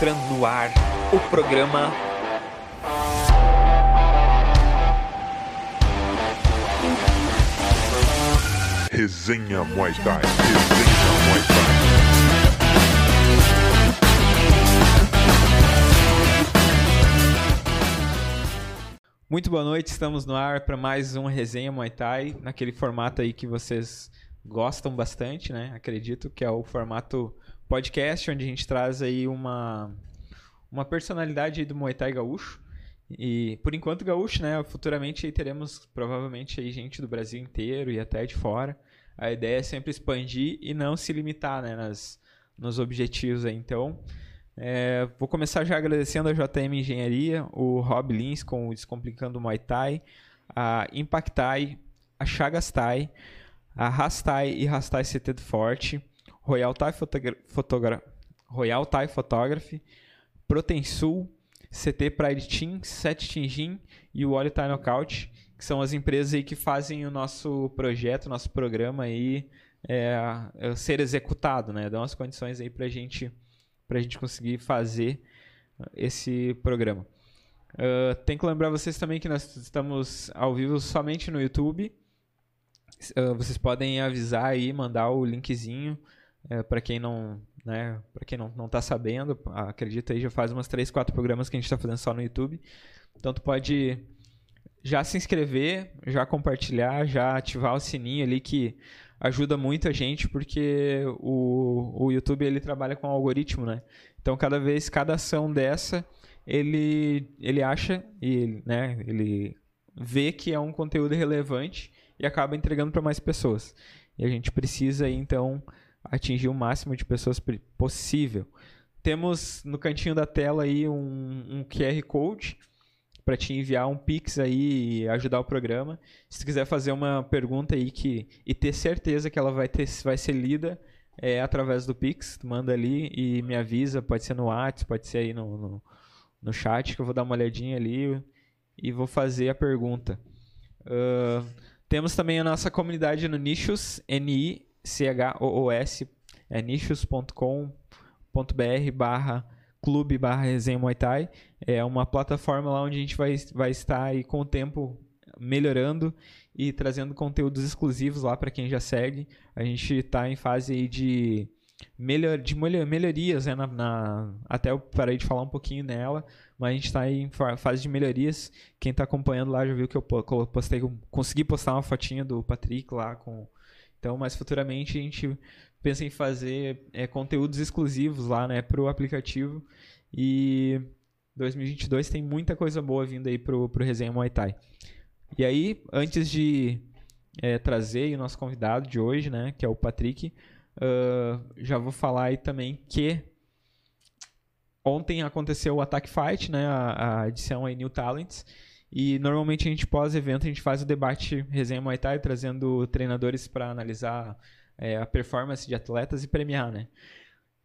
entrando no ar o programa Resenha Muay Thai. Resenha Muay Thai. Muito boa noite, estamos no ar para mais um Resenha Muay Thai, naquele formato aí que vocês gostam bastante, né? Acredito que é o formato podcast, onde a gente traz aí uma, uma personalidade do Muay Thai gaúcho. E por enquanto gaúcho, né? Futuramente teremos provavelmente aí gente do Brasil inteiro e até de fora. A ideia é sempre expandir e não se limitar, né? Nas, nos objetivos aí. Então, é, vou começar já agradecendo a JM Engenharia, o Rob Lins com o Descomplicando Muay Thai, a Impactai, a Chagas Thai, a Rastai e Rastai CT do Forte, Royal Thai, Fotogra Fotogra Royal Thai Photography, Protensul, CT Pride Team, Set Tingin e o Olho Thai Knockout, que são as empresas aí que fazem o nosso projeto, nosso programa aí é, ser executado, né? Dão as condições aí pra gente para a gente conseguir fazer esse programa. Uh, tem que lembrar vocês também que nós estamos ao vivo somente no YouTube. Uh, vocês podem avisar aí, mandar o linkzinho uh, para quem não, né, para quem não, não tá sabendo. Acredito aí já faz umas 3, 4 programas que a gente está fazendo só no YouTube. Então tu pode já se inscrever, já compartilhar, já ativar o sininho ali que ajuda muito a gente porque o, o YouTube ele trabalha com algoritmo, né? Então cada vez, cada ação dessa, ele, ele acha e né, ele vê que é um conteúdo relevante e acaba entregando para mais pessoas. E a gente precisa então atingir o máximo de pessoas possível. Temos no cantinho da tela aí um, um QR Code para te enviar um pix aí e ajudar o programa. Se tu quiser fazer uma pergunta aí que e ter certeza que ela vai ter vai ser lida é através do pix, manda ali e me avisa, pode ser no WhatsApp, pode ser aí no, no, no chat que eu vou dar uma olhadinha ali e vou fazer a pergunta. Uh, temos também a nossa comunidade no Nichos, N-I-C-H-O-O-S, é nichos.com.br barra clube barra resenha Muay Thai. É uma plataforma lá onde a gente vai, vai estar aí com o tempo melhorando e trazendo conteúdos exclusivos lá para quem já segue. A gente está em fase aí de, melhor, de melhorias, né, na, na, até eu parei de falar um pouquinho nela, mas a gente está em fase de melhorias. Quem está acompanhando lá já viu que eu postei, consegui postar uma fotinha do Patrick lá com... Então, mas futuramente a gente pensa em fazer é, conteúdos exclusivos lá, né, pro aplicativo. E 2022 tem muita coisa boa vindo aí pro, pro Resenha Muay Thai. E aí, antes de é, trazer o nosso convidado de hoje, né, que é o Patrick, uh, já vou falar aí também que ontem aconteceu o Attack Fight, né, a, a edição aí New Talents, e normalmente a gente pós-evento a gente faz o debate Resenha Muay Thai, trazendo treinadores para analisar é, a performance de atletas e premiar, né?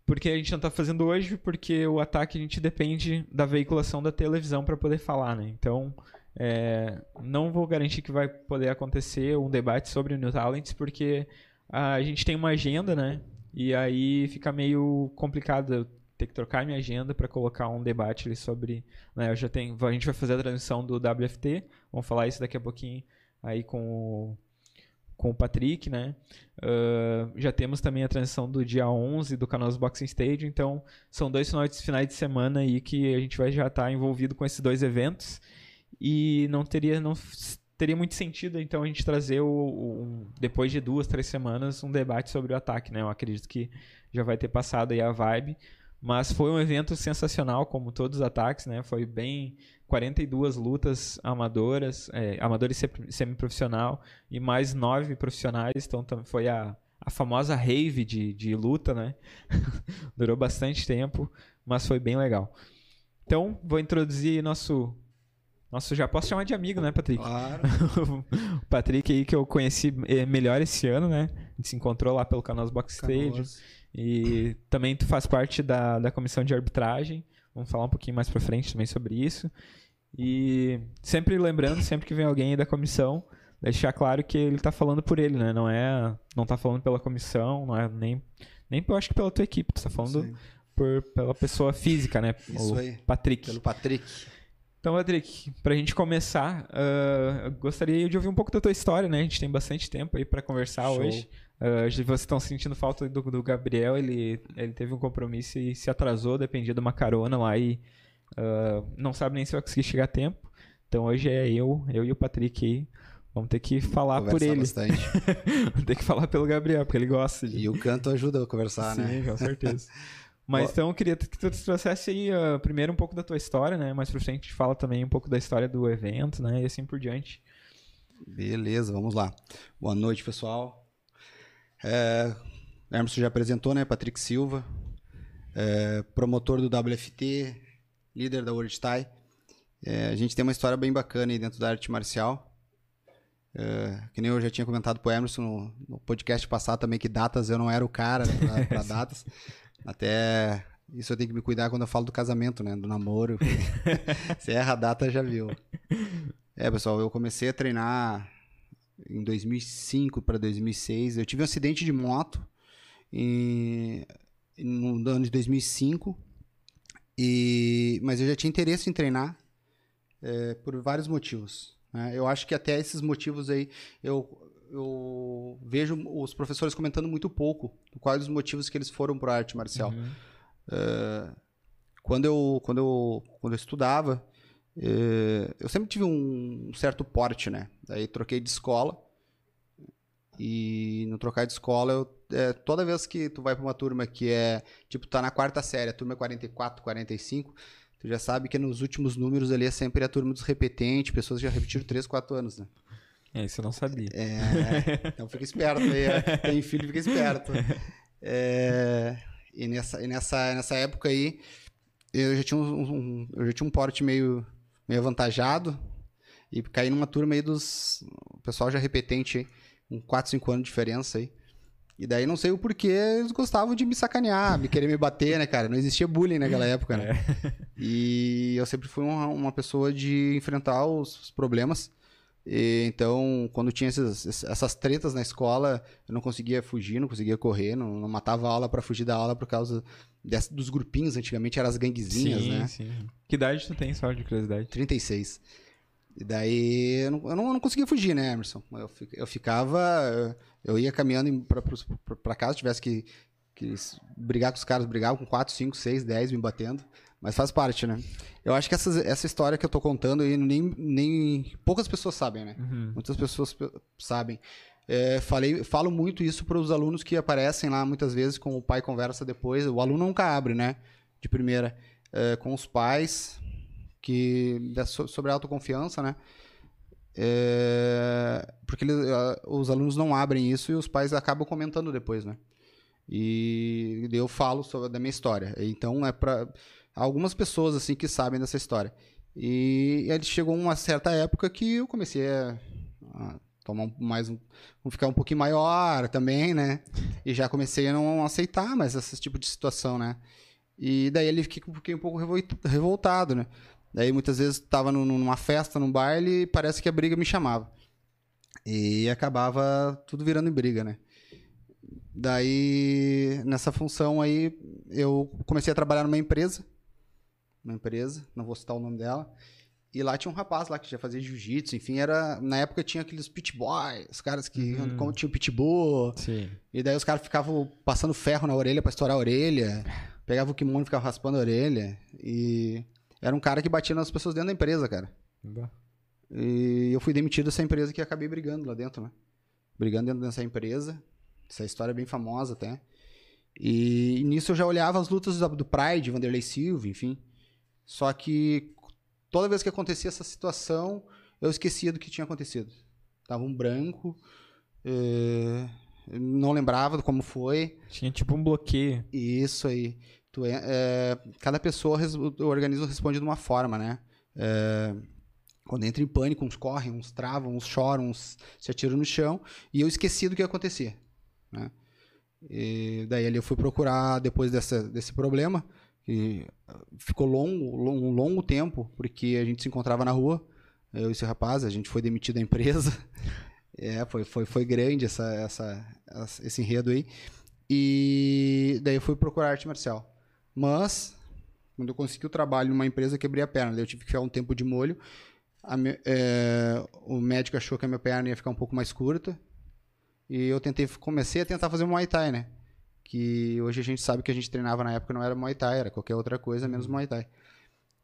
Porque a gente não está fazendo hoje, porque o ataque a gente depende da veiculação da televisão para poder falar, né? Então, é, não vou garantir que vai poder acontecer um debate sobre o New Talents, porque a gente tem uma agenda, né? E aí fica meio complicado ter que trocar minha agenda para colocar um debate ali sobre. Né, eu já tenho, a gente vai fazer a transmissão do WFT, vamos falar isso daqui a pouquinho aí com o com o Patrick, né? Uh, já temos também a transição do dia 11 do Canoas Boxing Stage, então são dois finais de semana aí que a gente vai já estar tá envolvido com esses dois eventos e não teria não teria muito sentido então a gente trazer o, o, depois de duas três semanas um debate sobre o ataque, né? Eu acredito que já vai ter passado aí a vibe, mas foi um evento sensacional como todos os ataques, né? Foi bem 42 lutas amadoras, é, amadores semiprofissional e mais nove profissionais, então foi a, a famosa rave de, de luta, né? Durou bastante tempo, mas foi bem legal. Então, vou introduzir nosso nosso já posso chamar de amigo, né, Patrick? Claro. o Patrick aí que eu conheci melhor esse ano, né? A gente se encontrou lá pelo Canoas Box Stage. E também tu faz parte da, da comissão de arbitragem. Vamos falar um pouquinho mais pra frente também sobre isso. E sempre lembrando, sempre que vem alguém aí da comissão, deixar claro que ele tá falando por ele, né? Não é, não tá falando pela comissão, não é nem nem eu acho que pela tua equipe, tu tá falando Sim. por, pela pessoa física, né? Isso o aí. Patrick. Pelo Patrick. Então, Patrick, pra gente começar, ah, eu gostaria de ouvir um pouco da tua história, né? A gente tem bastante tempo aí pra conversar Show. hoje. Ah, vocês estão sentindo falta do, do Gabriel, ele, ele teve um compromisso e se atrasou, dependia de uma carona lá e ah, não sabe nem se vai conseguir chegar a tempo. Então hoje é eu, eu e o Patrick aí. Vamos ter que falar por Conversar ele. bastante. Vamos ter que falar pelo Gabriel, porque ele gosta de. E o canto ajuda a conversar, Sim, né? com certeza. Mas Ó. então eu queria que tu trouxesse aí ah, primeiro um pouco da tua história, né? Mais pra frente a gente fala também um pouco da história do evento, né? E assim por diante. Beleza, vamos lá. Boa noite, pessoal. É, Emerson já apresentou, né? Patrick Silva, é, promotor do WFT, líder da World Thai. É, a gente tem uma história bem bacana aí dentro da arte marcial. É, que nem eu já tinha comentado pro Emerson no, no podcast passado também, que datas eu não era o cara para datas. Até isso eu tenho que me cuidar quando eu falo do casamento, né? Do namoro. Se erra a data, já viu. É, pessoal, eu comecei a treinar em 2005 para 2006. Eu tive um acidente de moto em, no ano de 2005, e, mas eu já tinha interesse em treinar é, por vários motivos. né? Eu acho que até esses motivos aí eu, eu vejo os professores comentando muito pouco quais os motivos que eles foram para arte marcial. Uhum. É, quando eu quando eu quando eu estudava eu sempre tive um certo porte né daí troquei de escola e no trocar de escola eu é, toda vez que tu vai para uma turma que é tipo tá na quarta série a turma é 44 45 tu já sabe que nos últimos números ali é sempre a turma dos repetentes pessoas que já repetiram 3, 4 anos né É, isso eu não sabia. é, então fica esperto aí. é, Tem filho, fica esperto. É, e nessa, e nessa, nessa época aí, eu já tinha um, um- eu já tinha um porte meio, meio avantajado. E caí numa turma aí dos. O pessoal já repetente com 4, 5 anos de diferença aí. E daí não sei o porquê, eles gostavam de me sacanear, me querer me bater, né, cara? Não existia bullying naquela época, né? E eu sempre fui uma, uma pessoa de enfrentar os, problemas. E, então, quando tinha esses- essas tretas na escola, eu não conseguia fugir, não conseguia correr, não, não matava a aula pra fugir da aula por causa dos grupinhos. Antigamente eram as ganguezinhas, sim, né? sim. Que idade tu tem, só de curiosidade? 36. E daí eu não, eu não, eu não conseguia fugir, né, Emerson? Eu, eu ficava. Eu ia caminhando pra, pros- pra, pra casa, tivesse que, que brigar com os caras, brigava com 4, 5, 6, 10 me batendo. Mas faz parte, né? Eu acho que essas- essa história que eu tô contando nem, nem poucas pessoas sabem, né? Uhum. Muitas pessoas pe- sabem. É, falei, falo muito isso para os alunos que aparecem lá muitas vezes com o pai conversa depois. O aluno nunca abre, né? De primeira. É, com os pais, que so- sobre a autoconfiança, né? É, porque eles- os alunos não abrem isso e os pais acabam comentando depois, né? E eu falo sobre da minha história. Então é para algumas pessoas assim que sabem dessa história. E ele chegou uma certa época que eu comecei a, a tomar mais um, ficar um pouquinho maior também, né? E já comecei a não aceitar mais esse tipo de situação, né? E daí ele fiquei, um pouco revol- revoltado, né? Daí muitas vezes tava num- numa festa, num baile, e parece que a briga me chamava. E acabava tudo virando em briga, né? Daí, nessa função aí, eu comecei a trabalhar numa empresa. Uma empresa, não vou citar o nome dela. E lá tinha um rapaz lá que já fazia jiu-jitsu, enfim, era. Na época tinha aqueles pit boys, os caras que Uhum. como tinha o pitbull. Sim. E daí os caras ficavam passando ferro na orelha pra estourar a orelha. Pegava o kimono e ficava raspando a orelha. E era um cara que batia nas pessoas dentro da empresa, cara. E eu fui demitido dessa empresa que acabei brigando lá dentro, né? Brigando dentro dessa empresa. Essa história é bem famosa até. E nisso eu já olhava as lutas do do Pride, Vanderlei Silva, enfim. Só que toda vez que acontecia essa situação, eu esquecia do que tinha acontecido. Tava um branco, eh, não lembrava como foi. Tinha tipo um bloqueio. Isso aí. Tu é, é, cada pessoa, o organismo responde de uma forma, né? É, quando entra em pânico, uns correm, uns travam, uns choram, uns se atiram no chão. E eu esqueci do que acontecia. Né? E daí ali eu fui procurar, depois dessa, desse problema, e ficou longo, lon- um longo tempo, porque a gente se encontrava na rua, eu e esse rapaz, a gente foi demitido da empresa. É, foi, foi, foi grande essa, essa, essa- esse enredo aí. E daí eu fui procurar arte marcial. Mas, quando eu consegui o trabalho numa empresa, eu quebrei a perna. Daí eu tive que ficar um tempo de molho. Me- é, o médico achou que a minha perna ia ficar um pouco mais curta. E eu tentei, comecei a tentar fazer Muay Thai, né? Que hoje a gente sabe que a gente treinava na época não era Muay Thai, era qualquer outra coisa menos Muay Thai.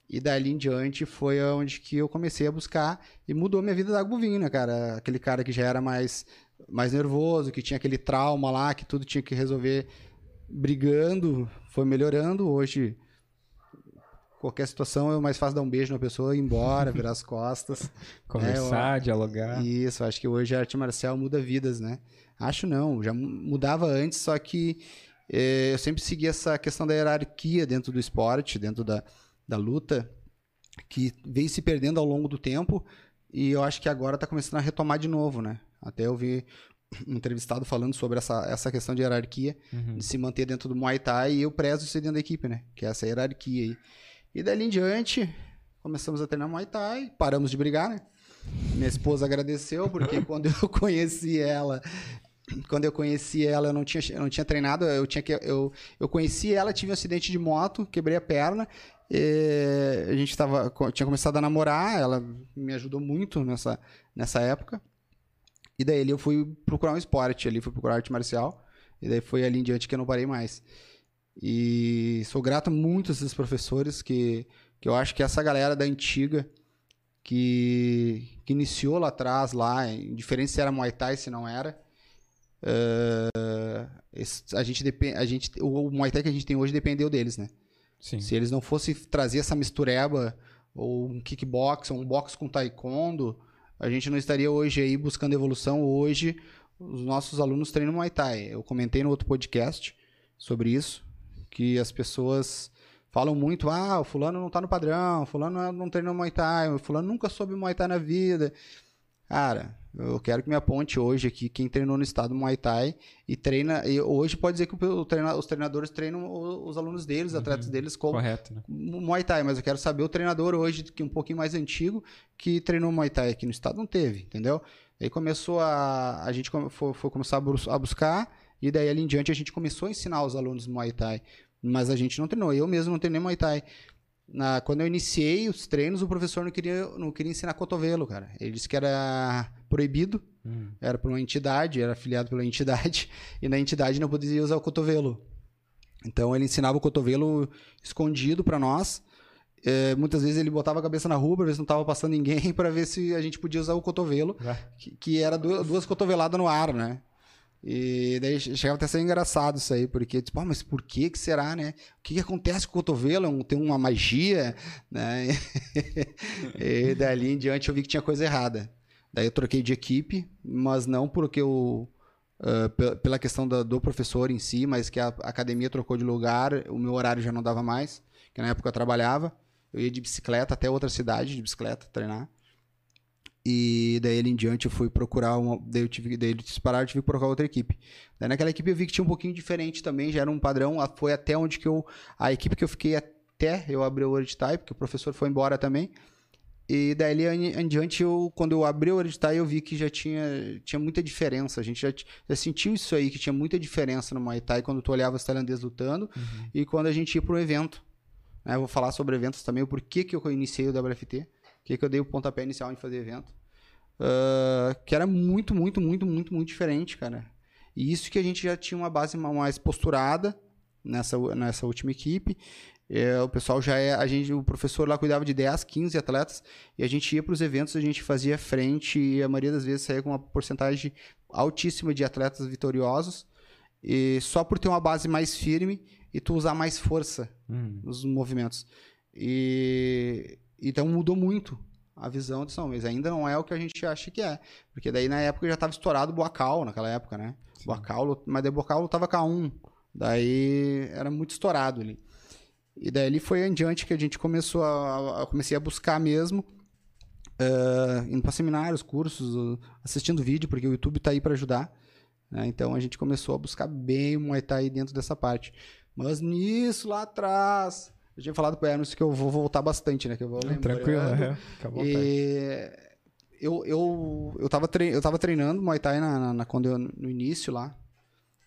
E dali em diante foi onde que eu comecei a buscar e mudou minha vida da vinho, né, cara? Aquele cara que já era mais, mais nervoso, que tinha aquele trauma lá, que tudo tinha que resolver brigando, foi melhorando. Hoje, qualquer situação, é mais fácil dar um beijo na pessoa, ir embora, virar as costas. Conversar, dialogar. Isso, acho que hoje a arte marcial muda vidas, né? Acho não, já mu- mudava antes, só que eh, eu sempre segui essa questão da hierarquia dentro do esporte, dentro da, da luta, que veio se perdendo ao longo do tempo e eu acho que agora está começando a retomar de novo, né? Até eu vi um entrevistado falando sobre essa, essa questão de hierarquia, Uhum. de se manter dentro do Muay Thai e eu prezo isso dentro da equipe, né? Que é essa hierarquia aí. E dali em diante, começamos a treinar Muay Thai, paramos de brigar, né? Minha esposa agradeceu, porque quando eu conheci ela, quando eu conheci ela, eu não tinha, eu não tinha treinado, eu tinha que eu, eu conheci ela, tive um acidente de moto, quebrei a perna. a gente tava, tinha começado a namorar, ela me ajudou muito nessa, nessa época. E daí eu fui procurar um esporte, ali fui procurar arte marcial. E daí foi ali em diante que eu não parei mais. E sou grato muito a esses professores que, que eu acho que essa galera da antiga que, que iniciou lá atrás, lá, indiferente se era Muay Thai, se não era. Eh, esse- a gente depende, a gente, o, o Muay Thai que a gente tem hoje dependeu deles, né? Sim. Se eles não fossem trazer essa mistureba, ou um kickbox, ou um box com taekwondo, a gente não estaria hoje aí buscando evolução. Hoje, os nossos alunos treinam Muay Thai. Eu comentei no outro podcast sobre isso, que as pessoas falam muito, ah, o fulano não tá no padrão, o fulano não treinou Muay Thai, o fulano nunca soube Muay Thai na vida. Cara, eu quero que me aponte hoje aqui quem treinou no estado Muay Thai e treina. E hoje pode dizer que treina- os treinadores treinam os alunos deles, os atletas deles, como Correto, né? Muay Thai, mas eu quero saber o treinador hoje, que é um pouquinho mais antigo, que treinou Muay Thai aqui no estado, não teve, entendeu? Aí começou a. A gente foi, foi começar a buscar, e daí ali em diante a gente começou a ensinar os alunos Muay Thai. Mas a gente não treinou, eu mesmo não treinei Muay Thai. Na, quando eu iniciei os treinos, o professor não queria, não queria ensinar cotovelo, cara. Ele disse que era proibido, Hum. era por uma entidade, era afiliado pela entidade, e na entidade não podia usar o cotovelo. Então ele ensinava o cotovelo escondido para nós. É, muitas vezes ele botava a cabeça na rua para ver se não estava passando ninguém, para ver se a gente podia usar o cotovelo, Vai. que, que era du- duas cotoveladas no ar, né? E daí che- chegava até a ser engraçado isso aí, porque, tipo, ah, mas por que que será, né? O que que acontece com o cotovelo? É Tem uma magia, né? e dali em diante eu vi que tinha coisa errada. Daí eu troquei de equipe, mas não porque eu... pe- pela questão da- do professor em si, mas que a academia trocou de lugar, o meu horário já não dava mais, que na época eu trabalhava, eu ia de bicicleta até outra cidade de bicicleta treinar. E daí ele em diante eu fui procurar uma. Daí eu tive daí eles pararam, eu tive que procurar outra equipe. Daí naquela equipe eu vi que tinha um pouquinho diferente também, já era um padrão. Foi até onde que eu. A equipe que eu fiquei até eu abri o Hereditário, porque o professor foi embora também. E daí em diante, eu, quando eu abri o Hereditário, eu vi que já tinha, tinha muita diferença. A gente já, já sentiu isso aí, que tinha muita diferença no Muay Thai quando tu olhava os tailandeses lutando e quando a gente ia para um evento. né? Eu vou falar sobre eventos também, o porquê que eu iniciei o WFT, que que eu dei o pontapé inicial em fazer evento. Ah, que era muito, muito, muito, muito, muito diferente, cara. E isso que a gente já tinha uma base ma- mais posturada nessa, nessa última equipe. É, o pessoal já é. A gente, o professor lá cuidava de 10, 15 atletas e a gente ia para os eventos, a gente fazia frente e a maioria das vezes saía com uma porcentagem altíssima de atletas vitoriosos. E só por ter uma base mais firme e tu usar mais força Hum. nos movimentos. E então mudou muito a visão de São mas ainda não é o que a gente acha que é. Porque daí na época já estava estourado o Boacal, naquela época, né? Boacal, lut- mas daí Boacal lutava K1. Daí era muito estourado ali. E daí ali foi em diante que a gente começou a, a comecei a buscar mesmo eh, indo para seminários, cursos, uh, assistindo vídeo, porque o YouTube tá aí para ajudar. né? Então a gente começou a buscar bem o Muay Thai dentro dessa parte. Mas nisso lá atrás, eu tinha falado para Emerson que eu vou voltar bastante, né? Que eu vou lembrando. Tranquilo, é. Vontade. E eu, eu, eu, tava eu tava treinando Muay Thai na, na- na- quando eu- no início lá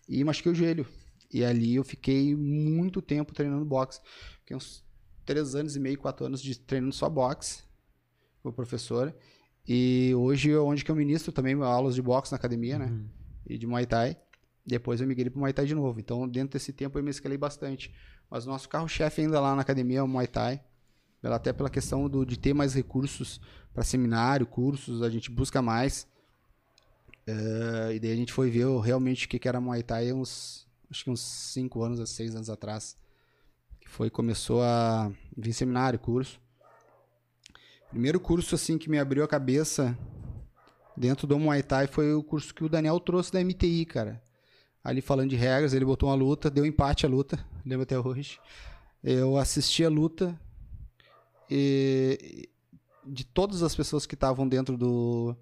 e machuquei o joelho. E ali eu fiquei muito tempo treinando boxe. Fiquei uns três anos e meio, quatro anos de treinando só boxe com o professor. E hoje é onde que eu ministro também aulas de boxe na academia, né? Uhum. E de Muay Thai. Depois eu migrei pro Muay Thai de novo. Então, dentro desse tempo eu me escalei bastante. Mas o nosso carro-chefe ainda lá na academia é o Muay Thai. Até pela questão do, de ter mais recursos para seminário, cursos, a gente busca mais. Eh, e daí a gente foi ver realmente o que, que era Muay Thai uns, acho que uns 5 anos, 6 anos atrás. Que foi, começou a vir seminário, curso. Primeiro curso assim que me abriu a cabeça dentro do Muay Thai foi o curso que o Daniel trouxe da MTI, cara. Ali falando de regras, ele botou uma luta, deu empate a luta, lembro até hoje. Eu assisti a luta e de todas as pessoas que estavam dentro do,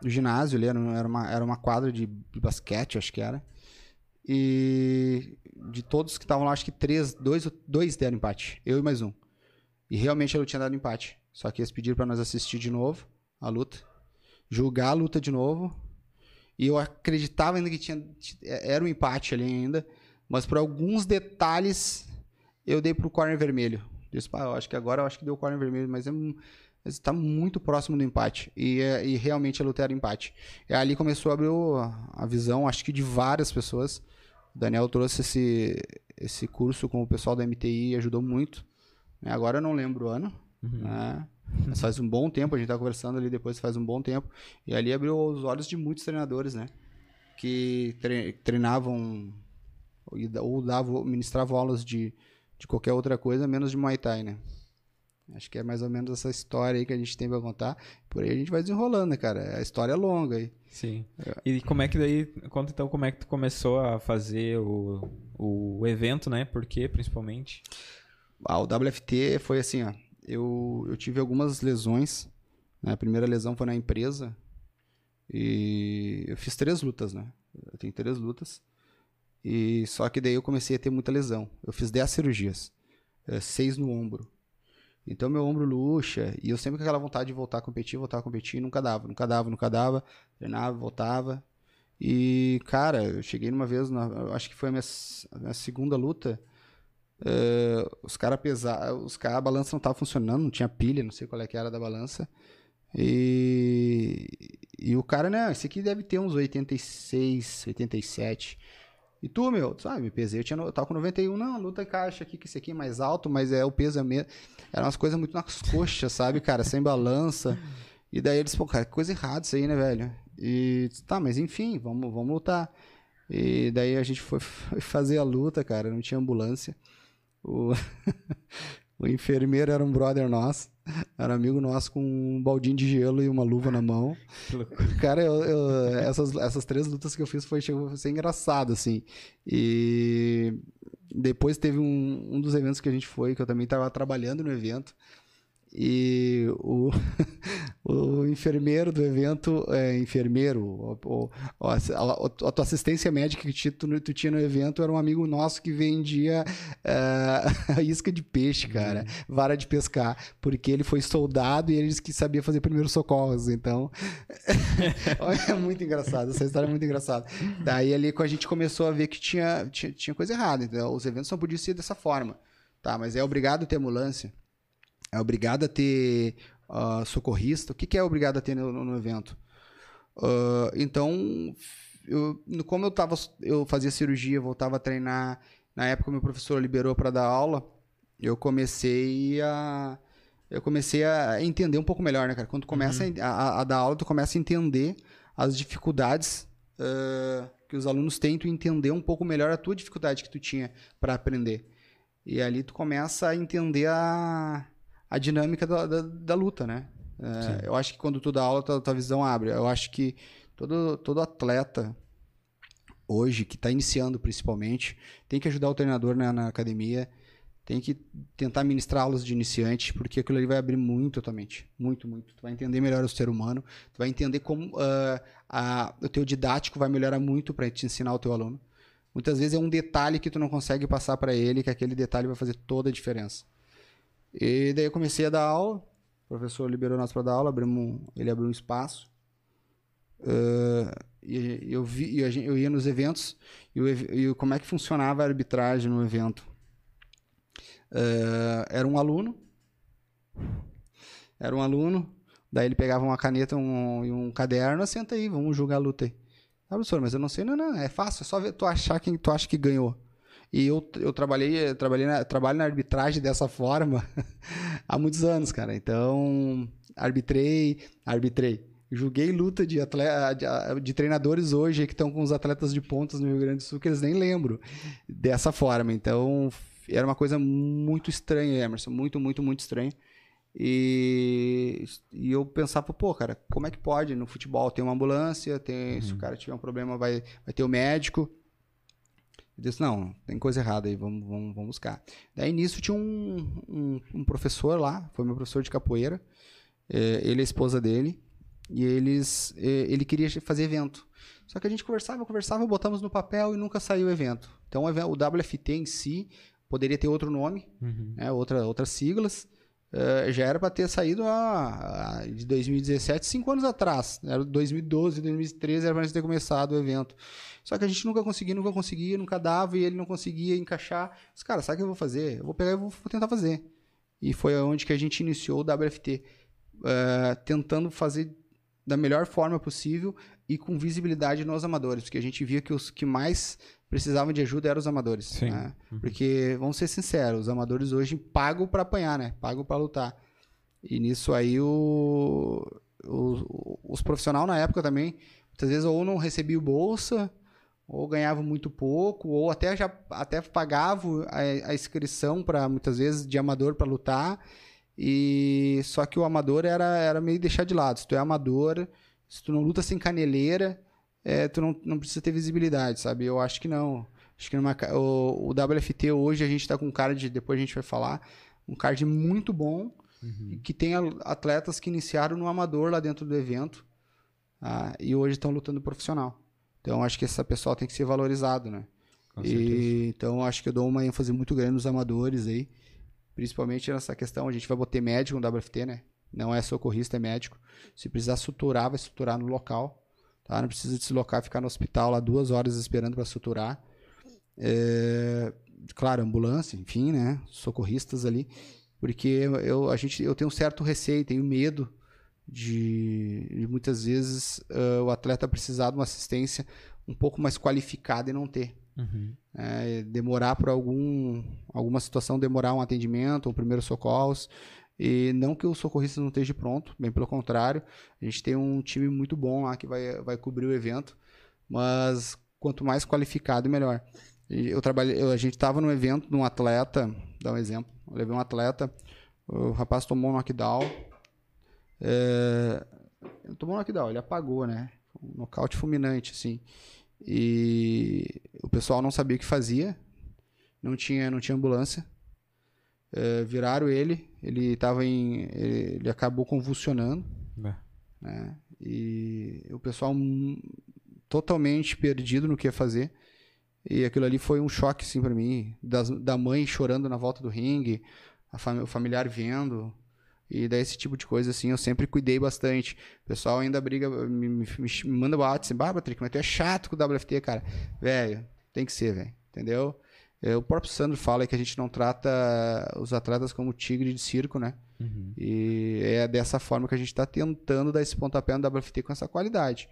do ginásio, ali, era, uma, era uma quadra de, de basquete, acho que era. E de todos que estavam lá, acho que três, dois, dois deram empate, eu e mais um. E realmente luta tinha dado empate. Só que eles pediram para nós assistir de novo a luta, julgar a luta de novo. E eu acreditava ainda que tinha era um empate ali ainda, mas por alguns detalhes eu dei pro corner vermelho. Disse, pá, eu acho que agora eu acho que deu o corner vermelho, mas é está muito próximo do empate. E, é- e realmente a luta era empate. E ali começou a abrir o- a visão, acho que de várias pessoas. O Daniel trouxe esse, esse curso com o pessoal da MTI e ajudou muito. né? Agora eu não lembro o ano, né? Mas faz um bom tempo, a gente tá conversando ali depois, faz um bom tempo. E ali abriu os olhos de muitos treinadores, né? Que tre- treinavam ou davam, ministravam aulas de, de qualquer outra coisa, menos de Muay Thai, né? Acho que é mais ou menos essa história aí que a gente tem pra contar. Por aí a gente vai desenrolando, né, cara? A história é longa aí. Sim. E como é que daí, conta então como é que tu começou a fazer o, o evento, né? Por quê, principalmente? Ah, o WFT foi assim, ó. Eu, eu tive algumas lesões. Né? A primeira lesão foi na empresa. E eu fiz três lutas, né? Eu tenho três lutas. E só que daí eu comecei a ter muita lesão. Eu fiz 10 cirurgias. eh, seis no ombro. Então meu ombro luxa. E eu sempre com aquela vontade de voltar a competir, voltar a competir. Nunca dava, nunca dava, nunca dava. Treinava, voltava. E, cara, eu cheguei numa vez, na, acho que foi a minha, a minha segunda luta. Eh, os caras pesaram, os caras, a balança não tava funcionando, não tinha pilha, não sei qual é que era da balança. E, e o cara, né, esse aqui deve ter uns 86, 87. E tu, meu, sabe, me pesei, eu, tinha, eu tava com 91, não, luta encaixa aqui, que esse aqui é mais alto, mas é o peso é mesmo. Eram umas coisas muito nas coxas, sabe, cara, sem balança. E daí eles, pô, cara, que coisa errada isso aí, né, velho? E, tá, mas enfim, vamos, vamos lutar. E daí a gente foi fazer a luta, cara, não tinha ambulância. O, o enfermeiro era um brother nosso, era amigo nosso com um baldinho de gelo e uma luva na mão. Cara, eu, eu- essas, essas três lutas que eu fiz foi, chegou a ser engraçado, assim. E depois teve um, um dos eventos que a gente foi, que eu também estava trabalhando no evento. E o, o enfermeiro do evento, é, enfermeiro, o, o- a, a- tua assistência médica que tu, tu tinha no evento era um amigo nosso que vendia é, isca de peixe, cara, vara de pescar, porque ele foi soldado e ele disse que sabia fazer primeiros socorros, então é muito engraçado, essa história é muito engraçada. Daí ali a gente começou a ver que tinha, tinha, tinha coisa errada, então os eventos não podiam ser dessa forma, tá? Mas é obrigado a ter ambulância, é obrigado a ter ah, socorrista. O que, que é obrigado a ter no, no- evento? Ah, então, eu, como eu, tava, eu fazia cirurgia, voltava a treinar, na época meu professor liberou para dar aula, eu comecei a eu comecei a entender um pouco melhor, né, cara? Quando tu começa a, a- a dar aula, tu começa a entender as dificuldades ah, que os alunos têm, tu entender um pouco melhor a tua dificuldade que tu tinha para aprender. E ali tu começa a entender a, a dinâmica da, da, da luta, né? É, eu acho que quando tu dá aula, tua, tua visão abre. Eu acho que todo, todo atleta hoje, que está iniciando principalmente, tem que ajudar o treinador né, na academia, tem que tentar ministrar aulas de iniciante, porque aquilo ali vai abrir muito a tua mente. Muito, muito. Tu vai entender melhor o ser humano, tu vai entender como ah, a- o teu didático vai melhorar muito para te ensinar o teu aluno. Muitas vezes é um detalhe que tu não consegue passar para ele, que aquele detalhe vai fazer toda a diferença. E daí eu comecei a dar aula, o professor liberou nós para dar aula, abrimos ele abriu um espaço. Ah, e eu, vi, e gente- eu ia nos eventos e, o e como é que funcionava a arbitragem no evento. Eh, era um aluno, era um aluno, daí ele pegava uma caneta um- e um caderno, senta aí, vamos julgar a luta aí. Ah, professor, mas eu não sei, não, não, é fácil, é só ver, tu achar quem tu acha que ganhou. E eu, eu trabalhei, trabalhei na, trabalho na arbitragem dessa forma há muitos anos, cara. Então, arbitrei, arbitrei. Julguei luta de, atleta, de, de treinadores hoje que estão com os atletas de pontas no Rio Grande do Sul, que eles nem lembram dessa forma. Então, era uma coisa muito estranha, Emerson. Muito, muito, muito estranha. E, e eu pensava, pô, cara, como é que pode? No futebol tem uma ambulância, tem, se o cara tiver um problema, vai, vai ter o médico. Eu disse, não, tem coisa errada aí, vamos, vamos, vamos buscar. Daí nisso tinha um, um, um professor lá, foi meu professor de capoeira, eh, ele e a esposa dele, e eles, eh, ele queria fazer evento. Só que a gente conversava, conversava, botamos no papel e nunca saiu o evento. Então o WFT em si poderia ter outro nome, Uhum. né, outra, outras siglas. Eh, já era para ter saído a, a- de 2017, cinco anos atrás. Era 2012, 2013, era para ter começado o evento. Só que a gente nunca conseguia, nunca conseguia, nunca dava e ele não conseguia encaixar. Os cara, sabe o que eu vou fazer? Eu vou pegar e vou, vou tentar fazer. E foi onde que a gente iniciou o WFT, eh, tentando fazer da melhor forma possível e com visibilidade nos amadores, porque a gente via que os que mais precisavam de ajuda eram os amadores. Sim. né? Porque, vamos ser sinceros, os amadores hoje pagam para apanhar, né? Pagam para lutar. E nisso aí o, o- os profissionais na época também, muitas vezes ou não recebiam bolsa, ou ganhavam muito pouco, ou até já até pagavam a, a inscrição para muitas vezes de amador para lutar. E só que o amador era, era meio deixar de lado. Se tu é amador, se tu não luta sem caneleira, é, tu não, não precisa ter visibilidade, sabe? Eu acho que não. Acho que numa, o, o WFT hoje a gente tá com um card, depois a gente vai falar, um card muito bom, e que tem atletas que iniciaram no amador lá dentro do evento ah, e hoje estão lutando profissional. Então acho que essa pessoa tem que ser valorizado, né? E, então acho que eu dou uma ênfase muito grande nos amadores aí, principalmente nessa questão. A gente vai botar médico no WFT, né? Não é socorrista, é médico. Se precisar suturar, vai suturar no local. Tá? Não precisa deslocar, ficar no hospital lá duas horas esperando para suturar. É, claro, ambulância, enfim, né? Socorristas ali. Porque eu, a gente, eu tenho um certo receio, tenho medo de, de muitas vezes ah, o atleta precisar de uma assistência um pouco mais qualificada e não ter. Uhum. É, demorar por algum, alguma situação, demorar um atendimento, um primeiro socorros. E não que o socorrista não esteja pronto, bem pelo contrário. A gente tem um time muito bom lá que vai, vai cobrir o evento. Mas quanto mais qualificado, melhor. Eu trabalhei, eu- a gente estava num evento de um atleta, dar um exemplo. Eu levei um atleta, o rapaz tomou um knockdown. É, tomou um knockdown, ele apagou, né? Um nocaute fulminante, assim. E o pessoal não sabia o que fazia, não tinha, não tinha ambulância. É, viraram ele, ele tava em. Ele, ele acabou convulsionando, É. né? E o pessoal totalmente perdido no que ia fazer. E aquilo ali foi um choque, assim, pra mim. Das, da mãe chorando na volta do ringue, a fami- o familiar vendo. E daí esse tipo de coisa, assim, eu sempre cuidei bastante. O pessoal ainda briga, me, me, me manda o assim, bah, Patrick, mas tu é chato com o WFT, cara. Velho, tem que ser, velho. Entendeu? É, o próprio Sandro fala que a gente não trata os atletas como tigre de circo, né? Uhum. E é dessa forma que a gente está tentando dar esse pontapé no WFT com essa qualidade.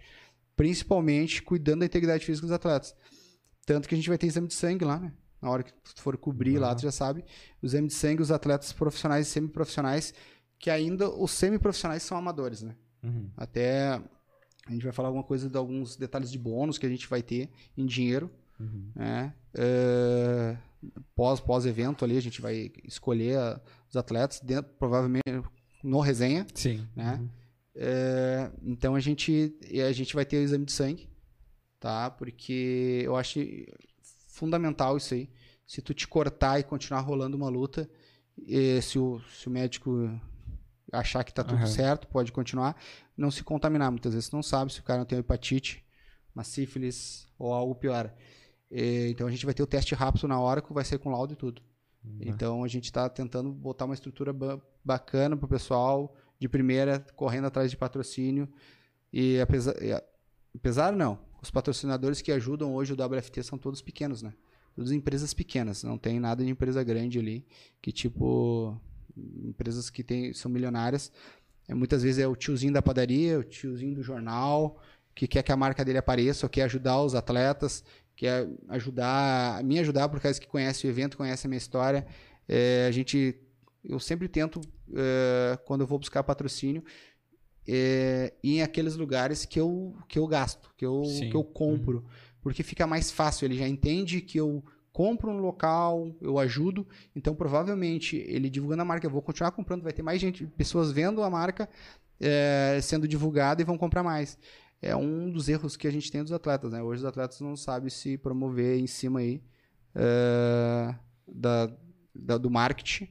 Principalmente cuidando da integridade física dos atletas. Tanto que a gente vai ter exame de sangue lá, né? Na hora que tu for cobrir lá, tu já sabe. O exame de sangue, os atletas profissionais e semiprofissionais, que ainda os semiprofissionais são amadores, né? Uhum. Até a gente vai falar alguma coisa de alguns detalhes de bônus que a gente vai ter em dinheiro, Uhum. né? É, pós pós evento ali a gente vai escolher a- os atletas dentro provavelmente no resenha, Sim. né? Uhum. É, então a gente a gente vai ter o exame de sangue, tá? Porque eu acho fundamental isso aí. Se tu te cortar e continuar rolando uma luta, se o, se o médico achar que tá tudo Aham. certo, pode continuar, não se contaminar. Muitas vezes não sabe se o cara não tem hepatite, uma sífilis ou algo pior. E, então a gente vai ter o teste rápido na hora que vai ser com laudo e tudo. Então a gente está tentando botar uma estrutura ba- bacana pro pessoal de primeira, correndo atrás de patrocínio. E apesar, Apesar não, os patrocinadores que ajudam hoje o WFT são todos pequenos, né? Todas empresas pequenas, não tem nada de empresa grande ali, que tipo empresas que tem, são milionárias. É, muitas vezes é o tiozinho da padaria, o tiozinho do jornal, que quer que a marca dele apareça, ou quer ajudar os atletas, quer ajudar, me ajudar por causa que conhece o evento, conhece a minha história. É, a gente, eu sempre tento, é, quando eu vou buscar patrocínio, é, ir em aqueles lugares que eu, que eu gasto, que eu, Sim. que eu compro. Uhum. Porque fica mais fácil, ele já entende que eu compro um local, eu ajudo, então provavelmente ele divulgando a marca, eu vou continuar comprando, vai ter mais gente, pessoas vendo a marca é, sendo divulgada e vão comprar mais. É um dos erros que a gente tem dos atletas, né? Hoje os atletas não sabem se promover em cima aí é, da, da- do marketing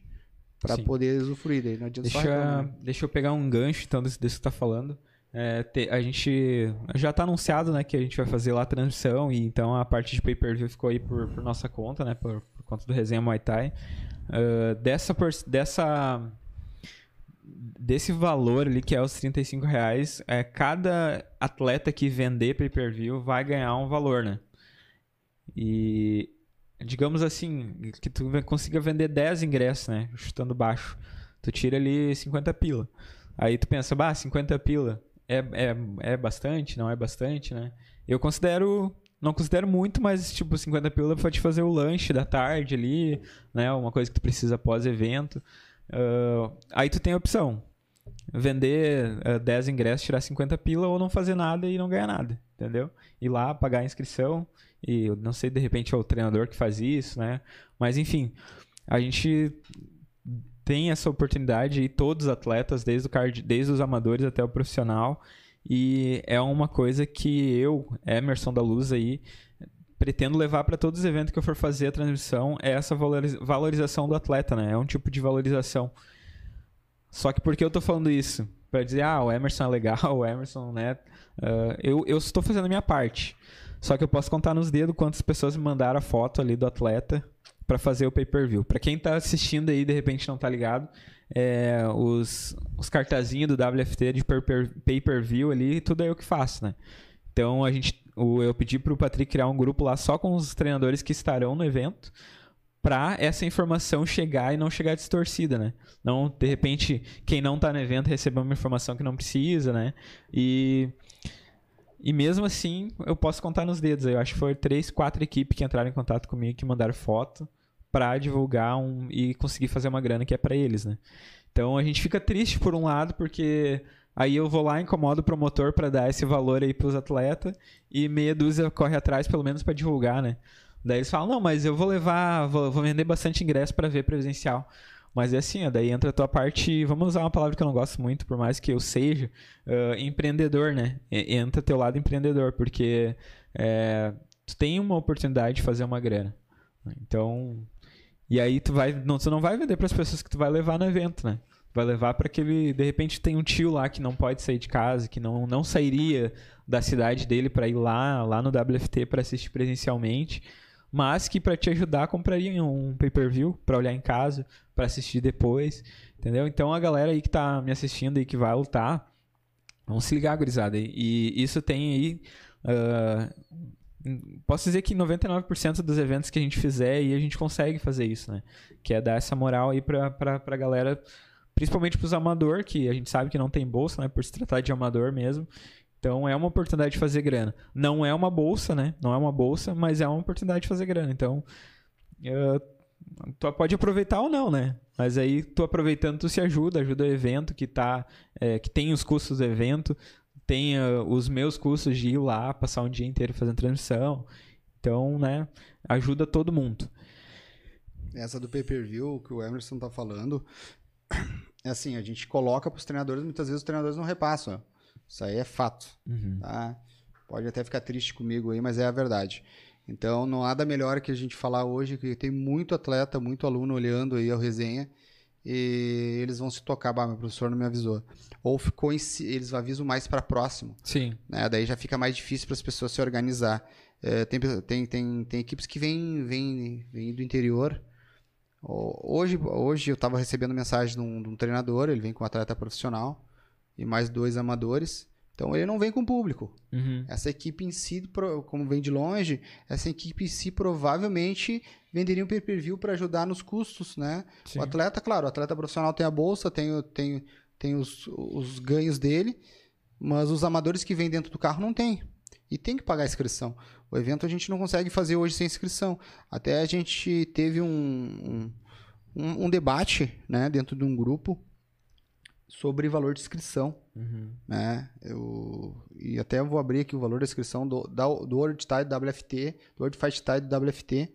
para poder usufruir. Daí não adianta só Deixa, né? deixa eu pegar um gancho, então, desse, desse que tá falando. É, te- a gente já tá anunciado, né, que a gente vai fazer lá a transmissão e então a parte de pay-per-view ficou aí por, por nossa conta, né, por, por conta do Resenha Muay Thai. Ah, dessa, dessa desse valor ali que é os 35 reais, é, cada atleta que vender pay-per-view vai ganhar um valor, né? E digamos assim, que tu consiga vender 10 ingressos, né? Chutando baixo. Tu tira ali 50 pila. Aí tu pensa, bah, 50 pila é, é, é bastante? Não é bastante, né? Eu considero. Não considero muito, mas tipo, 50 pila te fazer o lanche da tarde ali, né? Uma coisa que tu precisa pós-evento. Ah, aí tu tem a opção. Vender ah, 10 ingressos, tirar 50 pila ou não fazer nada e não ganhar nada, entendeu? Ir lá, pagar a inscrição e eu não sei, de repente é o treinador que faz isso, né? Mas enfim, a gente tem essa oportunidade e todos os atletas, desde, o card, desde os amadores até o profissional. E é uma coisa que eu, Emerson da Luz aí, pretendo levar para todos os eventos que eu for fazer a transmissão, é essa valoriz- valorização do atleta, né? É um tipo de valorização. Só que por que eu tô falando isso? Pra dizer, ah, o Emerson é legal, o Emerson, né? Ah, eu, eu estou fazendo a minha parte. Só que eu posso contar nos dedos quantas pessoas me mandaram a foto ali do atleta para fazer o pay-per-view. Pra quem tá assistindo aí, de repente não tá ligado, é, os, os cartazinhos do WFT de pay-per- pay-per-view ali, tudo é eu que faço, né? Então a gente, o, eu pedi pro Patrick criar um grupo lá só com os treinadores que estarão no evento pra essa informação chegar e não chegar distorcida, né? Não, de repente, quem não tá no evento receber uma informação que não precisa, né? E e mesmo assim, eu posso contar nos dedos. Eu acho que foi três, quatro equipes que entraram em contato comigo que mandaram foto pra divulgar um e conseguir fazer uma grana que é pra eles, né? Então a gente fica triste por um lado porque aí eu vou lá incomodo o promotor pra dar esse valor aí pros atletas e meia dúzia corre atrás pelo menos pra divulgar, né? Daí eles falam: "Não, mas eu vou levar, vou, vou vender bastante ingresso pra ver presencial". Mas é assim, ó, daí entra a tua parte, vamos usar uma palavra que eu não gosto muito, por mais que eu seja, ah, empreendedor, né? Entra teu lado empreendedor, porque é, tu tem uma oportunidade de fazer uma grana. Então, e aí tu vai, não, tu não vai vender para as pessoas que tu vai levar no evento, né? Vai levar para aquele, de repente tem um tio lá que não pode sair de casa, que não, não sairia da cidade dele para ir lá, lá no WFT para assistir presencialmente, mas que para te ajudar compraria um pay-per-view para olhar em casa, para assistir depois, entendeu? Então a galera aí que tá me assistindo e que vai lutar, vamos se ligar, gurizada. E isso tem aí ah, posso dizer que 99% dos eventos que a gente fizer aí a gente consegue fazer isso, né? Que é dar essa moral aí pra, pra, pra galera, principalmente pros amador, que a gente sabe que não tem bolsa, né? Por se tratar de amador mesmo. Então é uma oportunidade de fazer grana. Não é uma bolsa, né? Não é uma bolsa, mas é uma oportunidade de fazer grana. Então, eh, tu pode aproveitar ou não, né? Mas aí tu aproveitando, tu se ajuda, ajuda o evento que tá, eh, que tem os custos do evento, tem ah, os meus custos de ir lá, passar um dia inteiro fazendo transmissão. Então, né, ajuda todo mundo. Essa do pay-per-view que o Emerson tá falando, é assim, a gente coloca pros treinadores, muitas vezes os treinadores não repassam. Isso aí é fato, tá? Pode até ficar triste comigo aí, mas é a verdade. Então, não há nada melhor que a gente falar hoje que tem muito atleta, muito aluno olhando aí a resenha e eles vão se tocar, bah, meu professor não me avisou. Ou ficou em si, eles avisam mais para próximo Sim. né? Daí já fica mais difícil para as pessoas se organizar. É, tem, tem, tem, tem equipes que vêm vêm vêm do interior. Ho- Hoje, hoje eu estava recebendo mensagem de um, de um treinador, ele vem com um atleta profissional e mais dois amadores. Então ele não vem com público. Uhum. Essa equipe em si, como vem de longe, essa equipe em si provavelmente venderia um pay-per-view para ajudar nos custos, né? Sim. O atleta, claro, o atleta profissional tem a bolsa, tem, tem, tem os, os ganhos dele, mas os amadores que vêm dentro do carro não tem. E tem que pagar a inscrição. O evento a gente não consegue fazer hoje sem inscrição. Até a gente teve um, um, um- debate né, dentro de um grupo sobre valor de inscrição Uhum. né? Eu, e até vou abrir aqui o valor da inscrição do, da, do World Tide WFT, do World Fight Tide WFT.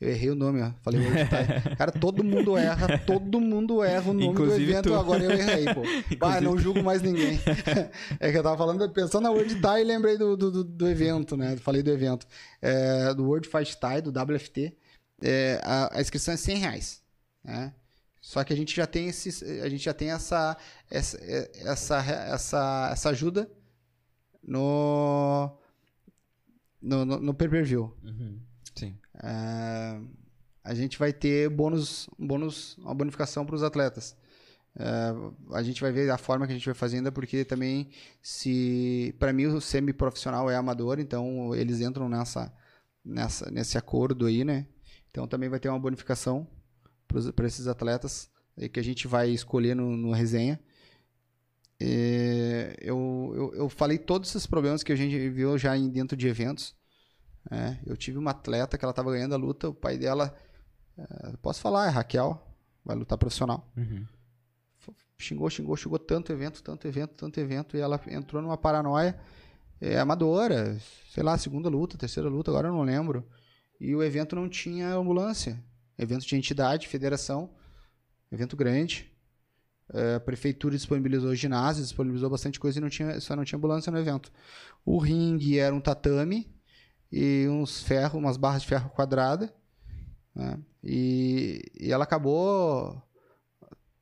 Eu errei o nome, ó. Falei World Tide. Cara, todo mundo erra, todo mundo erra o nome Inclusive do evento, tu. agora eu errei, pô. Bah, não julgo mais ninguém. é que eu tava falando, pensando na World Tide e lembrei do, do, do- evento, né? Falei do evento. É, do World Fight Tide, do WFT. É, a, a inscrição é 100 reais, né? Só que a gente já tem esse, a gente já tem essa essa essa essa, essa ajuda no no, no, no pay-per-view. Uhum. Sim. É, a gente vai ter bônus, bônus, uma bonificação para os atletas. É, a gente vai ver a forma que a gente vai fazer ainda, porque também se para mim o semi-profissional é amador, então eles entram nessa, nessa nesse acordo aí, né? Então também vai ter uma bonificação para esses atletas que a gente vai escolher no, no resenha. É, eu, eu, eu falei todos esses problemas que a gente viu já em, dentro de eventos. É, eu tive uma atleta que ela estava ganhando a luta, o pai dela, é, posso falar, é Raquel, vai lutar profissional. Uhum. Xingou, xingou, xingou tanto evento, tanto evento, tanto evento, e ela entrou numa paranoia é, amadora, sei lá, segunda luta, terceira luta, agora eu não lembro. E o evento não tinha ambulância. Evento de entidade, federação, evento grande. É, a prefeitura disponibilizou ginásio, disponibilizou bastante coisa e não tinha, só não tinha ambulância no evento. O ringue era um tatame e uns ferros, umas barras de ferro quadrada. né? E, e ela acabou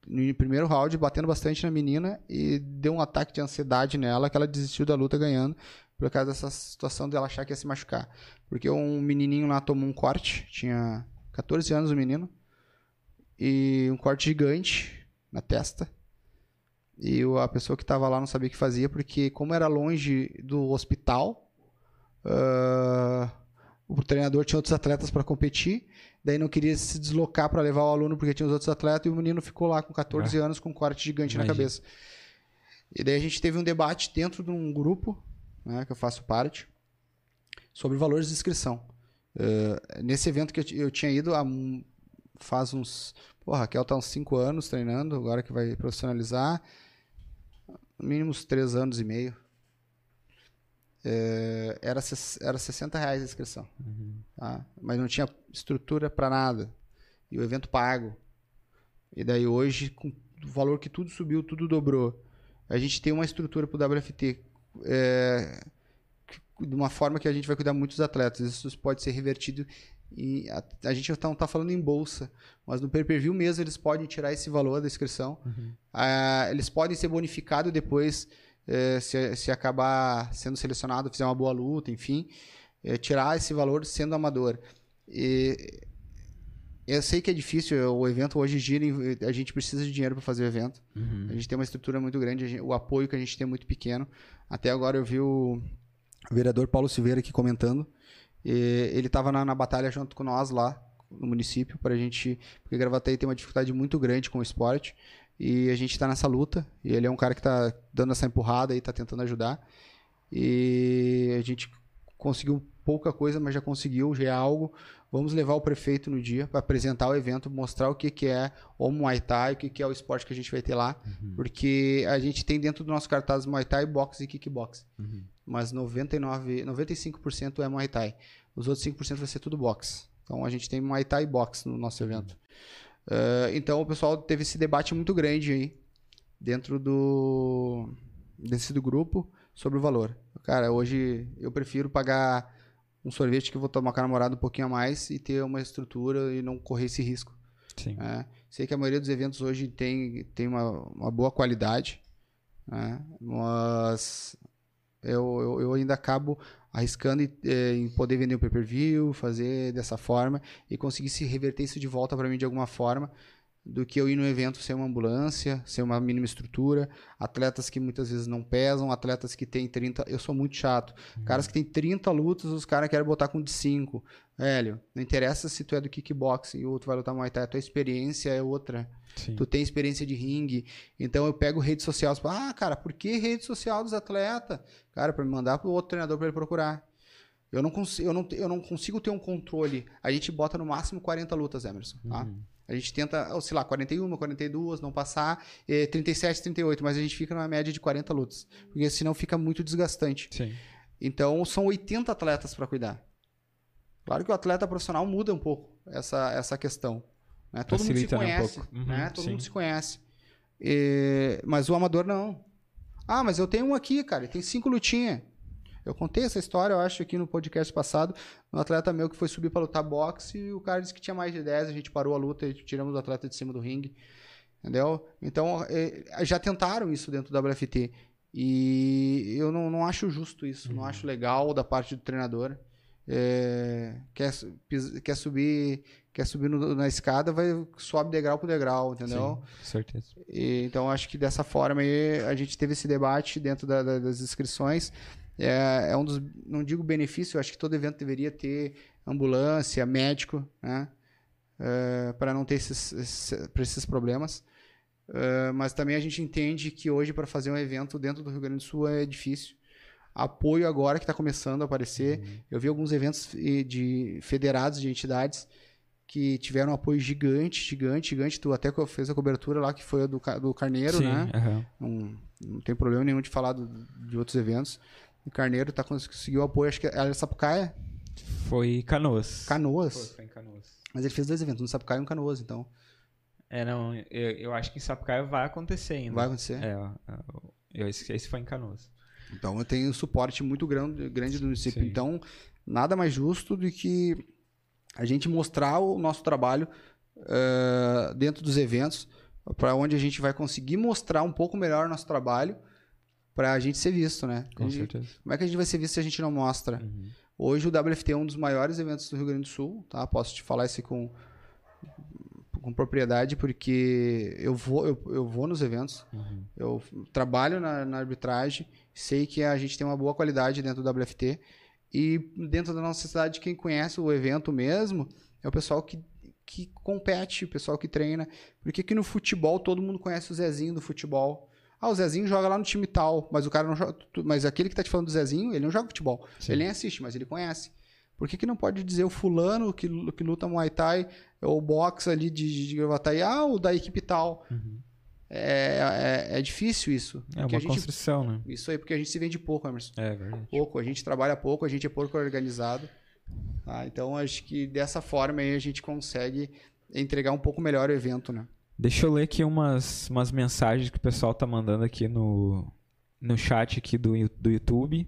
no primeiro round batendo bastante na menina e deu um ataque de ansiedade nela que ela desistiu da luta ganhando por causa dessa situação dela achar que ia se machucar. Porque um menininho lá tomou um corte, tinha 14 anos o menino, e um corte gigante na testa. E a pessoa que estava lá não sabia o que fazia, porque como era longe do hospital, ah, o treinador tinha outros atletas para competir, daí não queria se deslocar para levar o aluno porque tinha os outros atletas, e o menino ficou lá com 14 anos com um corte gigante na Imagina. cabeça. E daí a gente teve um debate dentro de um grupo, né, que eu faço parte, sobre valores de inscrição. Eh, nesse evento que eu, ti- eu tinha ido há faz uns. Pô, Raquel tá uns 5 anos treinando, agora que vai profissionalizar. Mínimo uns 3 anos e meio. Eh, era, era 60 reais a inscrição. tá? Mas não tinha estrutura para nada. E o evento pago. E daí hoje, com o valor que tudo subiu, tudo dobrou. A gente tem uma estrutura para o WFT. é, que- de uma forma que a gente vai cuidar muito dos atletas. Isso pode ser revertido. Em, a, a gente não está falando em bolsa, mas no pay-per-view mesmo eles podem tirar esse valor da inscrição. Ah, eles podem ser bonificados depois eh, se, se acabar sendo selecionado, fizer uma boa luta, enfim, eh, tirar esse valor sendo amador. E eu sei que é difícil, o evento hoje gira, a gente precisa de dinheiro para fazer o evento. Uhum. A gente tem uma estrutura muito grande, gente- o apoio que a gente tem é muito pequeno. Até agora eu vi o vereador Paulo Silveira aqui comentando. Ele estava na, na batalha junto com nós lá no município para a gente, porque Gravataí tem uma dificuldade muito grande com o esporte e a gente está nessa luta. E ele é um cara que está dando essa empurrada e está tentando ajudar. E a gente conseguiu pouca coisa, mas já conseguiu, já é algo. Vamos levar o prefeito no dia para apresentar o evento, mostrar o que, que é o Muay Thai, o que, que é o esporte que a gente vai ter lá. Porque a gente tem dentro do nosso cartaz Muay Thai, boxe e kickbox. Mas 99, 95% é Muay Thai. Os outros 5% vai ser tudo boxe. Então a gente tem Muay Thai e boxe no nosso evento. Eh, então o pessoal teve esse debate muito grande aí dentro do desse do grupo sobre o valor. Cara, hoje eu prefiro pagar um sorvete que eu vou tomar com a namorada um pouquinho a mais e ter uma estrutura e não correr esse risco. Sim. né? Sei que a maioria dos eventos hoje tem, tem uma, uma boa qualidade, né? mas eu, eu, eu ainda acabo arriscando em, eh, em poder vender o pay-per-view, fazer dessa forma e conseguir se reverter isso de volta para mim de alguma forma. Do que eu ir no evento ser uma ambulância, ser uma mínima estrutura, atletas que muitas vezes não pesam, atletas que têm 30, eu sou muito chato. Caras que têm 30 lutas, os caras querem botar com de 5. Velho, não interessa se tu é do kickboxing ou tu vai lutar Muay Thai, a tua experiência é outra. Sim. Tu tem experiência de ringue. Então eu pego rede social, e falo, ah, cara, por que rede social dos atletas? Cara, para me mandar pro outro treinador para ele procurar. Eu não, consigo, eu, não, eu não consigo ter um controle. A gente bota no máximo 40 lutas, Emerson. Tá? Uhum. A gente tenta, lá, 41, 42, não passar, eh, 37, 38, mas a gente fica numa média de 40 lutas. Porque senão fica muito desgastante. Sim. Então são 80 atletas para cuidar. Claro que o atleta profissional muda um pouco essa, essa questão. né? Todo Facilita, mundo né, se um conhece. pouco. Uhum, né? Todo sim. mundo se conhece. E- mas o amador não. Ah, mas eu tenho um aqui, cara, tem cinco lutinhas. Eu contei essa história, eu acho, aqui no podcast passado. Um atleta meu que foi subir para lutar boxe e o cara disse que tinha mais de 10, a gente parou a luta e tiramos o atleta de cima do ringue. Entendeu? Então, eh, já tentaram isso dentro do WFT. E eu não, não acho justo isso, não acho legal da parte do treinador. É, quer, quer subir, quer subir no- na escada, vai sobe degrau por degrau, entendeu? Sim, certeza. E, então acho que dessa forma aí a gente teve esse debate dentro da- da- das inscrições. É, é um dos, não digo benefício, eu acho que todo evento deveria ter ambulância, médico, né? para não ter esses, esses, esses problemas. É, mas também a gente entende que hoje para fazer um evento dentro do Rio Grande do Sul é difícil. Apoio agora que está começando a aparecer. Eu vi alguns eventos de federados de entidades que tiveram um apoio gigante, gigante, gigante. Tu até fez a cobertura lá, que foi a do, do Carneiro, Sim, né? aham. Não, não tem problema nenhum de falar do- de outros eventos. O Carneiro tá, cons- conseguiu apoio, acho que era Sapucaia, Foi Canoas. Canoas. Foi, foi em Canoas. Mas ele fez dois eventos, um Sapucaia e um Canoas, então É, não, eu, eu acho que em Sapucaia vai acontecer ainda. vai acontecer. É, ó, eu, esse, esse foi em Canoas. Então eu tenho um suporte muito grande, grande do município. Sim. Então, nada mais justo do que a gente mostrar o nosso trabalho eh, dentro dos eventos, para onde a gente vai conseguir mostrar um pouco melhor o nosso trabalho para a gente ser visto, né? Com gente- certeza. como é que a gente vai ser visto se a gente não mostra? Uhum. Hoje o WFT é um dos maiores eventos do Rio Grande do Sul, tá? Posso te falar isso com, com propriedade, porque eu vou, eu, eu vou nos eventos, Uhum. eu trabalho na, na arbitragem, sei que a gente tem uma boa qualidade dentro do WFT, e dentro da nossa cidade, quem conhece o evento mesmo é o pessoal que, que compete, o pessoal que treina. Porque aqui no futebol todo mundo conhece o Zezinho do futebol. Ah, o Zezinho joga lá no time tal, mas o cara não joga. Mas aquele que tá te falando do Zezinho, ele não joga futebol. Sim. Ele nem assiste, mas ele conhece. Por que, que não pode dizer o fulano que, que luta Muay Thai ou boxe ali de, de Gravataí, ah, o da equipe tal? Uhum. É, é, é difícil isso. É uma gente, construção, né? isso aí, porque a gente se vende pouco, Emerson. É verdade. Pouco, a gente trabalha pouco, a gente é pouco organizado. tá? Então acho que dessa forma aí a gente consegue entregar um pouco melhor o evento, né? Deixa eu ler aqui umas, umas mensagens que o pessoal tá mandando aqui no, no chat aqui do, do YouTube.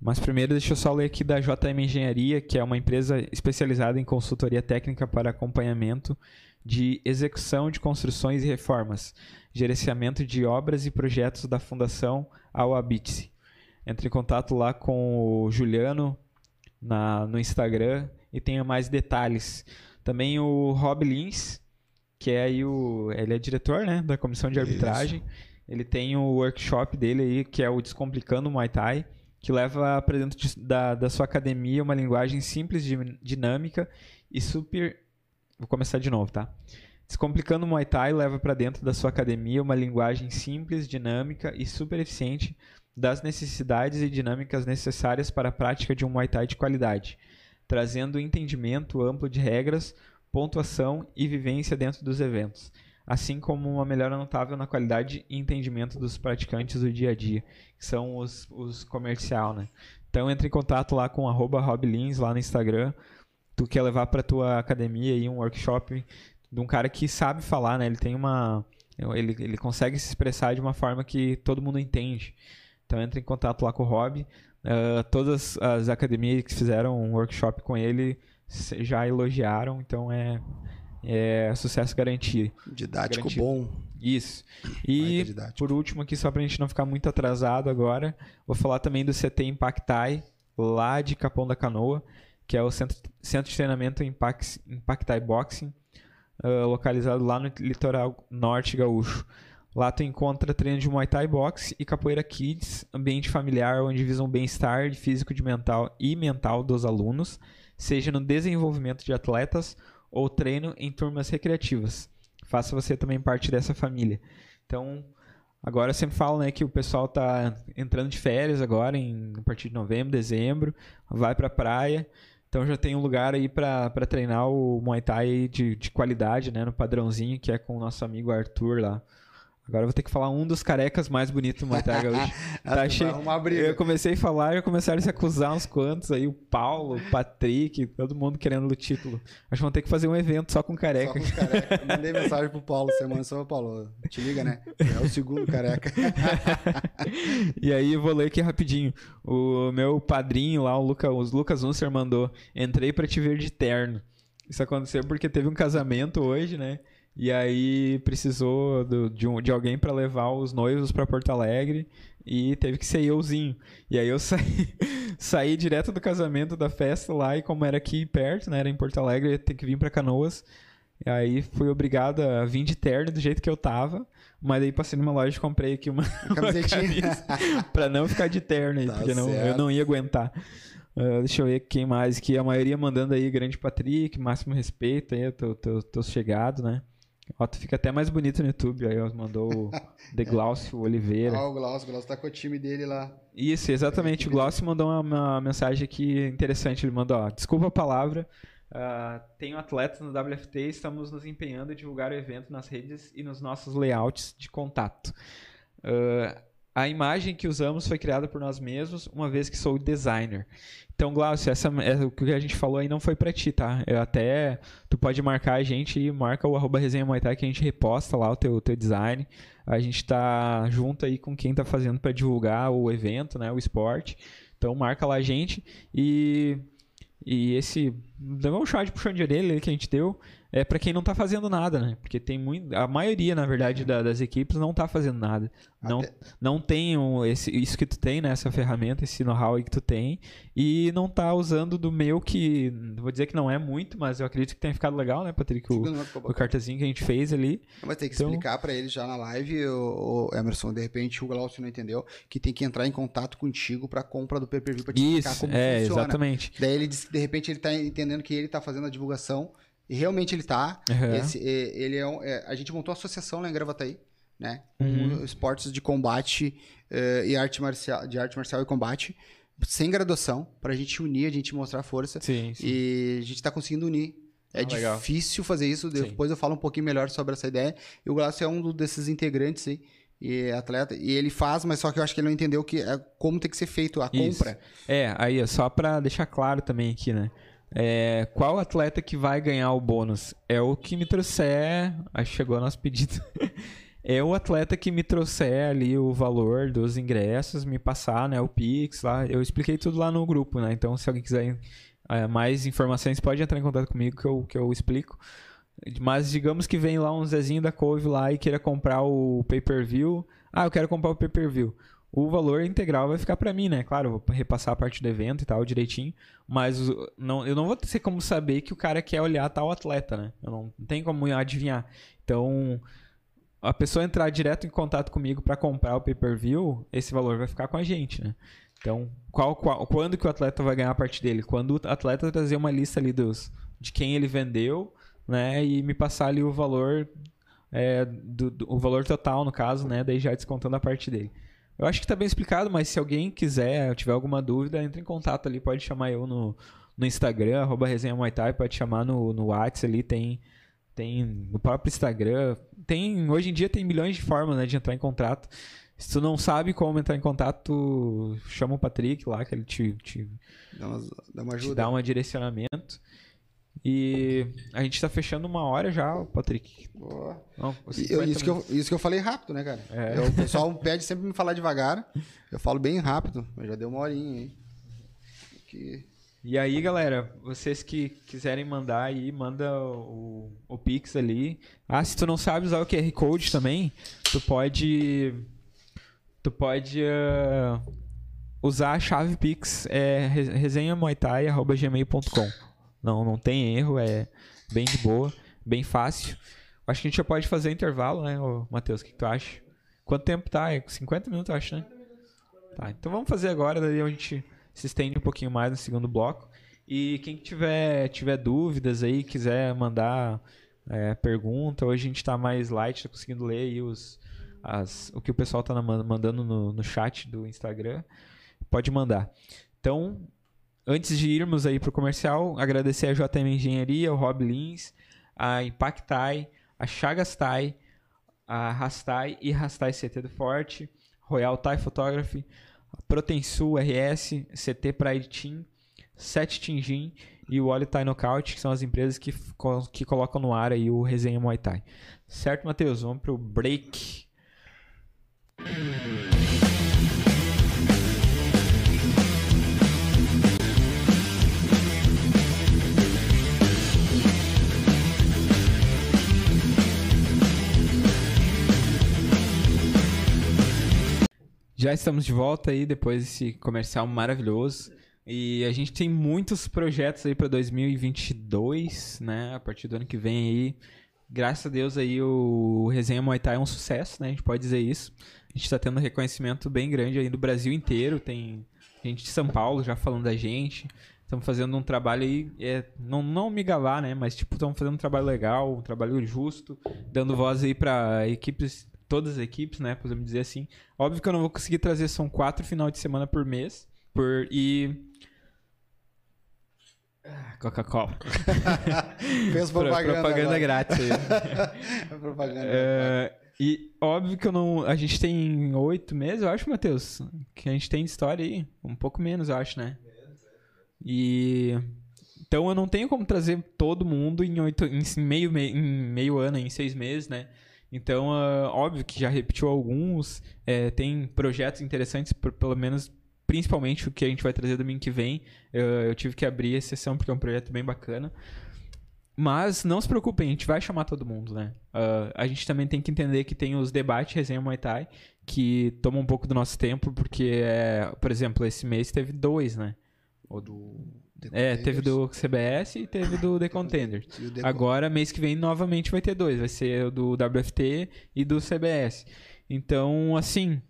Mas primeiro deixa eu só ler aqui da JM Engenharia, que é uma empresa especializada em consultoria técnica para acompanhamento de execução de construções e reformas, gerenciamento de obras e projetos da Fundação Awabitse. Entre em contato lá com o Juliano na, no Instagram e tenha mais detalhes. Também o Rob Lins, que é aí o. Ele é diretor, né? Da comissão de Isso. arbitragem. Ele tem o workshop dele aí, que é o Descomplicando o Muay Thai, que leva para dentro de- da, da sua academia uma linguagem simples, di- dinâmica e super. Vou começar de novo, tá? Descomplicando o Muay Thai leva para dentro da sua academia uma linguagem simples, dinâmica e super eficiente das necessidades e dinâmicas necessárias para a prática de um Muay Thai de qualidade, trazendo entendimento amplo de regras, pontuação e vivência dentro dos eventos, assim como uma melhora notável na qualidade e entendimento dos praticantes do dia a dia, que são os, os comercial, né? Então entre em contato lá com roblins lá no Instagram, tu quer levar para tua academia aí um workshop de um cara que sabe falar, né? Ele tem uma ele, ele consegue se expressar de uma forma que todo mundo entende. Então entre em contato lá com o Rob. Ah, todas as academias que fizeram um workshop com ele já elogiaram, então é, é sucesso garantido. Didático Garantido. bom. Isso. E por último aqui, só pra gente não ficar muito atrasado agora, vou falar também do CT Impactai, lá de Capão da Canoa, que é o centro, centro de treinamento Impact, Impactai Boxing. ah, localizado lá no litoral norte gaúcho. Lá tu encontra treino de Muay Thai Boxe e Capoeira Kids, ambiente familiar onde visam o bem-estar físico de mental e mental dos alunos, seja no desenvolvimento de atletas ou treino em turmas recreativas. Faça você também parte dessa família. Então, agora eu sempre falo né, que o pessoal tá entrando de férias agora, em, a partir de novembro, dezembro, vai pra praia. Então já tem um lugar aí pra treinar o Muay Thai de, de qualidade, né? No padrãozinho, que é com o nosso amigo Arthur lá. Agora eu vou ter que falar um dos carecas mais bonitos do Muay Thai gaúcho. Tá. Eu comecei a falar e já começaram a se acusar uns quantos aí, o Paulo, o Patrick, todo mundo querendo o título. Acho que vão ter que fazer um evento só com Só careca. com os careca. Mandei mensagem pro Paulo semana só, Paulo, te liga, né? É o segundo careca. E aí eu vou ler aqui rapidinho. O meu padrinho lá, o Luca, os Lucas Unser mandou: "Entrei pra te ver de terno". Isso aconteceu porque teve um casamento hoje, né? E aí precisou do- de, um- de alguém pra levar os noivos pra Porto Alegre e teve que ser euzinho. E aí eu saí, saí direto do casamento da festa lá e como era aqui perto, né, era em Porto Alegre, eu ia ter que vir pra Canoas. E aí fui obrigado a vir de terno do jeito que eu tava, mas aí passei numa loja e comprei aqui uma, uma Camisetinha. pra não ficar de terno aí, Tá porque não, eu não ia aguentar. Ah, deixa eu ver quem mais aqui. A maioria mandando aí grande Patrick, máximo respeito aí, teu, teu, teu chegado, né? Ó, tu fica até mais bonito no YouTube. Aí mandou o The Glaucio Oliveira. Ó, o Glaucio, o Glaucio tá com o time dele lá. Isso, exatamente. O Glaucio mandou uma, uma mensagem aqui interessante. Ele mandou, ó, desculpa a palavra. ah, tenho atletas no WFT e estamos nos empenhando em divulgar o evento nas redes e nos nossos layouts de contato. Ah, a imagem que usamos foi criada por nós mesmos, uma vez que sou designer. Então, Glaucio, essa, é, o que a gente falou aí não foi pra ti, tá? Eu até, tu pode marcar a gente e marca o arroba resenha Muay Thai que a gente reposta lá o teu, teu design. A gente tá junto aí com quem tá fazendo pra divulgar o evento, né? O esporte. Então marca lá a gente e e esse um chá de puxão de orelha que a gente deu é pra quem não tá fazendo nada, né? Porque tem muito a maioria, na verdade, da- das equipes não tá fazendo nada. Não, Até- não tem um- esse, isso que tu tem, né? Essa ferramenta, esse know-how aí que tu tem. E não tá usando do meu que. Vou dizer que não é muito, mas eu acredito que tenha ficado legal, né, Patrick? O, o cartazinho que a gente fez ali. Mas tem que Então- explicar pra ele já na live, o, Emerson, de repente o Glaucio não entendeu, que tem que entrar em contato contigo pra compra do pay-per-view pra te explicar Isso, como é, funciona. exatamente. Daí ele disse que de repente ele tá entendendo que ele tá fazendo a divulgação, e realmente ele tá. Aham. Esse, é, ele é, um- é, a gente montou uma associação lá em Gravataí, né? Com Uhum. esportes de combate eh, e arte marcial, de arte marcial e combate, sem graduação, pra gente unir, a gente mostrar força. Sim, sim. E a gente tá conseguindo unir. É Ah, legal. difícil fazer isso, Sim. depois eu falo um pouquinho melhor sobre essa ideia. E o Glaucio é um desses integrantes aí, e é atleta, e ele faz, mas só que eu acho que ele não entendeu que é, como tem que ser feito a Isso. compra. É, aí, ó, só pra deixar claro também aqui, né? É, qual atleta que vai ganhar o bônus? É o que me trouxer. Que chegou o nosso pedido. É o atleta que me trouxer ali o valor dos ingressos, me passar, né, o Pix lá. Eu expliquei tudo lá no grupo, né? Então, se alguém quiser é, mais informações, pode entrar em contato comigo que eu, que eu explico. Mas digamos que vem lá um Zezinho da Couve lá e queira comprar o pay-per-view. Ah, eu quero comprar o pay-per-view. O valor integral vai ficar pra mim, né? Claro, vou repassar a parte do evento e tal direitinho, mas não, eu não vou ter como saber que o cara quer olhar tal atleta, né? Eu não, não tem como adivinhar. Então, a pessoa entrar direto em contato comigo pra comprar o pay-per-view, esse valor vai ficar com a gente, né? Então, qual, qual- quando que o atleta vai ganhar a parte dele? Quando o atleta trazer uma lista ali dos, de quem ele vendeu, né? E me passar ali o valor, é, do, do- o valor total, no caso, né? Daí já descontando a parte dele. Eu acho que tá bem explicado, mas se alguém quiser, tiver alguma dúvida, entre em contato ali, pode chamar eu no, no Instagram, arroba resenha Muay Thai, pode chamar no, no WhatsApp ali, tem, tem no próprio Instagram. Tem, hoje em dia tem milhões de formas né, de entrar em contato. Se tu não sabe como entrar em contato, chama o Patrick lá, que ele te, te, Dá, umas- dá uma te ajuda. dá um direcionamento. E a gente tá fechando uma hora já, Patrick. Boa. Não, eu- 50 isso, que eu, isso que eu falei rápido, né, cara? É. Eu- o pessoal pede sempre me falar devagar. Eu falo bem rápido. mas Já deu uma horinha aí. E aí, galera, vocês que quiserem mandar aí, manda o, o Pix ali. Ah, se tu não sabe usar o QR Code também, tu pode. Tu pode ah, usar a chave Pix, é resenhamuaitai.gmail.com. Não, não tem erro, é bem de boa. bem fácil. Acho que a gente já pode fazer intervalo, né, Matheus? O que, tu acha? Quanto tempo tá? É 50 minutos, acho, né? Tá, então vamos fazer agora, daí a gente se estende um pouquinho mais no segundo bloco. E quem tiver, tiver dúvidas aí, quiser mandar é, pergunta, hoje a gente tá mais light, tá conseguindo ler aí os, as, o que o pessoal tá mandando no, no chat do Instagram. Pode mandar. Então, antes de irmos aí pro comercial, agradecer a JM Engenharia, o Rob Lins, a Impactai, a Chagastai, a Rastai e Rastai CT do Forte, Royal Thai Photography, Protensul RS, CT Pride Team, 7 Tingin e o Oli Thai Knockout, que são as empresas que, que colocam no ar aí o Resenha Muay Thai. Certo, Matheus? Vamos pro break. Já estamos de volta aí depois desse comercial maravilhoso. E a gente tem muitos projetos aí para 2022, né? A partir do ano que vem aí. Graças a Deus aí o Resenha Muay Thai é um sucesso, né? A gente pode dizer isso. A gente está tendo um reconhecimento bem grande aí do Brasil inteiro. Tem gente de São Paulo já falando da gente. Estamos fazendo um trabalho aí, é, não, não me gabar, né? Mas, tipo, estamos fazendo um trabalho legal, um trabalho justo, dando voz aí para equipes, todas as equipes, né? Podemos dizer assim. Óbvio que eu não vou conseguir trazer, são quatro final de semana por mês. Por, e. Ah, Coca-Cola. Fez Pro- propaganda. propaganda grátis propaganda. É, e óbvio que eu não. A gente tem oito meses, eu acho, Matheus. Que a gente tem de história aí. Um pouco menos, eu acho, né? E. Então eu não tenho como trazer todo mundo em, oito, em meio, me- em meio ano, em seis meses, né? Então, ah, óbvio que já repetiu alguns. é, tem projetos interessantes, por- pelo menos, principalmente o que a gente vai trazer domingo que vem. Eu, eu tive que abrir a sessão porque é um projeto bem bacana. Mas não se preocupem, a gente vai chamar todo mundo, né? Ah, a gente também tem que entender que tem os debates resenha Muay Thai, que tomam um pouco do nosso tempo, porque, é, por exemplo, esse mês teve dois, né? Do... É, teve do CBS e teve do The Contenders. The Agora, mês que vem, novamente vai ter dois. Vai ser o do WFT e do CBS. Então, assim,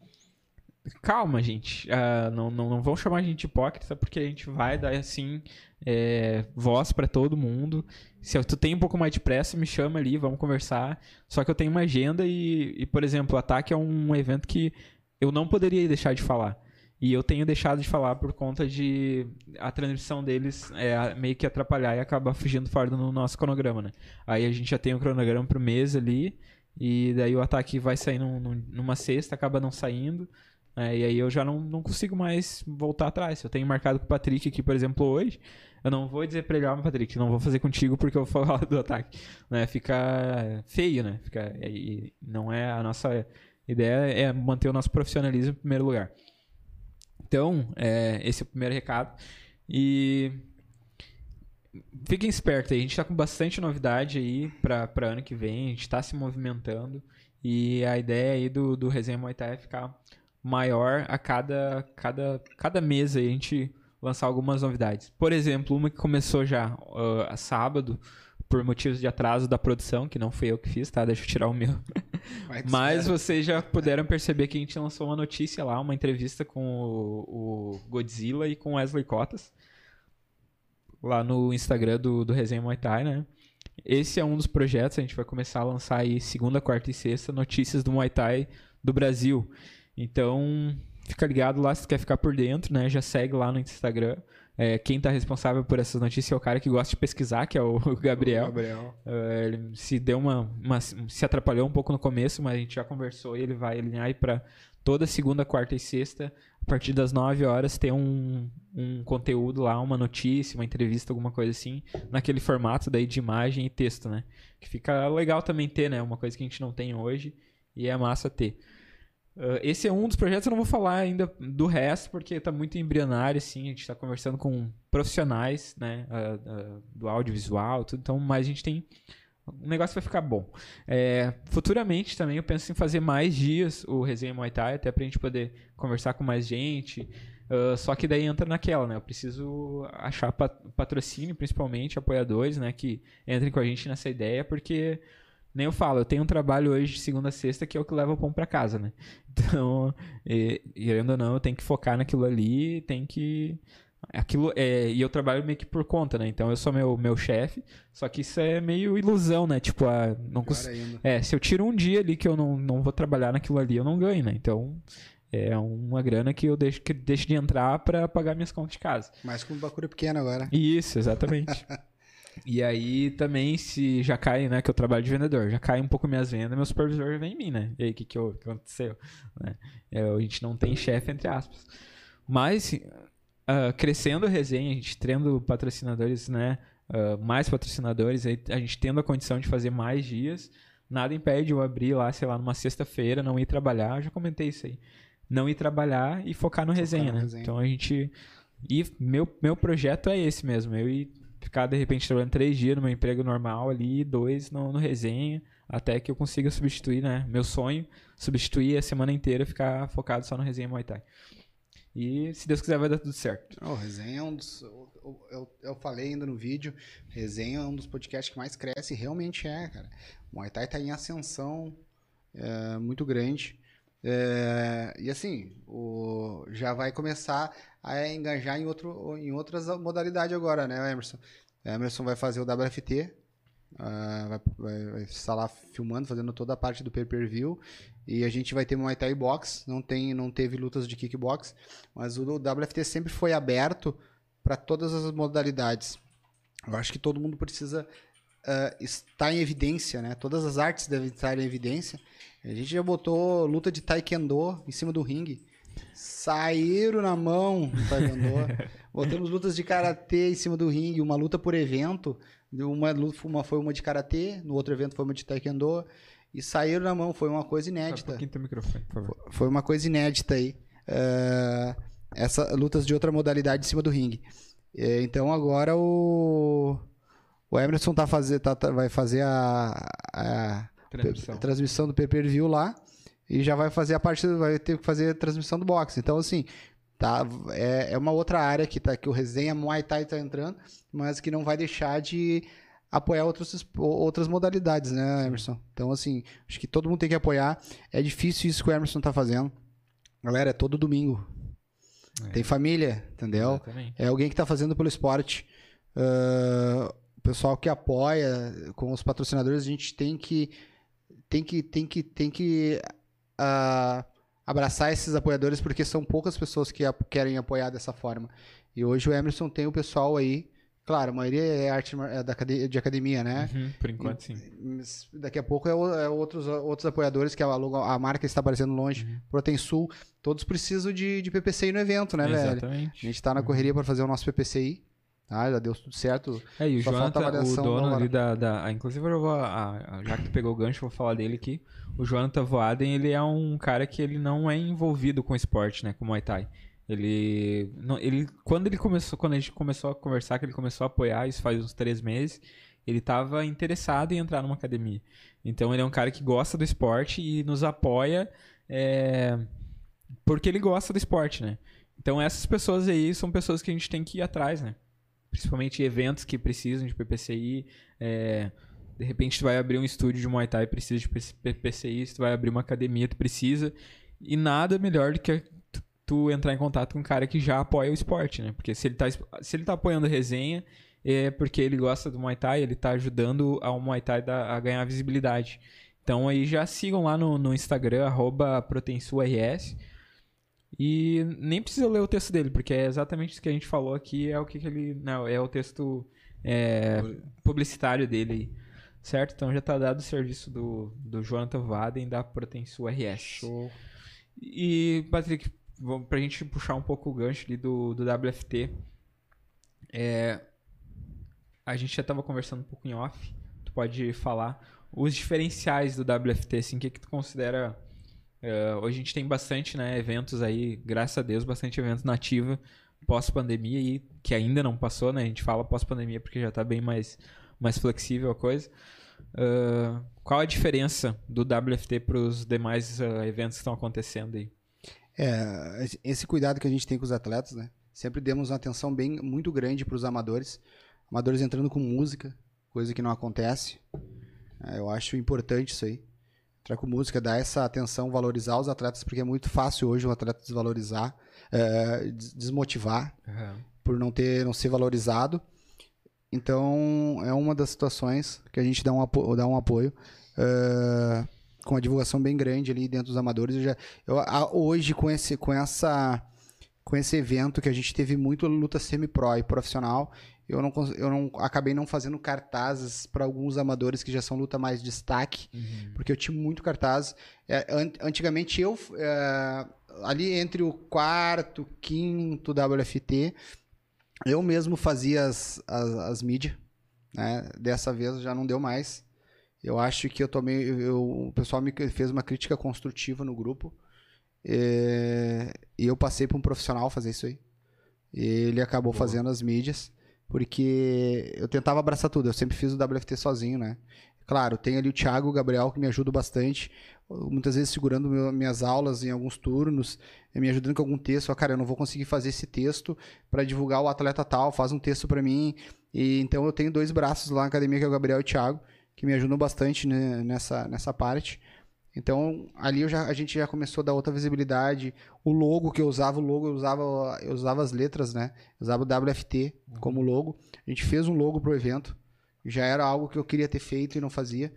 calma, gente. Ah, não, não, não vão chamar a gente de hipócrita, porque a gente vai dar, assim, é, voz pra todo mundo. Se tu tem um pouco mais de pressa, me chama ali, vamos conversar. Só que eu tenho uma agenda e, e, por exemplo, o Ataque é um evento que eu não poderia deixar de falar. E eu tenho deixado de falar por conta de a transmissão deles é, meio que atrapalhar e acabar fugindo fora do nosso cronograma, né? Aí a gente já tem o cronograma pro mês ali, e daí o ataque vai sair num- num- numa sexta, acaba não saindo, né? e aí eu já não, não consigo mais voltar atrás. Eu tenho marcado com o Patrick aqui, por exemplo, hoje, eu não vou dizer pra ele, ó, Patrick, não vou fazer contigo porque eu vou falar do ataque. Né? Fica feio, né? Fica, e não é a nossa ideia é manter o nosso profissionalismo em primeiro lugar. Então, é, esse é o primeiro recado. E fiquem espertos aí, a gente tá com bastante novidade aí pra ano que vem, a gente tá se movimentando. E a ideia aí do, do Resenha Muay Thai é ficar maior a cada, cada, cada mês aí a gente lançar algumas novidades. Por exemplo, uma que começou já ah, sábado, por motivos de atraso da produção, que não fui eu que fiz, tá? Deixa eu tirar o meu. Mas vocês já puderam perceber que a gente lançou uma notícia lá, uma entrevista com o, o Godzilla e com o Wesley Cotas. Lá no Instagram do, do Resenha Muay Thai, né? Esse é um dos projetos, a gente vai começar a lançar aí segunda, quarta e sexta notícias do Muay Thai do Brasil. Então, fica ligado lá se tu quer ficar por dentro, né? Já segue lá no Instagram. É, quem tá responsável por essas notícias é o cara que gosta de pesquisar, que é o Gabriel. Gabriel. É, ele se deu uma, uma- se atrapalhou um pouco no começo, mas a gente já conversou e ele vai alinhar aí para toda segunda, quarta e sexta, a partir das 9 horas, ter um, um conteúdo lá, uma notícia, uma entrevista, alguma coisa assim, naquele formato daí de imagem e texto, né? Que fica legal também ter, né? Uma coisa que a gente não tem hoje e é massa ter. Ah, esse é um dos projetos, eu não vou falar ainda do resto, porque tá muito embrionário, assim, a gente tá conversando com profissionais, né, ah, ah, do audiovisual, tudo, então, mas a gente tem, o negócio vai ficar bom. É, futuramente também eu penso em fazer mais dias o Resenha Muay Thai, até pra gente poder conversar com mais gente, Uh, só que daí entra naquela, né? Eu preciso achar pat- patrocínio, principalmente apoiadores, né? Que entrem com a gente nessa ideia, porque nem eu falo, eu tenho um trabalho hoje de segunda a sexta que é o que leva o pão pra casa, né? Então, e, querendo ou não, eu tenho que focar naquilo ali, tem que. Aquilo, é, e eu trabalho meio que por conta, né? Então eu sou meu, meu chefe, só que isso é meio ilusão, né? Tipo, a, não Pior cons- é, se eu tiro um dia ali que eu não, não vou trabalhar naquilo ali, eu não ganho, né? Então é uma grana que eu deixo, que deixo de entrar pra pagar minhas contas de casa. Mais com o Bacura pequeno agora. Isso, exatamente. e aí também, se já cai, né, que eu trabalho de vendedor, já cai um pouco minhas vendas, meu supervisor já vem em mim, né? E aí, o que, que, eu- que aconteceu? Né? É, a gente não tem chefe, entre aspas. Mas, ah, crescendo a resenha, a gente tendo patrocinadores, né? ah, mais patrocinadores, aí a gente tendo a condição de fazer mais dias, nada impede eu abrir lá, sei lá, numa sexta-feira, não ir trabalhar, eu já comentei isso aí. Não ir trabalhar e focar no resenha, no né? resenha. Então a gente. E meu, meu projeto é esse mesmo, eu ir ficar de repente trabalhando três dias no meu emprego normal ali, dois no, no resenha, até que eu consiga substituir, né? Meu sonho, substituir a semana inteira, ficar focado só no resenha Muay Thai. E se Deus quiser vai dar tudo certo. O Resenha é um dos. Eu, eu, eu falei ainda no vídeo, Resenha é um dos podcasts que mais cresce, realmente é, cara. Muay Thai tá em ascensão é, muito grande. É, e assim, o, já vai começar a engajar em, outro, em outras modalidades agora, né, Emerson? O Emerson vai fazer o WFT, ah, vai, vai, vai estar lá filmando, fazendo toda a parte do pay-per-view. E a gente vai ter Muay Thai Box, não, tem, não teve lutas de kickbox, mas o WFT sempre foi aberto para todas as modalidades. Eu acho que todo mundo precisa ah, estar em evidência, né? Todas as artes devem estar em evidência. A gente já botou luta de taekwondo em cima do ringue. Saíram na mão no taekwondo. Botamos lutas de karatê em cima do ringue, uma luta por evento. Uma, luta- uma foi uma de karatê, no outro evento foi uma de taekwondo. E saíram na mão, foi uma coisa Um inédita. teu microfone, por favor. Foi uma coisa inédita aí. É, essa lutas de outra modalidade em cima do ringue. É, então agora o o Emerson tá fazer, tá- tá- vai fazer a, a Transmissão. transmissão do pay-per-view lá e já vai fazer a parte vai ter que fazer a transmissão do boxe. Então assim, tá é, é uma outra área que tá que o resenha Muay Thai tá entrando, mas que não vai deixar de apoiar outros, outras modalidades, né, Emerson? Então assim, acho que todo mundo tem que apoiar. É difícil isso que o Emerson tá fazendo. Galera, é todo domingo. É. Tem família, entendeu? Exatamente. É alguém que está fazendo pelo esporte. Ah, o pessoal que apoia com os patrocinadores, a gente tem que tem que tem que tem que ah, abraçar esses apoiadores porque são poucas pessoas que querem apoiar dessa forma. E hoje o Emerson tem o pessoal aí, claro, a maioria é arte é de academia, né? Uhum, por enquanto, sim. Daqui a pouco é, é outros, outros apoiadores que alugam, a marca está aparecendo longe, Protensul, todos precisam de, de PPCI no evento, né, velho? A Exatamente. gente tá na correria para fazer o nosso PPCI. Tá, já deu tudo certo. É, e o Só Jonathan, o dono ali da, da- ah, Inclusive, eu vou, ah, ah, já que tu pegou o gancho, eu vou falar dele aqui. O Jonathan Voaden, ele é um cara que ele não é envolvido com esporte, né? Com Muay Thai. Ele, não- ele... Quando ele começou... Quando a gente começou a conversar, que ele começou a apoiar, isso faz uns três meses, ele tava interessado em entrar numa academia. Então, ele é um cara que gosta do esporte e nos apoia é, porque ele gosta do esporte, né? Então, essas pessoas aí são pessoas que a gente tem que ir atrás, né? Principalmente eventos que precisam de PPCI. é, de repente tu vai abrir um estúdio de Muay Thai precisa de PPCI, se tu vai abrir uma academia tu precisa. E nada melhor do que tu- entrar em contato com um cara que já apoia o esporte, né? Porque se ele tá, se ele tá apoiando resenha, é porque ele gosta do Muay Thai, ele tá ajudando ao Muay Thai da- a ganhar visibilidade. Então aí já sigam lá no, no Instagram, arroba ProtensuRS. E nem precisa ler o texto dele, porque é exatamente isso que a gente falou aqui, é o que, que ele. Não, é o texto é, publicitário dele aí. Certo? Então já tá dado o serviço do, do Jonathan Vaden da Protensu RS. Show. E, Patrick, vamos, pra gente puxar um pouco o gancho ali do, do WFT. É, a gente já tava conversando um pouco em off. Tu pode falar os diferenciais do WFT, assim, o que, que tu considera. É, hoje a gente tem bastante né, eventos aí, graças a Deus, bastante eventos na ativa pós-pandemia aí, que ainda não passou, né? A gente fala pós-pandemia porque já tá bem mais, mais flexível a coisa. Ah, qual a diferença do WFT para os demais ah, eventos que estão acontecendo aí? É, esse- cuidado que a gente tem com os atletas, né? Sempre demos uma atenção bem muito grande para os amadores. Amadores entrando com música, coisa que não acontece. Eu acho importante isso aí. Com música, dar essa atenção, valorizar os atletas, porque é muito fácil hoje um atleta desvalorizar, é, des- desmotivar por não ter não ser valorizado. Então é uma das situações que a gente dá um apoio, dá um apoio eh, com a divulgação bem grande ali dentro dos amadores. Eu já, eu, a- hoje com esse com essa com esse evento que a gente teve muito luta semi-pro e profissional, eu não eu não acabei não fazendo cartazes para alguns amadores que já são luta mais destaque porque eu tinha muito cartaz. É, an- antigamente eu, é, ali entre o quarto, quinto WFT, eu mesmo fazia as, as, as mídias. Né? Dessa vez já não deu mais. Eu acho que eu tomei. eu- o pessoal me fez uma crítica construtiva no grupo. é, e eu passei para um profissional fazer isso aí. Ele acabou Boa. fazendo as mídias. Porque eu tentava abraçar tudo. Eu sempre fiz o WFT sozinho, né? Claro, tem ali o Thiago o Gabriel que me ajudam bastante. Muitas vezes segurando meu- minhas aulas em alguns turnos, eh, me ajudando com algum texto. Ah, Cara, eu não vou conseguir fazer esse texto para divulgar o atleta tal, faz um texto para mim. E então eu tenho dois braços lá na academia, que é o Gabriel e o Thiago, que me ajudam bastante né, nessa, nessa parte. Então, ali já, a gente já começou a dar outra visibilidade. O logo que eu usava, o logo eu usava, eu usava as letras, né? Eu usava o WFT como logo. A gente fez um logo pro evento. Já era algo que eu queria ter feito e não fazia.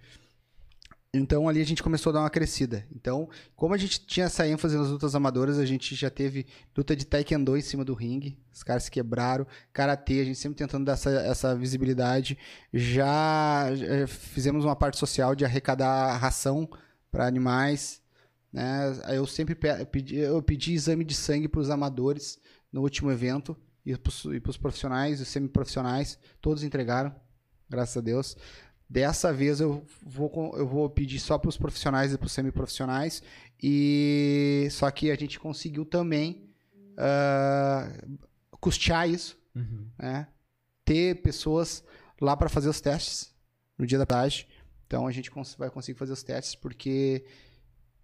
Então ali a gente começou a dar uma crescida. Então, como a gente tinha essa ênfase nas lutas amadoras, a gente já teve luta de taekwondo em cima do ringue. Os caras se quebraram. Karatê, a gente sempre tentando dar essa, essa visibilidade. Já, já fizemos uma parte social de arrecadar ração para animais. Né? Eu sempre pe- pedi, eu pedi exame de sangue para os amadores no último evento e para os profissionais e semiprofissionais. Todos entregaram, graças a Deus. Dessa vez eu vou, eu vou pedir só para os profissionais e para os semiprofissionais. E só que a gente conseguiu também ah, custear isso, Uhum. né? Ter pessoas lá para fazer os testes no dia da tarde. Então a gente vai conseguir fazer os testes porque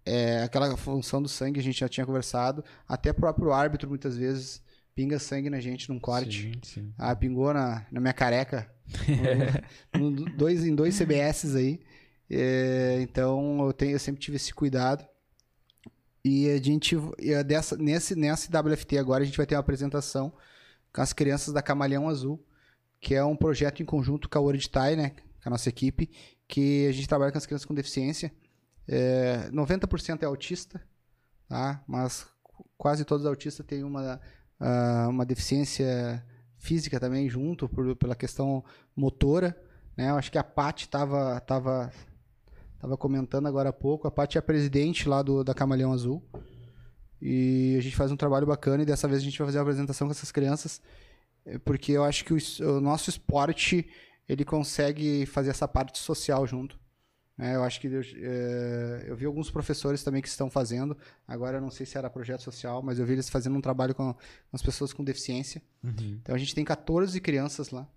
é, aquela função do sangue a gente já tinha conversado. Até o próprio árbitro muitas vezes pinga sangue na gente num corte. Sim, sim. Ah, pingou na, na minha careca. No- no- dois, em dois CBS aí. É, então eu, tenho, eu sempre tive esse cuidado. E a gente. dessa, nesse, nesse WFT agora a gente vai ter uma apresentação com as crianças da Camaleão Azul, que é um projeto em conjunto com a Orditai, né? Com a nossa equipe, que a gente trabalha com as crianças com deficiência. É, 90% é autista, tá? Mas quase todos os autistas têm uma, ah, uma deficiência física também junto, por, pela questão motora, né? Eu acho que a Paty estava tava, tava comentando agora há pouco, a Paty é a presidente lá do, da Camaleão Azul, e a gente faz um trabalho bacana, e dessa vez a gente vai fazer uma apresentação com essas crianças, porque eu acho que o, o nosso esporte, ele consegue fazer essa parte social junto. né? eu acho que eu, eh, eu vi alguns professores também que estão fazendo. Agora eu não sei se era projeto social, mas eu vi eles fazendo um trabalho com, as pessoas com deficiência. Uhum. Então a gente tem 14 crianças lá.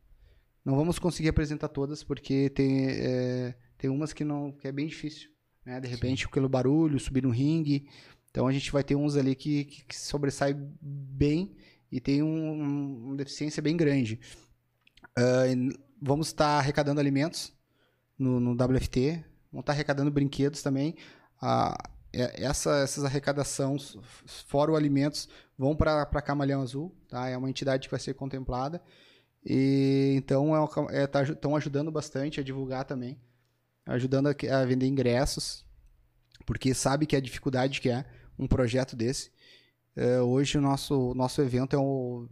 Não vamos conseguir apresentar todas, porque tem, é, tem umas que, não, que é bem difícil. Né? De repente, pelo barulho, subir no ringue. Então a gente vai ter uns ali que, que, que sobressai bem e tem um, um- uma deficiência bem grande. E vamos estar arrecadando alimentos no, no WFT. Vamos estar arrecadando brinquedos também. Ah, é- essa, essas arrecadações, fora o alimentos, vão para a Camaleão Azul. Tá? É uma entidade que vai ser contemplada. E então estão é, tá aju- tão ajudando bastante a divulgar também, ajudando a, a vender ingressos, porque sabe que a dificuldade que é um projeto desse. É, hoje o nosso, nosso evento é o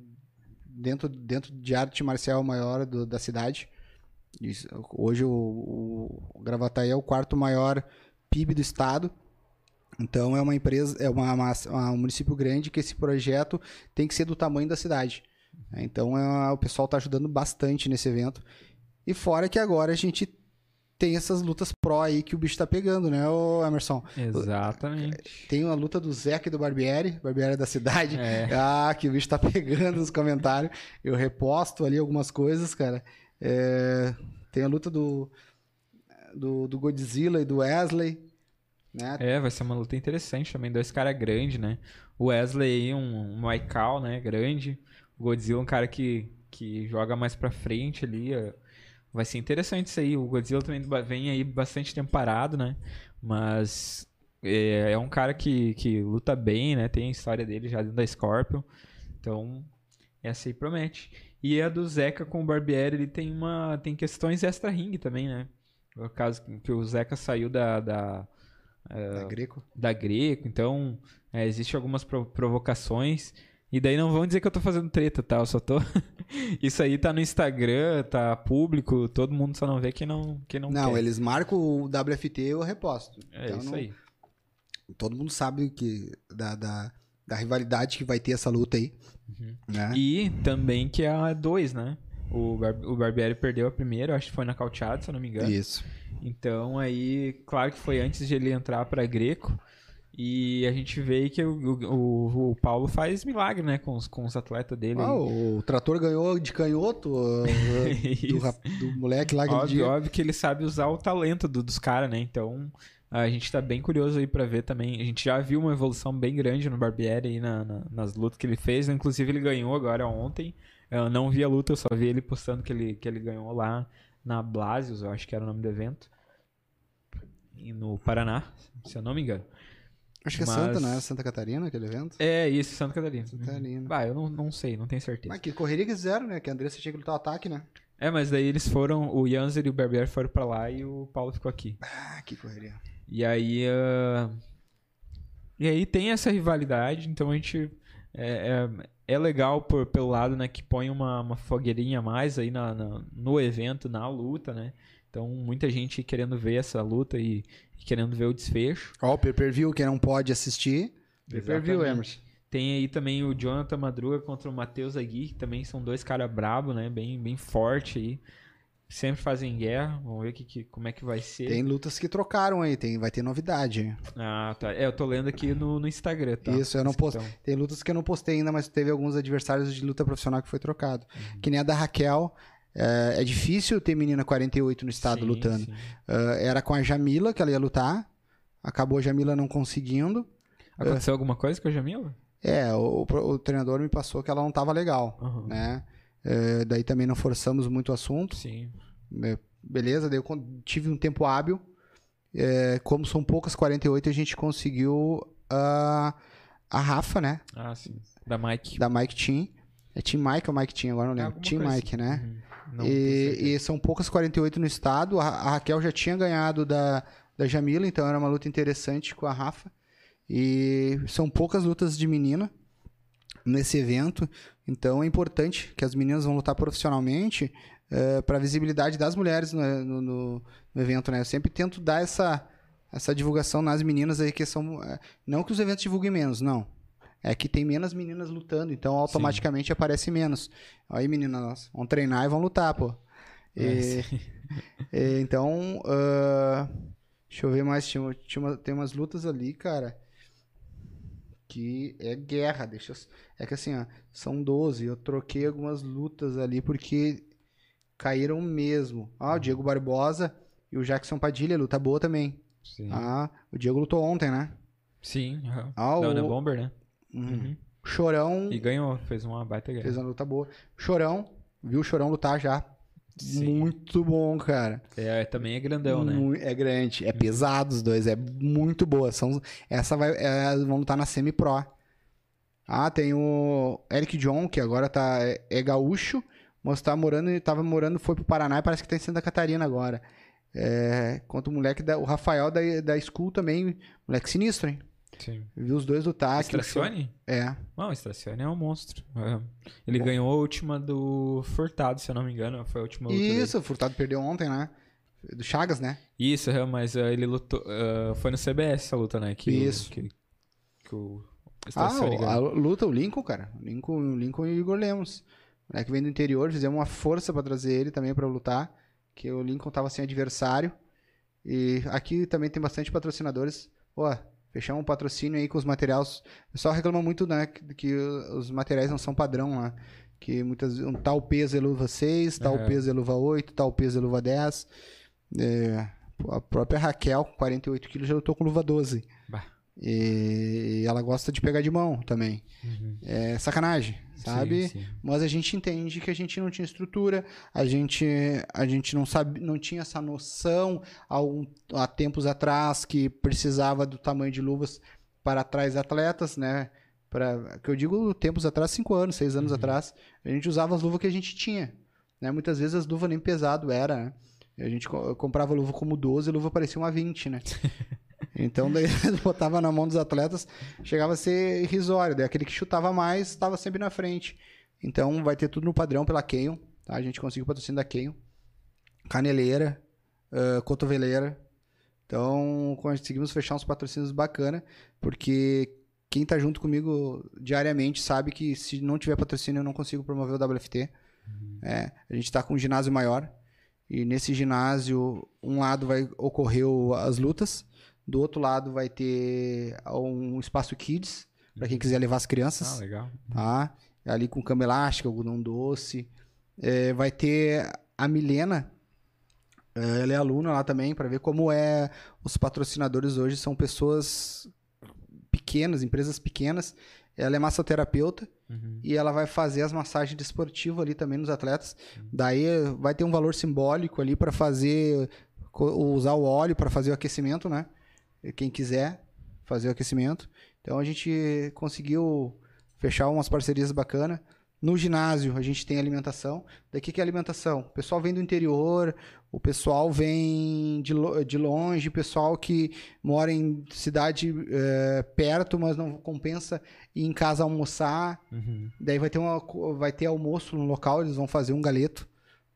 dentro, dentro de arte marcial maior do- da cidade. Hoje o, o, Gravataí é o quarto maior PIB do estado. Então é uma empresa, é uma, uma- uma- um município grande que esse projeto tem que ser do tamanho da cidade. Então é, o pessoal está ajudando bastante nesse evento. E fora que agora a gente tem essas lutas pró aí que o bicho tá pegando, né, ô Emerson? Exatamente. Tem a luta do Zeca e do Barbieri, Barbieri da cidade. É. Ah, que o bicho tá pegando nos comentários. Eu reposto ali algumas coisas, cara. É, tem a luta do, do, do Godzilla e do Wesley. né? É, vai ser uma luta interessante também. Dois caras grandes, né? O Wesley aí, um, um né? Grande. O Godzilla, um cara que, que joga mais pra frente ali. ó. Vai ser interessante isso aí. O Godzilla também vem aí bastante tempo parado, né? Mas é, é um cara que, que luta bem, né? Tem a história dele já dentro da Scorpion. Então, essa aí promete. E a do Zeca com o Barbieri, ele tem uma tem questões extra-ring também, né? No caso que o Zeca saiu da, da, Da Greco. da Greco, então é, existe algumas pro- provocações. E daí não vão dizer que eu tô fazendo treta, tá? Eu só tô. Isso aí tá no Instagram, tá público, todo mundo só não vê quem não, quem não, Não, quer. eles marcam o WFT e eu reposto. É Então, isso não- aí. Todo mundo sabe que da, da, da rivalidade que vai ter essa luta aí. Né? E também que é a 2, né? O, Bar o Barbieri perdeu a primeira, acho que foi nocauteado, se eu não me engano. Isso. Então aí, claro que foi antes de ele entrar pra Greco. E a gente vê que o, o, o Paulo faz milagre, né? Com os, com os atletas dele. Ah, o trator ganhou de canhoto uh, do, do moleque lá aquele Óbvio, óbvio que ele sabe usar o talento do- dos caras, né? Então a gente tá bem curioso aí pra ver também. A gente já viu uma evolução bem grande no Barbieri aí na- na- nas lutas que ele fez. né? Inclusive ele ganhou agora ontem. Eu não vi a luta, eu só vi ele postando que ele, que ele ganhou lá na Blasius, eu acho que era o nome do evento. E no Paraná, se eu não me engano. Acho que é Mas- Santa, não é? Santa Catarina, aquele evento? É isso, Santa Catarina. Santa Catarina. Bah, eu não, não sei, não tenho certeza. Mas que correria que fizeram, né? Que a Andressa tinha que lutar o ataque, né? É, mas daí eles foram, o Janzer e o Barbieri foram pra lá e o Paulo ficou aqui. Ah, que correria. E aí. ah, E aí tem essa rivalidade, então a gente. É, é, é legal por, pelo lado, né, que põe uma, uma fogueirinha a mais aí na, na- no evento, na luta, né? Então muita gente querendo ver essa luta e, e querendo ver o desfecho. Ó, o pay-per-view, quem não pode assistir. Pay-per-view. Emerson. Tem aí também o Jonathan Madruga contra o Matheus Agui, que também são dois caras brabo, né? Bem, bem forte aí. Sempre fazem guerra. Vamos ver que, que- como é que vai ser. Tem lutas que trocaram aí, tem, vai ter novidade. Ah, tá. É, eu tô lendo aqui no, no Instagram, tá? Isso, eu não posto. Então, Tem lutas que eu não postei ainda, mas teve alguns adversários de luta profissional que foi trocado. Uhum. Que nem a da Raquel. É, é difícil ter menina 48 no estado sim, lutando. sim. Ah, era com a Jamila que ela ia lutar. Acabou a Jamila não conseguindo. Aconteceu alguma coisa com a Jamila? É, o, o- o treinador me passou que ela não tava legal, Aham. né? É, daí também não forçamos muito o assunto. Sim. É, beleza, daí eu tive um tempo hábil. É, como são poucas 48, a gente conseguiu a, a Rafa, né? Ah, sim. Da Mike. Da Mike Team. É Team Mike ou Mike Team? Agora não É lembro. alguma Team coisa Mike, né? Uhum. Não. E, e são poucas 48 no estado. A, a Raquel já tinha ganhado da, da Jamila, então era uma luta interessante com a Rafa. E são poucas lutas de menina nesse evento. Então é importante que as meninas vão lutar profissionalmente para a visibilidade das mulheres no, no- no- evento, né? Eu sempre tento dar essa, essa divulgação nas meninas aí que são. é, não que os eventos divulguem menos, não. É que tem menos meninas lutando, então automaticamente aparece menos. Aí, meninas, vão treinar e vão lutar, pô. É, E- sim. e, então, ah, deixa eu ver mais. Tinha, tinha uma- tem umas lutas ali, cara, que é guerra. Deixa eu- é que assim, ó, são 12. Eu troquei algumas lutas ali porque caíram mesmo. Ah, o Diego Barbosa e o Jackson Padilha, luta boa também. Sim. Ah, o Diego lutou ontem, né? Sim. aham. Ah, Ana o- Bomber, né? Uhum. Uhum. Chorão E ganhou, fez uma baita guerra. fez uma luta boa. Chorão, viu o Chorão lutar já. Sim. Muito bom, cara. É, também é grandão, né? É grande, é pesado os dois, é muito boa. São, essa vai, é, vão lutar na semi-pro. Ah, tem o Eric John, que agora tá, é, é gaúcho, mas tá morando, tava morando, foi pro Paraná e parece que tá em Santa Catarina agora. É, contra o moleque, da, o Rafael da, da School também, moleque sinistro, hein? Sim. Viu os dois lutar. que Stracione? É, Não, o Stracione é um monstro. É. Ele ganhou a última do Furtado, se eu não me engano. Foi a última luta dele. isso, o Furtado perdeu ontem, né? Do Chagas, né? Isso, é, mas ah, ele lutou. ah, foi no CBS essa luta, né? Que Isso. O, que, que o Ah, Stracione o- a ganhou. luta, o Lincoln, cara. O Lincoln, o Lincoln e o Igor Lemos. O moleque vem do interior, fizemos uma força pra trazer ele também pra lutar. Que o Lincoln tava sem adversário. E aqui também tem bastante patrocinadores. Pô, fechamos um patrocínio aí com os materiais. O pessoal reclama muito, né, que, que os materiais não são padrão lá. Que muitas um tal peso é luva 6, tal Aham. peso é luva 8, tal peso é luva 10. É, A própria Raquel, com 48 quilos, já lutou com luva 12. E ela gosta de pegar de mão também. É sacanagem, sabe? Uhum. Sim, sim. Mas a gente entende que a gente não tinha estrutura, a gente, a gente não, sabe, não tinha essa noção há, um- há tempos atrás que precisava do tamanho de luvas para trás atletas, né? Pra, que eu digo tempos atrás, cinco anos, seis anos atrás, a gente usava as luvas que a gente tinha. Né? Muitas vezes as luvas nem pesado era, né? A gente co- comprava luva como 12 e a luva parecia uma 20, né? Então daí botava na mão dos atletas, chegava a ser irrisório. Daí aquele que chutava mais estava sempre na frente. Então vai ter tudo no padrão pela Kenyon, tá? A gente conseguiu o patrocínio da Kenyon. Caneleira, ah, cotoveleira. Então conseguimos fechar uns patrocínios bacana, porque quem tá junto comigo diariamente sabe que se não tiver patrocínio eu não consigo promover o WFT. É, a gente tá com um ginásio maior e nesse ginásio um lado vai ocorrer as lutas, do outro lado vai ter um espaço kids para quem quiser levar as crianças Ah, legal. tá? Ali com cama elástica, algodão doce. É, vai ter a Milena, é, ela é aluna lá também, para ver como é. Os patrocinadores hoje são pessoas pequenas, empresas pequenas. Ela é massoterapeuta Uhum. e ela vai fazer as massagens desportivas ali também nos atletas. Daí vai ter um valor simbólico ali para fazer usar o óleo para fazer o aquecimento, né? Quem quiser fazer o aquecimento. Então a gente conseguiu fechar umas parcerias bacanas. No ginásio a gente tem alimentação. Daqui que é alimentação? O pessoal vem do interior, o pessoal vem de, de longe, o pessoal que mora em cidade eh, perto, mas não compensa ir em casa almoçar. Uhum. Daí vai ter, uma, vai ter almoço no local, eles vão fazer um galeto,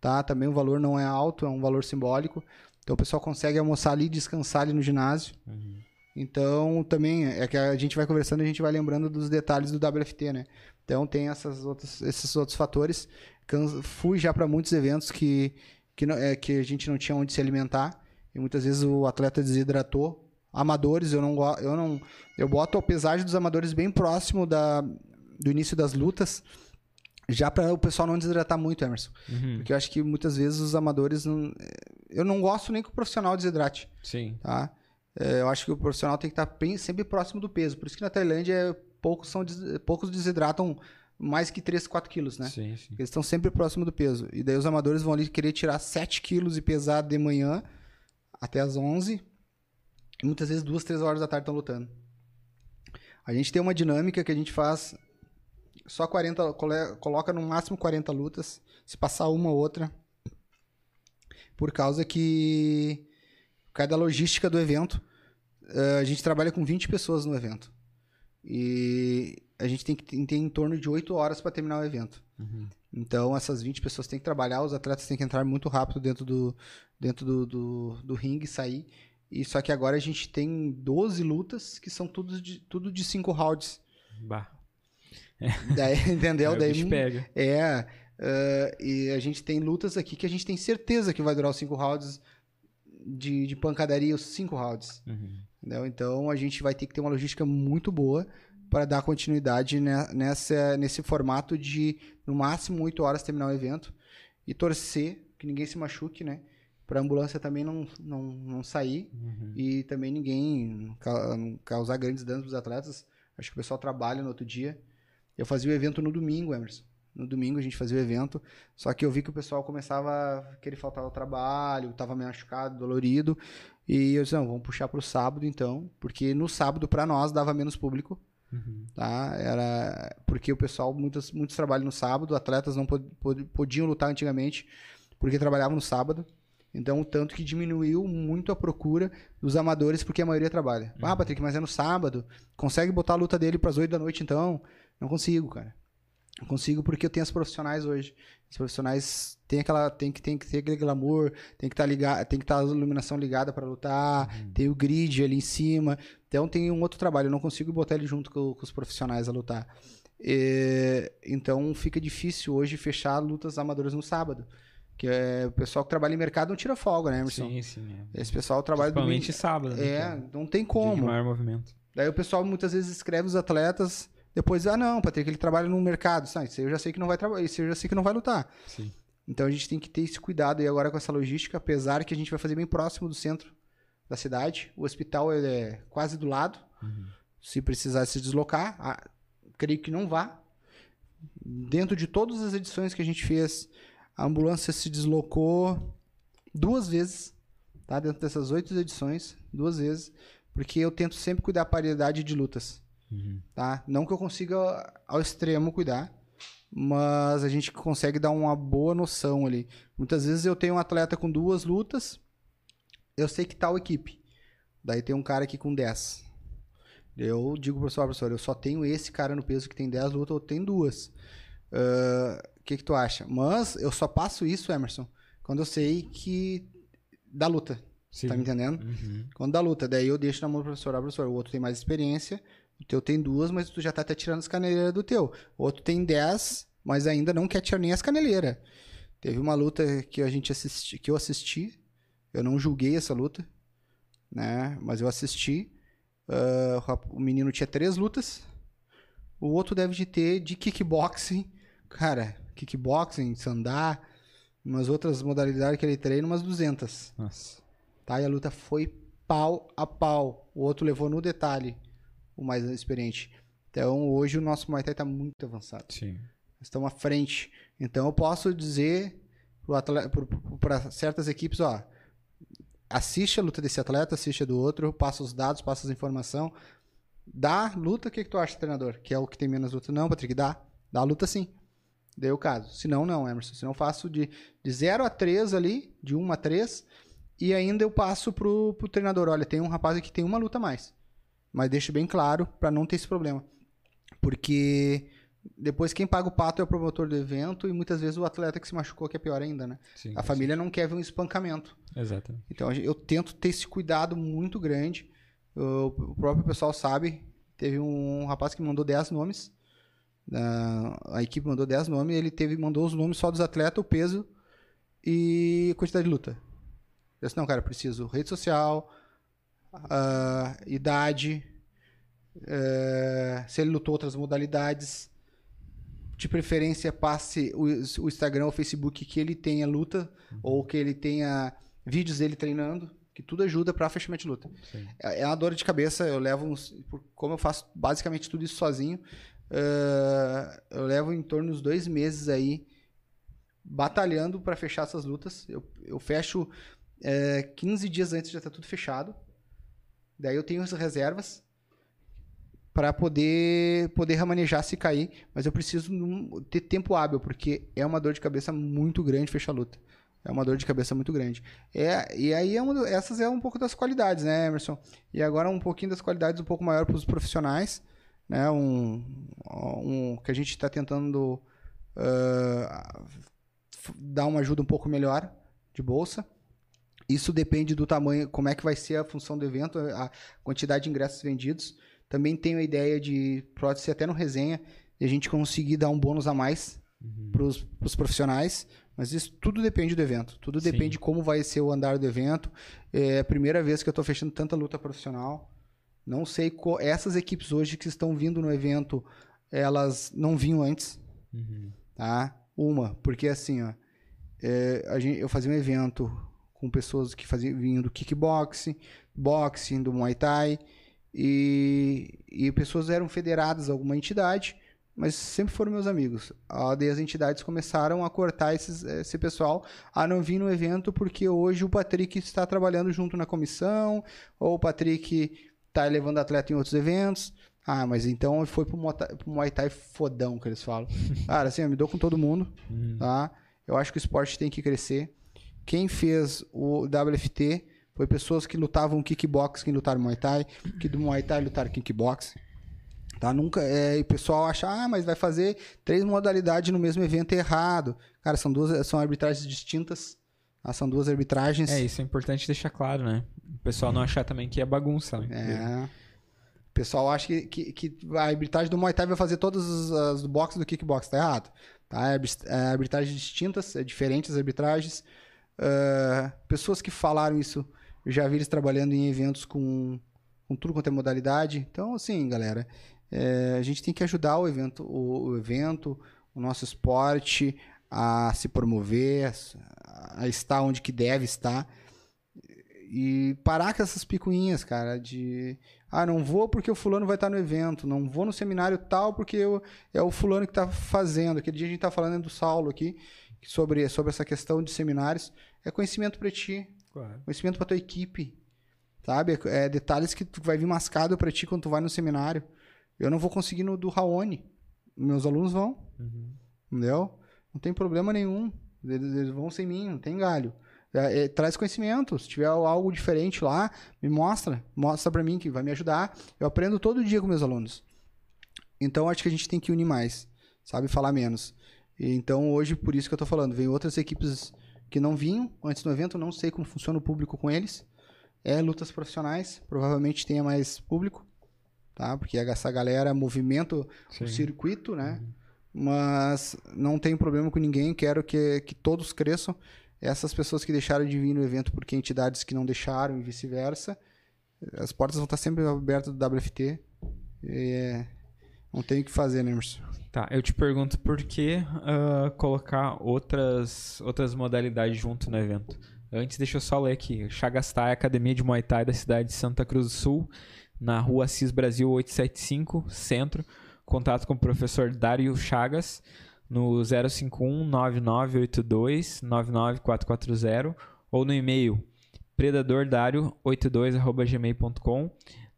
tá? Também o valor não é alto, é um valor simbólico. Então o pessoal consegue almoçar ali, descansar ali no ginásio. Uhum. Então também é que a gente vai conversando e a gente vai lembrando dos detalhes do WFT, né? Então tem essas outras, esses outros fatores. Fui já para muitos eventos que, que, não- é, que a gente não tinha onde se alimentar e muitas vezes o atleta desidratou. Amadores, eu não eu não eu boto a pesagem dos amadores bem próximo da, do início das lutas, já para o pessoal não desidratar muito, Emerson. Uhum. Porque eu acho que muitas vezes os amadores não, eu não gosto nem que o profissional desidrate Sim. tá? É, eu acho que o profissional tem que estar bem- sempre próximo do peso. Por isso que na Tailândia poucos, são, poucos desidratam mais que 3, 4 quilos, né? Sim, sim. Eles estão sempre próximo do peso. E daí os amadores vão ali querer tirar 7 quilos e pesar de manhã até as 11. E muitas vezes 2, 3 horas da tarde estão lutando. A gente tem uma dinâmica que a gente faz só 40, cole- coloca no máximo 40 lutas, se passar uma ou outra. Por causa que cada logística do evento, eh, a gente trabalha com 20 pessoas no evento. E a gente tem que ter ter em torno de 8 horas para terminar o evento. Uhum. Então, essas 20 pessoas têm que trabalhar, os atletas têm que entrar muito rápido dentro do, dentro do, do, do ringue e sair. E só que agora a gente tem 12 lutas que são tudo de, tudo de 5 rounds. Bah. Daí, entendeu? O Daí, bicho pega. é. eh, e a gente tem lutas aqui que a gente tem certeza que vai durar os 5 rounds de, de pancadaria, os 5 rounds. Uhum. Entendeu? Então a gente vai ter que ter uma logística muito boa para dar continuidade ne- nessa, nesse formato de no máximo 8 horas terminar o evento e torcer que ninguém se machuque, né? Para a ambulância também não, não, não sair Uhum. e também ninguém ca- causar grandes danos para os atletas. Acho que o pessoal trabalha no outro dia. Eu fazia o evento no domingo, Emerson. No domingo a gente fazia o evento, só que eu vi que o pessoal começava a querer faltar ao trabalho, estava machucado, dolorido, e eu disse, não, vamos puxar para o sábado então, porque no sábado para nós dava menos público, Uhum. tá? Era porque o pessoal muitos muitos trabalham no sábado, atletas não pod- pod- podiam lutar antigamente porque trabalhavam no sábado. Então, tanto que diminuiu muito a procura dos amadores porque a maioria trabalha. Ah, Patrick, mas é no sábado. Consegue botar a luta dele para as 8 da noite então? Não consigo, cara. Não consigo porque eu tenho as profissionais hoje. Os profissionais têm aquela tem que tem que ter aquele glamour, tem que estar ligado, tem que estar a iluminação ligada para lutar, tem o grid ali em cima. Então tem um outro trabalho, eu não consigo botar ele junto com, com os profissionais a lutar. E, então fica difícil hoje fechar lutas amadoras no sábado. Que é, o pessoal que trabalha em mercado não tira folga, né, Emerson? Sim, sim. É. Esse pessoal trabalha Principalmente domingo. sábado. né, É, cara? não tem Dia de como. maior movimento. Daí o pessoal muitas vezes escreve os atletas, depois, ah não, Patrick, ele trabalha no mercado. Sabe, isso eu já sei que não vai trabalhar, isso eu já sei que não vai lutar. Sim. Então a gente tem que ter esse cuidado aí agora com essa logística, apesar que a gente vai fazer bem próximo do centro da cidade. O hospital é quase do lado. Se precisar se deslocar, ah, creio que não vá. Dentro de todas as edições que a gente fez, a ambulância se deslocou duas vezes, tá? Dentro dessas oito edições, duas vezes, porque eu tento sempre cuidar da paridade de lutas, tá? Não que eu consiga ao extremo cuidar, mas a gente consegue dar uma boa noção ali. Muitas vezes eu tenho um atleta com duas lutas, eu sei que tal equipe. Daí tem um cara aqui com 10. Eu digo pro professor, professor, eu só tenho esse cara no peso que tem 10 lutas, eu tenho duas. Ah, O que que tu acha? Mas eu só passo isso, Emerson, quando eu sei que da luta. Sim. Tá me entendendo? Uhum. Quando da luta, daí eu deixo na mão do professor, ah, professor, o outro tem mais experiência, o teu tem duas, mas tu já tá até tirando as caneleiras do teu. O outro tem 10, mas ainda não quer tirar nem as caneleiras. Teve uma luta que a gente assisti, que eu assisti, eu não julguei essa luta, né? Mas eu assisti. o rap- o menino tinha três lutas. O outro deve de ter de kickboxing. Cara, kickboxing, sandá, umas outras modalidades que ele treina, umas 200 Nossa. tá? E a luta foi pau a pau. O outro levou no detalhe, o mais experiente. Então, hoje o nosso Muay Thai tá muito avançado. Sim. Estamos à frente. Então, eu posso dizer para certas equipes, ó, assiste a luta desse atleta, assiste a do outro, passa os dados, passa as informações. Dá luta, o que, que tu acha, treinador? Que é o que tem menos luta? Não, Patrick, dá. Dá luta sim. Daí o caso. Se não, não, Emerson. Se não, faço de, de 0 a 3 ali, de 1 a 3, e ainda eu passo pro, pro treinador. Olha, tem um rapaz aqui que tem uma luta a mais. Mas deixo bem claro para não ter esse problema. Porque depois quem paga o pato é o promotor do evento e muitas vezes o atleta que se machucou, que é pior ainda, né? Sim. A família não quer ver um espancamento. Exatamente. Então eu tento ter esse cuidado muito grande. O próprio pessoal sabe. Teve um rapaz que mandou 10 nomes. Ah, A equipe mandou 10 nomes. Ele teve, mandou os nomes só dos atletas, o peso e a quantidade de luta. Eu disse, não, cara, preciso rede social, ah, idade, eh, se ele lutou outras modalidades. De preferência, passe o, o Instagram ou Facebook que ele tenha luta ou que ele tenha vídeos dele treinando, que tudo ajuda para fechamento de luta. Sim. É é uma dor de cabeça, eu levo uns. Como eu faço basicamente tudo isso sozinho, eh, eu levo em torno dos dois meses aí batalhando para fechar essas lutas. Eu, eu fecho eh, 15 dias antes de já estar tudo fechado. Daí eu tenho as reservas para poder poder remanejar se cair, mas eu preciso ter tempo hábil, porque é uma dor de cabeça muito grande fechar a luta. É uma dor de cabeça muito grande. É, e aí é uma essas é um pouco das qualidades, né, Emerson? E agora um pouquinho das qualidades um pouco maior para os profissionais, né? Um, um que a gente está tentando f- dar uma ajuda um pouco melhor de bolsa. Isso depende do tamanho, como é que vai ser a função do evento, a quantidade de ingressos vendidos. Também tenho a ideia de, pode ser até no resenha, de a gente conseguir dar um bônus a mais para os profissionais, mas isso tudo depende do evento. Tudo Sim. depende de como vai ser o andar do evento. É a primeira vez que eu estou fechando tanta luta profissional. Não sei co- essas equipes hoje que estão vindo no evento, elas não vinham antes, Uhum. tá? Uma, porque assim, ó, é, a gente, eu fazia um evento com pessoas que faziam vinham do kickboxing, boxing, do muay thai e, e pessoas eram federadas a alguma entidade, mas sempre foram meus amigos. Daí as entidades começaram a cortar esses, esse pessoal a não vir no evento porque hoje o Patrick está trabalhando junto na comissão ou o Patrick está levando atleta em outros eventos. Ah, mas então foi pro Thai- pro Muay Thai fodão que eles falam. Cara, assim, eu me dou com todo mundo, Uhum. tá? Eu acho que o esporte tem que crescer. Quem fez o WFT foi pessoas que lutavam kickbox, que lutaram Muay Thai, que do Muay Thai lutaram kickbox. Tá? Nunca, é, e o pessoal acha, ah, mas vai fazer três modalidades no mesmo evento é errado. Cara, são duas, são arbitragens distintas. tá? São duas arbitragens. É, isso é importante deixar claro, né? O pessoal não achar também que é bagunça, né? É. O pessoal acha que, que, que a arbitragem do Muay Thai vai fazer todas as, as do kickbox. Tá errado. Tá? É é arbitragens distintas, é diferentes as arbitragens. Ah, pessoas que falaram isso, já vi eles trabalhando em eventos com, com tudo quanto é modalidade. Então, assim, galera, é, a gente tem que ajudar o evento, o, o evento, o nosso esporte a se promover, a estar onde que deve estar. E parar com essas picuinhas, cara, de ah, não vou porque o fulano vai estar no evento, não vou no seminário tal porque eu, é o fulano que está fazendo. Aquele dia a gente está falando do Saulo aqui, sobre, sobre essa questão de seminários. É conhecimento para ti, Claro. conhecimento para tua equipe, sabe? É detalhes que tu vai vir mascado para ti quando tu vai no seminário. Eu não vou conseguir no do Raoni, meus alunos vão, entendeu? Não tem problema nenhum, eles, eles vão sem mim, não tem galho. É, é, traz conhecimento, se tiver algo diferente lá, me mostra, mostra para mim que vai me ajudar. Eu aprendo todo dia com meus alunos. Então acho que a gente tem que unir mais, sabe? Falar menos. E, então hoje, por isso que eu tô falando, vem outras equipes que não vinham antes do evento, não sei como funciona o público com eles. É lutas profissionais, provavelmente tenha mais público, tá? Porque essa galera movimenta o circuito, né? Mas não tenho problema com ninguém, quero que, que todos cresçam. Essas pessoas que deixaram de vir no evento porque entidades que não deixaram e vice-versa, as portas vão estar sempre abertas do WFT. E, é, não tem o que fazer, né, Emerson? Tá, eu te pergunto por que ah, colocar outras, outras modalidades junto no evento. Antes, deixa eu só ler aqui. Chagastai, Academia de Muay Thai da cidade de Santa Cruz do Sul, na rua Assis Brasil 875, centro. Contato com o professor Dário Chagas no 051 9982 99440 ou no e-mail predadordario82@gmail.com.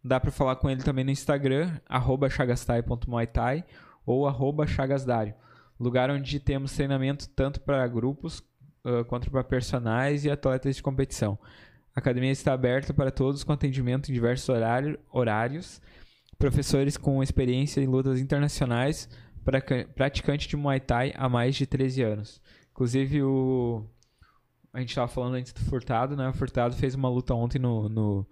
Dá para falar com ele também no Instagram, arroba chagastai.muaythai ou chagasdario. Lugar onde temos treinamento tanto para grupos ah, quanto para personagens e atletas de competição. A academia está aberta para todos com atendimento em diversos horário- horários. Professores com experiência em lutas internacionais, praticante de Muay Thai há mais de 13 anos. Inclusive, o... a gente estava falando antes do Furtado, né? O Furtado fez uma luta ontem no, no,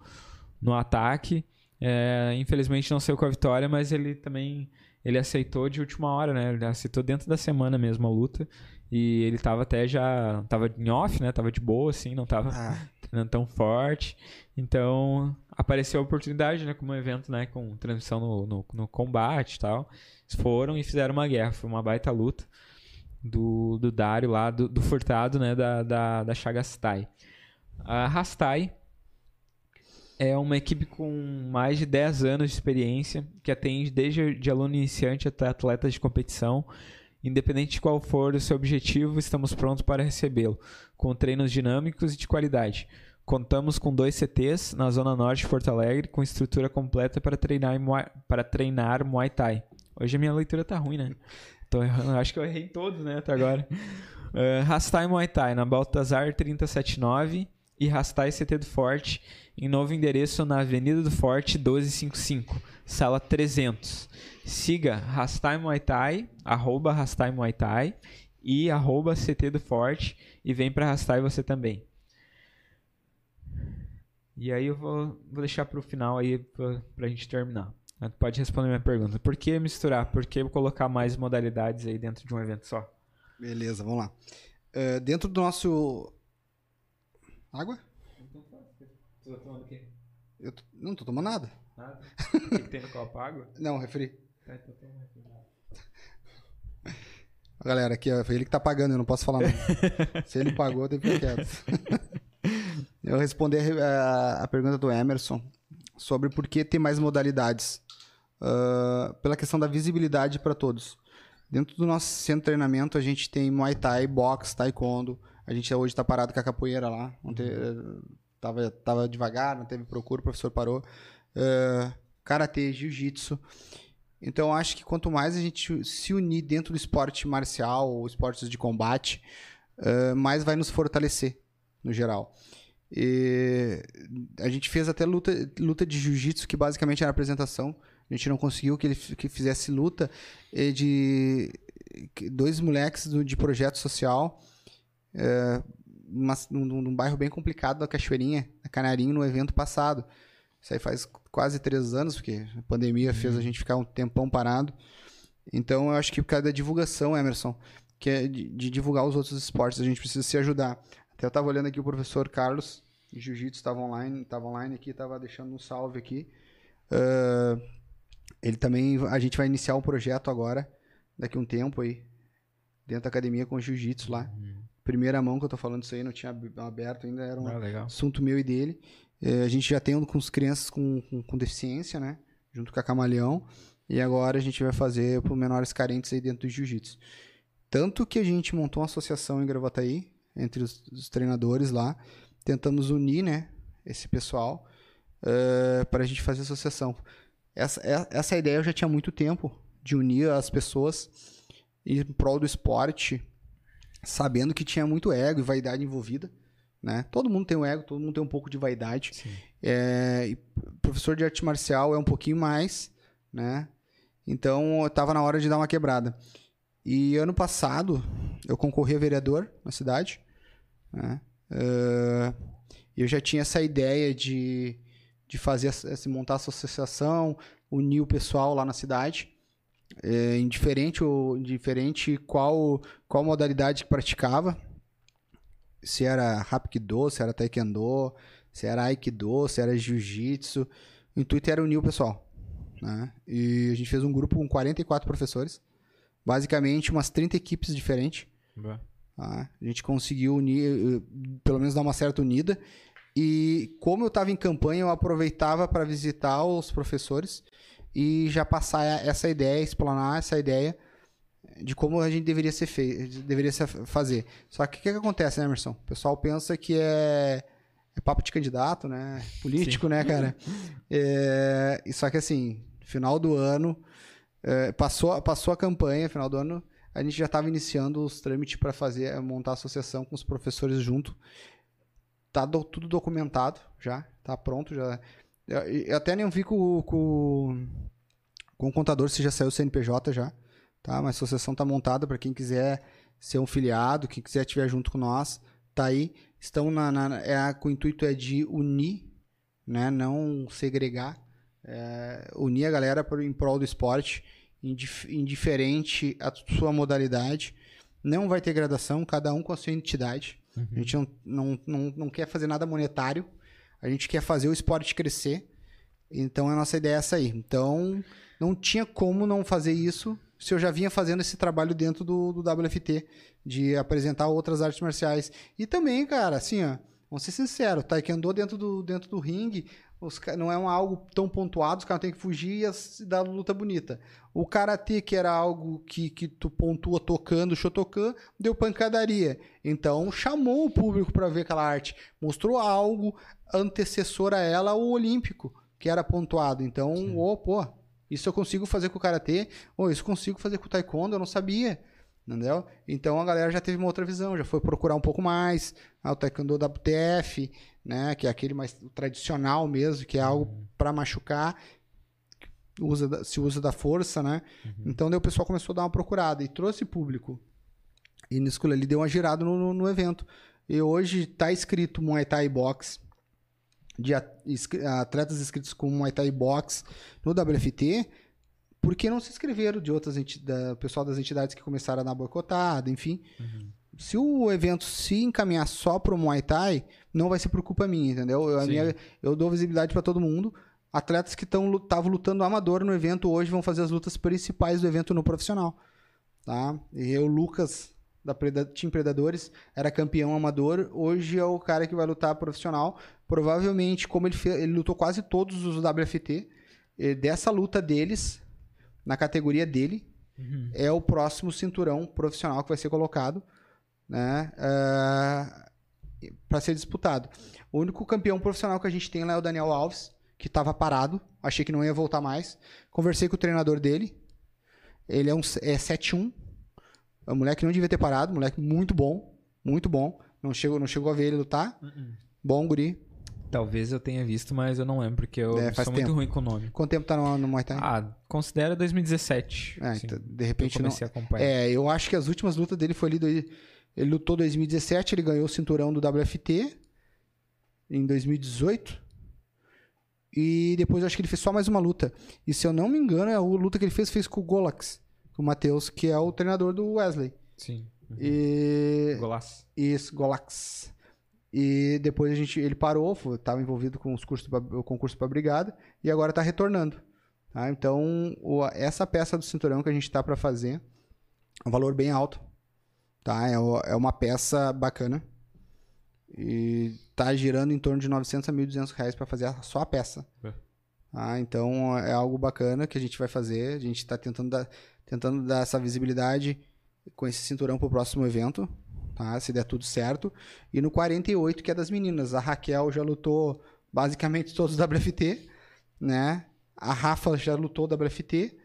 no ataque. É, infelizmente não saiu com a vitória, mas ele também ele aceitou de última hora, né? Ele aceitou dentro da semana mesmo a luta. E ele tava até já. Tava em off, né? Tava de boa, assim, não tava Ah, treinando tão forte. Então, apareceu a oportunidade, né? Como um evento, né? Com transmissão no, no, no combate e tal. Eles foram e fizeram uma guerra. Foi uma baita luta do, do Dário lá, do, do Furtado, né? Da, da, da Chagastai. A Rastai é uma equipe com mais de 10 anos de experiência, que atende desde de aluno iniciante até atletas de competição. Independente de qual for o seu objetivo, estamos prontos para recebê-lo, com treinos dinâmicos e de qualidade. Contamos com dois CTs na Zona Norte de Porto Alegre, com estrutura completa para treinar, para treinar Muay Thai. Hoje a minha leitura tá ruim, né? Tô errando, acho que eu errei todos, né, até agora. Uh, Rastai Muay Thai, na Baltazar 379 e Rastai CT do Forte, em novo endereço na Avenida do Forte 1255, sala 300. Siga Rastai Muay Thai, arroba Rastai Muay Thai e arroba CT do Forte e vem pra Rastai você também. E aí eu vou, vou deixar pro final aí pra, pra gente terminar. Mas Pode responder minha pergunta. Por que misturar? Por que colocar mais modalidades aí dentro de um evento só? beleza, vamos lá. É, dentro do nosso. Água? Você tá tomando o quê? Eu t- não tô tomando nada. Nada? O que, tem no copo? Água? Não, refri. Tá, então aqui. Galera, aqui ó, foi ele que tá pagando, eu não posso falar nada. Se ele pagou, tem que ficar quieto. eu respondi a, a pergunta do Emerson sobre por que ter mais modalidades. Ah, pela questão da visibilidade para todos. Dentro do nosso centro de treinamento, a gente tem Muay Thai, boxe, Taekwondo. A gente hoje está parado com a capoeira lá. Ontem, eh, tava, tava devagar, não teve procura, o professor parou. Ah, Karatê, Jiu-Jitsu. Então, acho que quanto mais a gente se unir dentro do esporte marcial ou esportes de combate, eh, mais vai nos fortalecer, no geral. E a gente fez até luta, luta de jiu-jitsu, que basicamente era apresentação. A gente não conseguiu que ele que fizesse luta de dois moleques de projeto social eh, numa- num, num bairro bem complicado da Cachoeirinha, na Canarinho, no evento passado. Isso aí faz quase três anos, porque a pandemia fez a gente ficar um tempão parado. Então, eu acho que por causa da divulgação, Emerson, que é de, de divulgar os outros esportes, a gente precisa se ajudar. Até eu estava olhando aqui o professor Carlos, de Jiu-Jitsu, estava online, estava online aqui, estava deixando um salve aqui. Ah, ele também, a gente vai iniciar um projeto agora, daqui a um tempo aí, dentro da academia com jiu-jitsu lá. Primeira mão que eu tô falando isso aí, não tinha ab- aberto ainda, era um Ah, assunto meu e dele. É, a gente já tem um com as crianças com, com, com deficiência, né? Junto com a Camaleão. E agora a gente vai fazer para menores carentes aí dentro do jiu-jitsu. Tanto que a gente montou uma associação em Gravataí, entre os, os treinadores lá. Tentamos unir, né? Esse pessoal para a gente fazer associação. Essa, é- essa ideia eu já tinha muito tempo, de unir as pessoas em prol do esporte, sabendo que tinha muito ego e vaidade envolvida. Né? Todo mundo tem um ego, todo mundo tem um pouco de vaidade. É, professor de arte marcial é um pouquinho mais, né? Então, tava na hora de dar uma quebrada. E ano passado, eu concorri a vereador na cidade, né? Eh, eu já tinha essa ideia de, de fazer, montar essa associação, unir o pessoal lá na cidade. É, indiferente, o, indiferente qual, qual modalidade que praticava, se era Hapkido, se era Taekwondo, se era Aikido, se era Jiu-Jitsu. O intuito era unir o pessoal. Né? E a gente fez um grupo com 44 professores, basicamente umas 30 equipes diferentes. Tá? A gente conseguiu unir, eh, pelo menos dar uma certa unida. E como eu estava em campanha, eu aproveitava para visitar os professores e já passar essa ideia, explanar essa ideia de como a gente deveria ser feito, deveria ser fazer. Só que o que, que acontece, né, Emerson? O pessoal pensa que é, é papo de candidato, né? Político, né, cara? É, só que assim, final do ano, é, passou, passou a campanha, final do ano, a gente já estava iniciando os trâmites para fazer, montar a associação com os professores junto. Tá do- tudo documentado já, tá pronto já. Eu, eu até nem vi com, com, com o contador se já saiu o CNPJ já, tá? Mas a associação tá montada para quem quiser ser um filiado, quem quiser estiver junto com nós, tá aí. Estão na, na é, com o intuito é de unir, né? Não segregar, é, unir a galera por, em prol do esporte, indif- indiferente a sua modalidade. Não vai ter gradação, cada um com a sua entidade. A gente não, não, não, não quer fazer nada monetário, a gente quer fazer o esporte crescer. Então a nossa ideia é essa aí. Então não tinha como não fazer isso se eu já vinha fazendo esse trabalho dentro do, do WFT, de apresentar outras artes marciais. E também, cara, assim, ó, vamos ser sinceros, taekwondo dentro do, dentro do ringue, os, não é um algo tão pontuado, os caras têm que fugir e as- dar luta bonita. O karatê, que era algo que, que tu pontua tocando, shotokan, deu pancadaria. Então chamou o público para ver aquela arte, mostrou algo antecessor a ela, o olímpico, que era pontuado. Então, ô, pô, isso eu consigo fazer com o karatê, ou isso eu consigo fazer com o taekwondo, eu não sabia. Entendeu? Então a galera já teve uma outra visão, já foi procurar um pouco mais. Ah, o taekwondo WTF, né? Que é aquele mais tradicional mesmo, que é algo para machucar, usa, se usa da força, né? Então daí o pessoal começou a dar uma procurada e trouxe público. E nisso ali deu uma girada no, no- no evento. E hoje tá escrito Muay Thai Box, de atletas inscritos com Muay Thai Box no WFT, por que não se inscreveram de outras entidades, pessoal das entidades que começaram a dar boicotada, enfim. Se o evento se encaminhar só pro Muay Thai, não vai ser por culpa minha, entendeu? Eu, minha- eu dou visibilidade para todo mundo. Atletas que estavam lutando amador no evento hoje vão fazer as lutas principais do evento no profissional. Tá? E eu, Lucas, da Preda- Team Predadores, era campeão amador. Hoje é o cara que vai lutar profissional. Provavelmente, como ele, ele lutou quase todos os WFT, dessa luta deles, na categoria dele, Uhum. é o próximo cinturão profissional que vai ser colocado, né, para ser disputado. O único campeão profissional que a gente tem lá é o Daniel Alves, que estava parado, achei que não ia voltar mais. Conversei com o treinador dele, ele é um é 7-1, é um moleque que não devia ter parado, moleque muito bom, muito bom. Não chegou, não chegou a ver ele lutar. Bom guri. Talvez eu tenha visto, mas eu não lembro, porque eu É, sou muito tempo. ruim com o nome. Quanto tempo tá no, no Muay Thai? Ah, considera 2017. É, assim, então, de que eu repente não, comecei a acompanhar. É, eu acho que as últimas lutas dele foi ali. Do, ele lutou em 2017, ele ganhou o cinturão do WFT em 2018. E depois eu acho que ele fez só mais uma luta. E se eu não me engano, a luta que ele fez fez com o Golax, com o Matheus, que é o treinador do Wesley. Sim. E Golaço. isso, Golax. E depois a gente, ele parou, estava envolvido com os cursos, o concurso para brigada e agora está retornando. tá? Então, o- essa peça do cinturão que a gente está para fazer, é um valor bem alto. tá? É, o- é uma peça bacana. E tá girando em torno de 900 a 1.200 reais para fazer a- só a peça. É. Tá? Então é algo bacana que a gente vai fazer. A gente está tentando dar, tentando dar essa visibilidade com esse cinturão pro próximo evento, tá? Se der tudo certo. E no 48, que é das meninas. A Raquel já lutou basicamente todos os WFT, né? A Rafa já lutou WFT.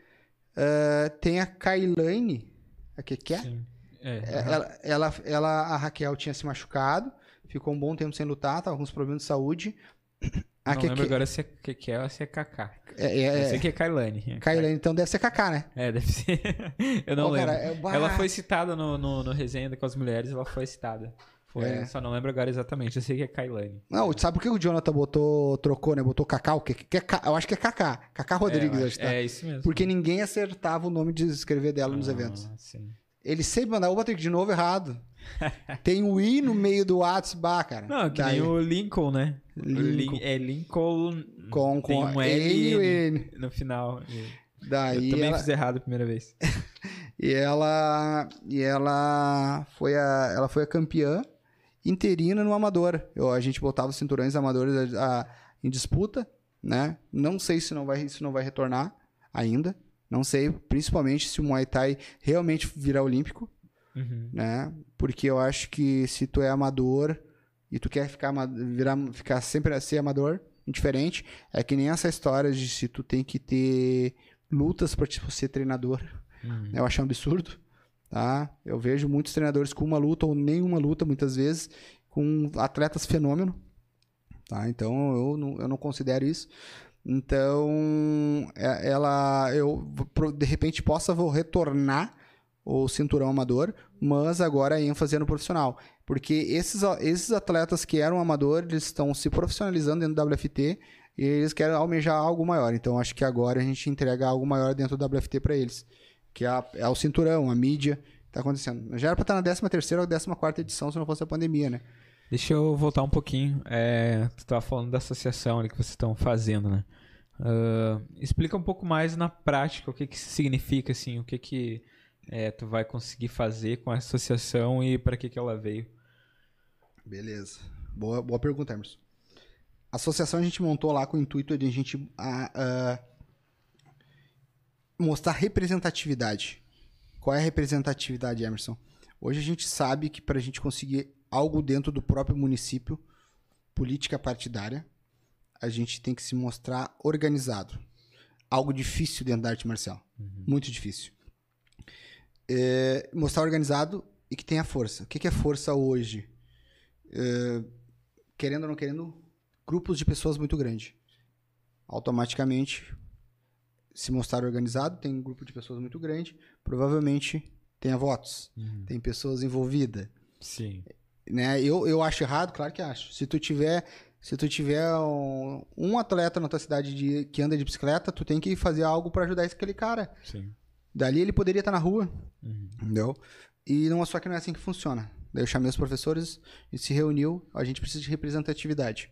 Eh, tem a Kailane, a que que é? Sim. É, É. Ela, ela, ela- a Raquel tinha se machucado, ficou um bom tempo sem lutar, tava com uns problemas de saúde. A não que, lembro agora se é Kekel ou se é Kaká. é, é, Eu sei é, que é Kailane. Kailane, então deve ser Kaká, né? É, deve ser. Eu não Pô, lembro. cara, é-. Ela foi citada no, no, no resenha com as mulheres, ela foi citada. Foi, É. Só não lembro agora exatamente. Eu sei que é Kailane. Não, sabe por que o Jonathan botou, trocou, né? Botou Cacau? Que, que é eu acho que é Kaká. Kaká Rodrigues, é, eu acho que tá. é isso mesmo. Porque ninguém acertava o nome de escrever dela nos Ah, eventos. sim. Ele sempre mandava, ô Patrick, de novo errado. Tem o I no meio do WhatsApp, cara. Não, que Daí- nem o Lincoln, né? Lincoln. Lin- é Lincoln. Com, tem com um N e o L N. no final. Daí eu também ela- fiz errado a primeira vez. E ela, e ela foi a, ela foi a campeã interina no amador. Eu, a gente botava os cinturões amadores a- a- em disputa, né? Não sei se não vai, se não vai retornar ainda. Não sei, principalmente se o Muay Thai realmente virar olímpico, Uhum. né? Porque eu acho que se tu é amador e tu quer ficar, virar, ficar sempre ser amador, indiferente, é que nem essa história de se tu tem que ter lutas para ser treinador. Uhum. Eu acho um absurdo, tá? Eu vejo muitos treinadores com uma luta ou nenhuma luta, muitas vezes, com atletas fenômeno, tá? Então eu não, eu não considero isso. Então, é- ela, eu de repente possa vou retornar o cinturão amador, mas agora a ênfase é no profissional. Porque esses, esses atletas que eram amadores, eles estão se profissionalizando dentro do WFT e eles querem almejar algo maior. Então, acho que agora a gente entrega algo maior dentro do WFT para eles. Que é, a- é o cinturão, a mídia, que tá acontecendo. Já era pra estar na 13ª ou 14ª edição se não fosse a pandemia, né? Deixa eu voltar um pouquinho. É, tu estava falando da associação ali que vocês estão fazendo, né? Ah, explica um pouco mais na prática o que, que significa, assim, o que, que é, tu vai conseguir fazer com a associação e para que, que ela veio. Beleza. Boa, boa pergunta, Emerson. A associação a gente montou lá com o intuito de a gente a- a mostrar representatividade. Qual é a representatividade, Emerson? Hoje a gente sabe que para a gente conseguir algo dentro do próprio município, política partidária, a gente tem que se mostrar organizado. Algo difícil dentro da arte marcial. Muito difícil. É, mostrar organizado e que tenha força. O que é força hoje? Querendo ou não querendo, grupos de pessoas muito grande. Automaticamente, se mostrar organizado, tem um grupo de pessoas muito grande, provavelmente tenha votos, tem pessoas envolvidas. Sim. Né? Eu, eu acho errado? Claro que acho. Se tu tiver, se tu tiver um, um atleta na tua cidade de, que anda de bicicleta, tu tem que fazer algo para ajudar aquele cara. Sim. Dali ele poderia estar na rua, Uhum. entendeu? E não, só que não é assim que funciona. Daí eu chamei os professores e se reuniu. A gente precisa de representatividade.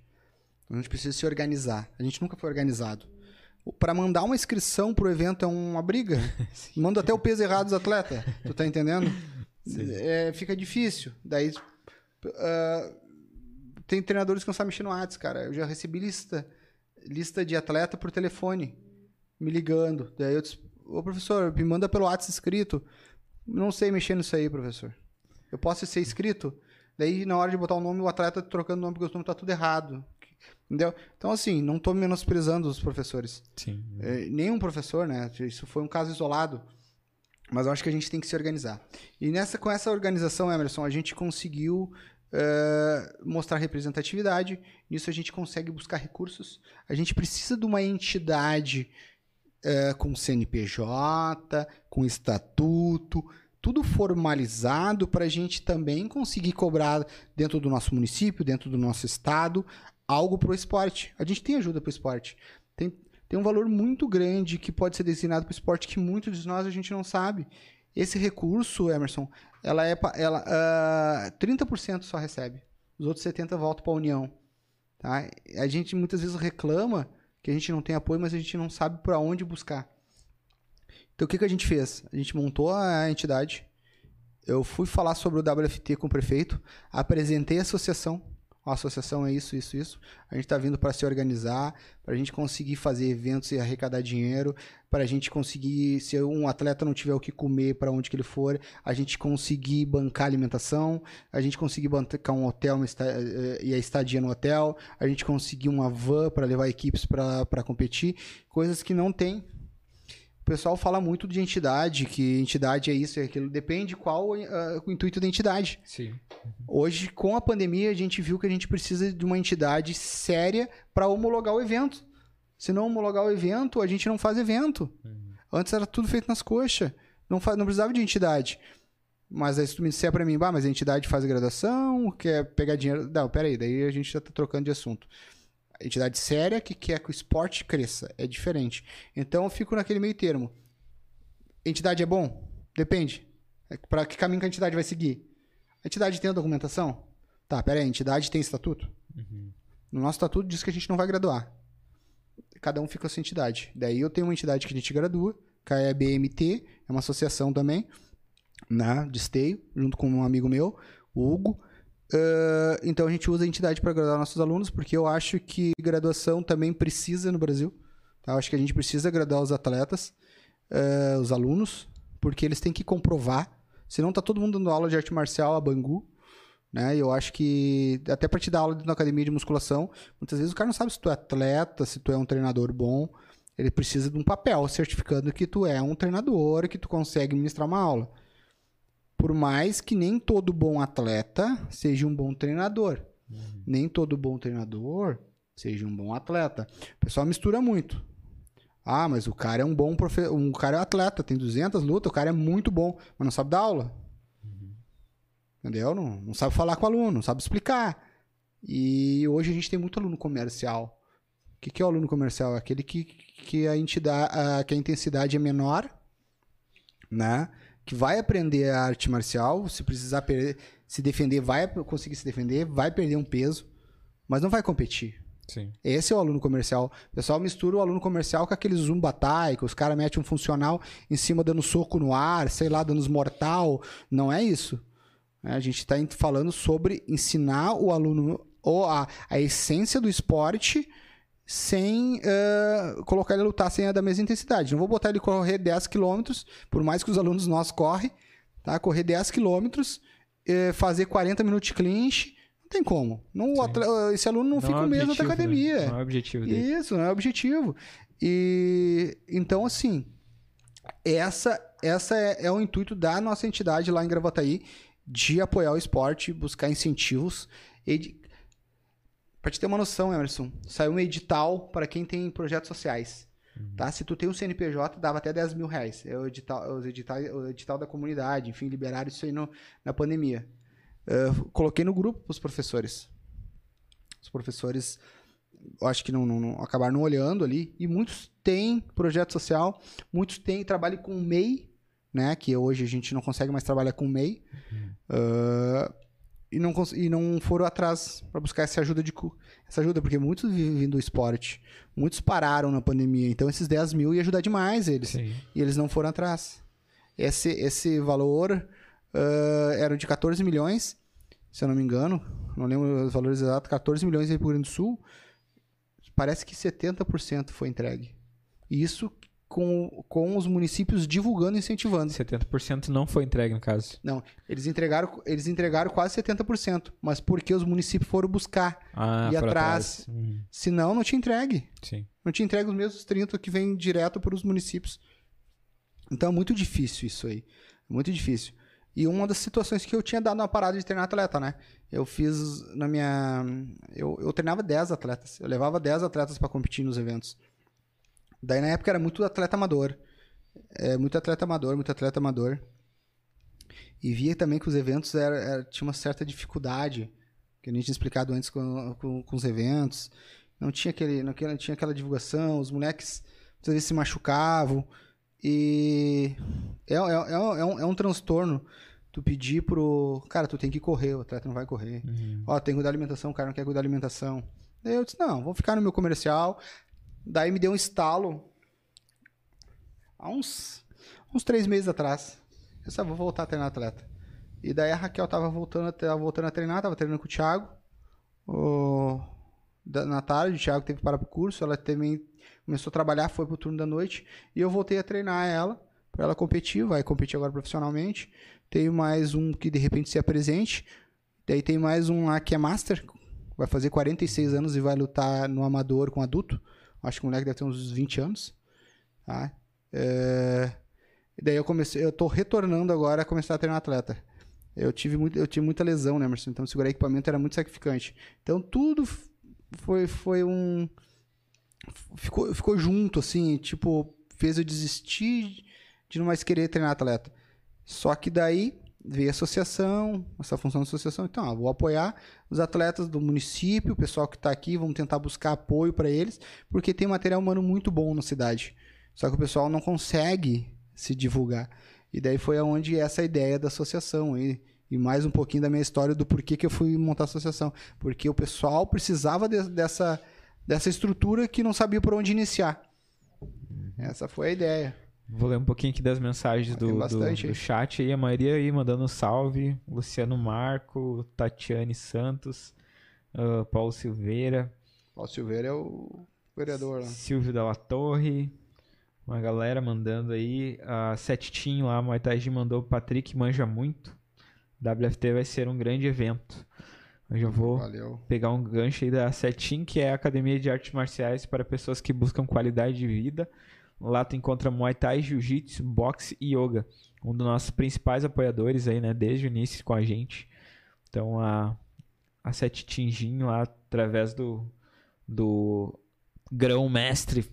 A gente precisa se organizar. A gente nunca foi organizado. Para mandar uma inscrição pro evento é uma briga. Manda até o peso errado dos atletas. Tu tá entendendo? É, fica difícil. Daí ah, tem treinadores que não sabem mexer no Whats, cara. Eu já recebi lista, lista de atleta por telefone, me ligando. Daí eu disse, ô professor, me manda pelo Whats escrito. Não sei mexer nisso aí, professor. Eu posso ser escrito? Daí, na hora de botar o nome, o atleta trocando o nome porque o nome tá tudo errado. Entendeu? Então, assim, não tô menosprezando os professores. Sim. É, nenhum professor, né? Isso foi um caso isolado. Mas eu acho que a gente tem que se organizar. E nessa, com essa organização, Emerson, a gente conseguiu é, mostrar representatividade. Nisso a gente consegue buscar recursos. A gente precisa de uma entidade é, com CNPJ, com estatuto, tudo formalizado para a gente também conseguir cobrar dentro do nosso município, dentro do nosso estado, algo para o esporte. A gente tem ajuda para o esporte. Tem, tem um valor muito grande que pode ser destinado para o esporte que muitos de nós a gente não sabe. Esse recurso, Emerson, ela é ela, ah, 30% só recebe. Os outros 70% voltam para a União. Tá? A gente muitas vezes reclama que a gente não tem apoio, mas a gente não sabe para onde buscar. Então o que, que a gente fez? A gente montou a entidade, eu fui falar sobre o WFT com o prefeito, apresentei a associação. A associação é isso, isso, isso. A gente está vindo para se organizar, para a gente conseguir fazer eventos e arrecadar dinheiro, para a gente conseguir, se um atleta não tiver o que comer para onde que ele for, a gente conseguir bancar alimentação, a gente conseguir bancar um hotel eh, e a estadia no hotel, a gente conseguir uma van para levar equipes para competir, coisas que não tem. O pessoal fala muito de entidade, que entidade é isso e aquilo. Depende qual ah, o intuito da entidade. Sim. Hoje, com a pandemia, a gente viu que a gente precisa de uma entidade séria para homologar o evento. Se não homologar o evento, a gente não faz evento. Antes era tudo feito nas coxas. Não, faz, não precisava de entidade. Mas aí se tu me disser para mim, bah, mas a entidade faz graduação, quer pegar dinheiro... Não, peraí, daí a gente já tá trocando de assunto. Entidade séria que quer que o esporte cresça. É diferente. Então eu fico naquele meio termo. Entidade é bom? Depende. Para que caminho que a entidade vai seguir? A entidade tem a documentação? Tá, pera aí, a entidade tem estatuto? No nosso estatuto diz que a gente não vai graduar. Cada um fica com a sua entidade. Daí eu tenho uma entidade que a gente gradua, que é a BMT, é uma associação também, né, de esteio, junto com um amigo meu, o Hugo. Ah, então a gente usa a entidade para graduar nossos alunos, porque eu acho que graduação também precisa no Brasil. tá? Eu acho que a gente precisa graduar os atletas, ah, os alunos, porque eles têm que comprovar. Senão tá todo mundo dando aula de arte marcial a Bangu, né? E eu acho que até para te dar aula na academia de musculação, muitas vezes o cara não sabe se tu é atleta, se tu é um treinador bom. Ele precisa de um papel certificando que tu é um treinador, que tu consegue ministrar uma aula. Por mais que nem todo bom atleta seja um bom treinador. Nem todo bom treinador seja um bom atleta. O pessoal mistura muito. Ah, mas o cara é um bom profe... um cara é atleta, tem 200 lutas, o cara é muito bom, mas não sabe dar aula. Entendeu? Não, não sabe falar com o aluno, não sabe explicar. E hoje a gente tem muito aluno comercial. O que, que é o aluno comercial? É aquele que, que, a entidade, a, que a intensidade é menor, né? Que vai aprender a arte marcial, se precisar per- se defender, vai conseguir se defender, vai perder um peso, mas não vai competir. Sim. Esse é o aluno comercial. O pessoal mistura o aluno comercial com aquele zumba thai, que os caras metem um funcional em cima dando soco no ar, sei lá, dando uns mortal. Não é isso. né? A gente está falando sobre ensinar o aluno ou a, a essência do esporte sem eh, colocar ele a lutar sem a da mesma intensidade. Não vou botar ele correr 10 quilômetros, por mais que os alunos nossos correm, tá? correr 10 quilômetros, eh, fazer 40 minutos de clinch, não tem como. Não, o atle- esse aluno não, fica é o mesmo da objetivo, né? academia. Não é o objetivo dele. Isso, não é o objetivo. E então, assim, essa, essa é, é o intuito da nossa entidade lá em Gravataí de apoiar o esporte, buscar incentivos. E Para te ter uma noção, Emerson, saiu um edital para quem tem projetos sociais. Tá? Se tu tem um CNPJ, dava até 10 mil reais. É o edital, os edital, o edital da comunidade, enfim, liberaram isso aí no- na pandemia. Eu coloquei no grupo os professores. Os professores acho que não, não- não- acabaram não olhando ali. E muitos têm projeto social, muitos têm trabalho com MEI, né? Que hoje a gente não consegue mais trabalhar com MEI. Ah, e, não, e não foram atrás para buscar essa ajuda de essa ajuda, porque muitos vivem do esporte. Muitos pararam na pandemia. Então esses 10 mil ia ajudar demais eles. Sim. E eles não foram atrás. Esse, esse valor ah, era de 14 milhões, se eu não me engano. Não lembro os valores exatos. 14 milhões em Rio Grande do Sul. Parece que 70% foi entregue. E Isso com, com os municípios divulgando e incentivando. 70% não foi entregue, no caso. Não, eles entregaram, eles entregaram quase 70%. Mas porque os municípios foram buscar. Ah, E foram atrás. Hum, Senão, não tinha entregue. sim. Não te entrega os mesmos 30 que vem direto para os municípios. Então é muito difícil isso aí. Muito difícil. E uma das situações que eu tinha dado uma parada de treinar atleta, né? Eu fiz na minha. Eu, eu treinava 10 atletas. Eu levava 10 atletas para competir nos eventos. Daí na época era muito atleta amador. É, muito atleta amador, muito atleta amador. E via também que os eventos era, era- tinha uma certa dificuldade, que a gente tinha explicado antes com, com, com os eventos. Não tinha, aquele, não não tinha aquela divulgação, os moleques muitas vezes se machucavam. E é, é, é, um- é um, é um transtorno tu pedir pro. Cara, tu tem que correr, o atleta não vai correr. Uhum. Ó, tem que cuidar da alimentação, o cara não quer cuidar da alimentação. Daí eu disse, não, vou ficar no meu comercial. Daí me deu um estalo há uns, uns três meses atrás. Eu só vou voltar a treinar atleta. E daí a Raquel tava voltando, tava voltando a treinar, tava treinando com o Thiago. O- da- na tarde, o Thiago teve que parar pro curso, ela também começou a trabalhar, foi pro turno da noite. E eu voltei a treinar ela, pra ela competir, vai competir agora profissionalmente. Tenho mais um que de repente se apresente. Daí tem mais um lá que é Master, vai fazer 46 anos e vai lutar no amador com adulto. Acho que o moleque deve ter uns 20 anos. Tá? É, E daí eu comecei, eu tô retornando agora a começar a treinar atleta. Eu tive, muito, eu tive muita lesão, né, Emerson? Então segurar equipamento era muito sacrificante. Então tudo foi, foi um. Ficou, ficou junto, assim, tipo, fez eu desistir de não mais querer treinar atleta. Só que daí a associação, essa função da associação. Então, ó, vou apoiar os atletas do município, o pessoal que está aqui, vamos tentar buscar apoio para eles, porque tem material humano muito bom na cidade. Só que o pessoal não consegue se divulgar. E daí foi aonde essa ideia da associação. E, e mais um pouquinho da minha história do porquê que eu fui montar a associação. Porque o pessoal precisava de- dessa, dessa estrutura que não sabia por onde iniciar. Essa foi a ideia. Vou ler um pouquinho aqui das mensagens Tem do, do, do chat aí. A maioria aí mandando um salve. Luciano Marco, Tatiane Santos, ah, Paulo Silveira, O Silveira é o vereador lá. Silvio Della Torre. Uma galera mandando aí. A Setinho lá, Thai Gym mandou. Patrick manja muito. WFT vai ser um grande evento. Eu já vou Valeu. pegar um gancho aí da Setim, que é a Academia de Artes Marciais para pessoas que buscam qualidade de vida. Lá tu encontra Muay Thai, Jiu-Jitsu, Boxe e Yoga. Um dos nossos principais apoiadores aí, né? Desde o início com a gente. Então a, a Sete Tinjin lá, através do, do grão mestre.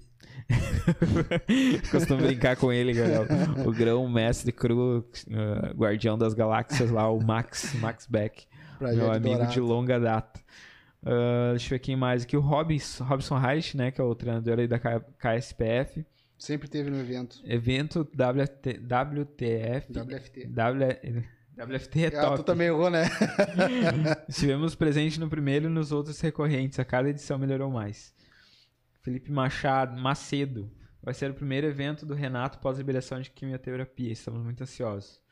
Costumo brincar com ele, galera. O grão mestre cru, eh, guardião das galáxias lá, o Max, Max Beck. Projeto Meu amigo Dourado. de longa data. Ah, deixa eu ver quem mais aqui. O Robis, Robson Reich, né? Que é o treinador aí da K- KSPF. Sempre teve no evento. Evento WT, WTF. WFT. W, WFT é Ah, top. tu também errou, né? Estivemos presentes no primeiro e nos outros recorrentes. A cada edição melhorou mais. Felipe Machado, Macedo. Vai ser o primeiro evento do Renato pós-liberação de quimioterapia. Estamos muito ansiosos.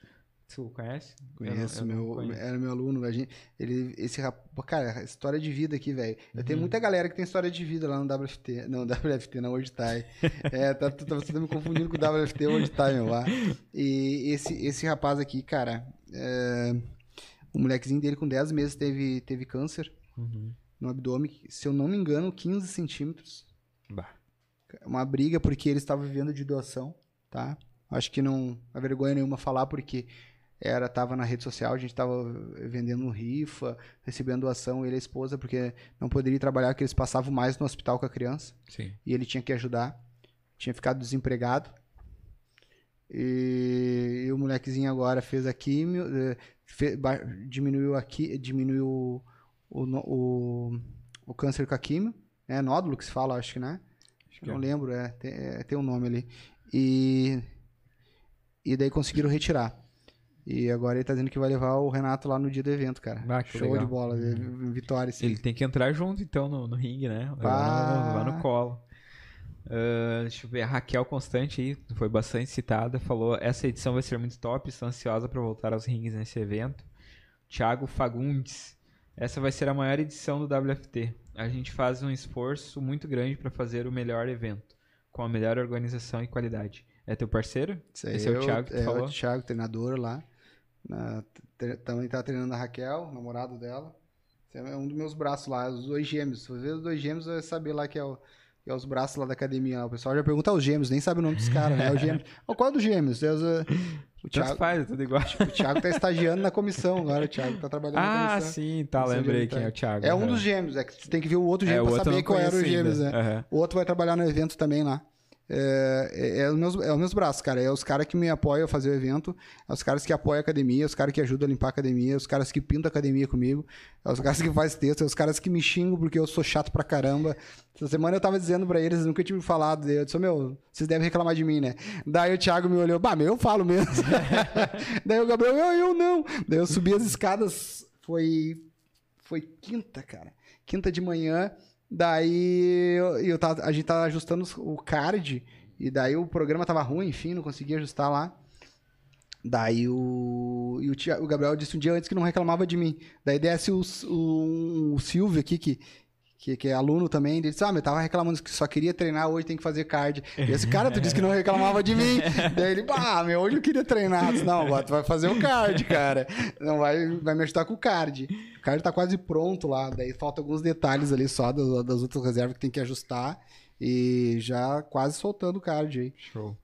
Tu conhece? Eu não- Conheço, eu não meu, conheço. era meu aluno. A gente, ele, esse rapaz, cara, história de vida aqui, velho. Eu Uhum. tenho muita galera que tem história de vida lá no WFT. Não, WFT, na World Thai. é, tá, tá, tá me confundindo com o WFT World Thai, meu lá. E esse, esse rapaz aqui, cara, é, o molequezinho dele com 10 meses teve, teve câncer Uhum. no abdômen, se eu não me engano, 15 centímetros. Bah. uma briga porque ele estava vivendo de doação, tá? Acho que não há vergonha nenhuma falar porque era tava na rede social, a gente tava vendendo rifa, recebendo doação, ele e a esposa porque não poderia trabalhar porque eles passavam mais no hospital com a criança Sim. e ele tinha que ajudar. Tinha ficado desempregado. E, e o molequezinho agora fez a químio, eh, fe- diminuiu aqui, diminuiu o, o, o, câncer com a químio, né? Nódulo que se fala, acho que, né? Acho não é. lembro, é, tem, é, tem um nome ali. E, e daí conseguiram retirar. E agora ele tá dizendo que vai levar o Renato lá no dia do evento, cara. Ah, que Show legal. de bola, é, vitória, sim. Ele tem que entrar junto, então, no, no ringue, né? Pá. no, no colo. Ah, deixa eu ver, a Raquel Constante aí, foi bastante citada, falou, essa edição vai ser muito top, estou ansiosa para voltar aos rings nesse evento. Thiago Fagundes, essa vai ser a maior edição do WFT. A gente faz um esforço muito grande para fazer o melhor evento, com a melhor organização e qualidade. É teu parceiro? Isso aí Esse é o Thiago que é falou? o Thiago, treinador lá. Na- tre- também tá treinando a Raquel, namorado dela. Esse é um dos meus braços lá, os dois gêmeos. Se você ver os dois gêmeos, vai saber lá que é, o, que é os braços lá da academia. lá. O pessoal já pergunta os gêmeos, nem sabe o nome dos caras, né? É os gêmeos. Ó, qual é dos gêmeos? É os, o, Thiago, faz, é tudo igual. o Thiago tá estagiando na comissão agora. O Thiago tá trabalhando na Ah, comissão. sim, tá, lembrei quem é o Thiago. É um dos gêmeos, é que você tem que ver o outro É, gêmeo o pra saber qual era conheço gêmeos, né? Aham. O outro vai trabalhar no evento também lá. É, é, é os meus, é os meus braços, cara. É os caras que me apoiam a fazer o evento, é os caras que apoiam a academia, é os caras que ajudam a limpar a academia, é os caras que pintam a academia comigo, é os caras que fazem texto, é os caras que me xingam porque eu sou chato pra caramba. Essa semana eu tava dizendo pra eles, nunca tinha me falado, eu disse, meu, vocês devem reclamar de mim, né? Daí o Thiago me olhou, bah, meu, eu falo mesmo. Daí o Gabriel, eu, eu não. Daí eu subi as escadas, foi foi quinta, cara. Quinta de manhã. Daí eu, eu tava- a gente tava ajustando o card. E daí o programa tava ruim, enfim, não conseguia ajustar lá. Daí o, o, o Gabriel disse um dia antes que não reclamava de mim. Daí desce o, o, o Silvio aqui, que, que, que é aluno também, ele disse, ah, eu tava reclamando que só queria treinar, hoje tem que fazer card. E esse cara, tu disse que não reclamava de mim. Daí ele, ah, meu, hoje eu queria treinar. Eu disse, não, agora tu vai fazer o card, cara. Não vai, vai me ajudar com o card. O card tá quase pronto lá, daí falta alguns detalhes ali só das, das outras reservas que tem que ajustar. E já quase soltando o card aí. Show.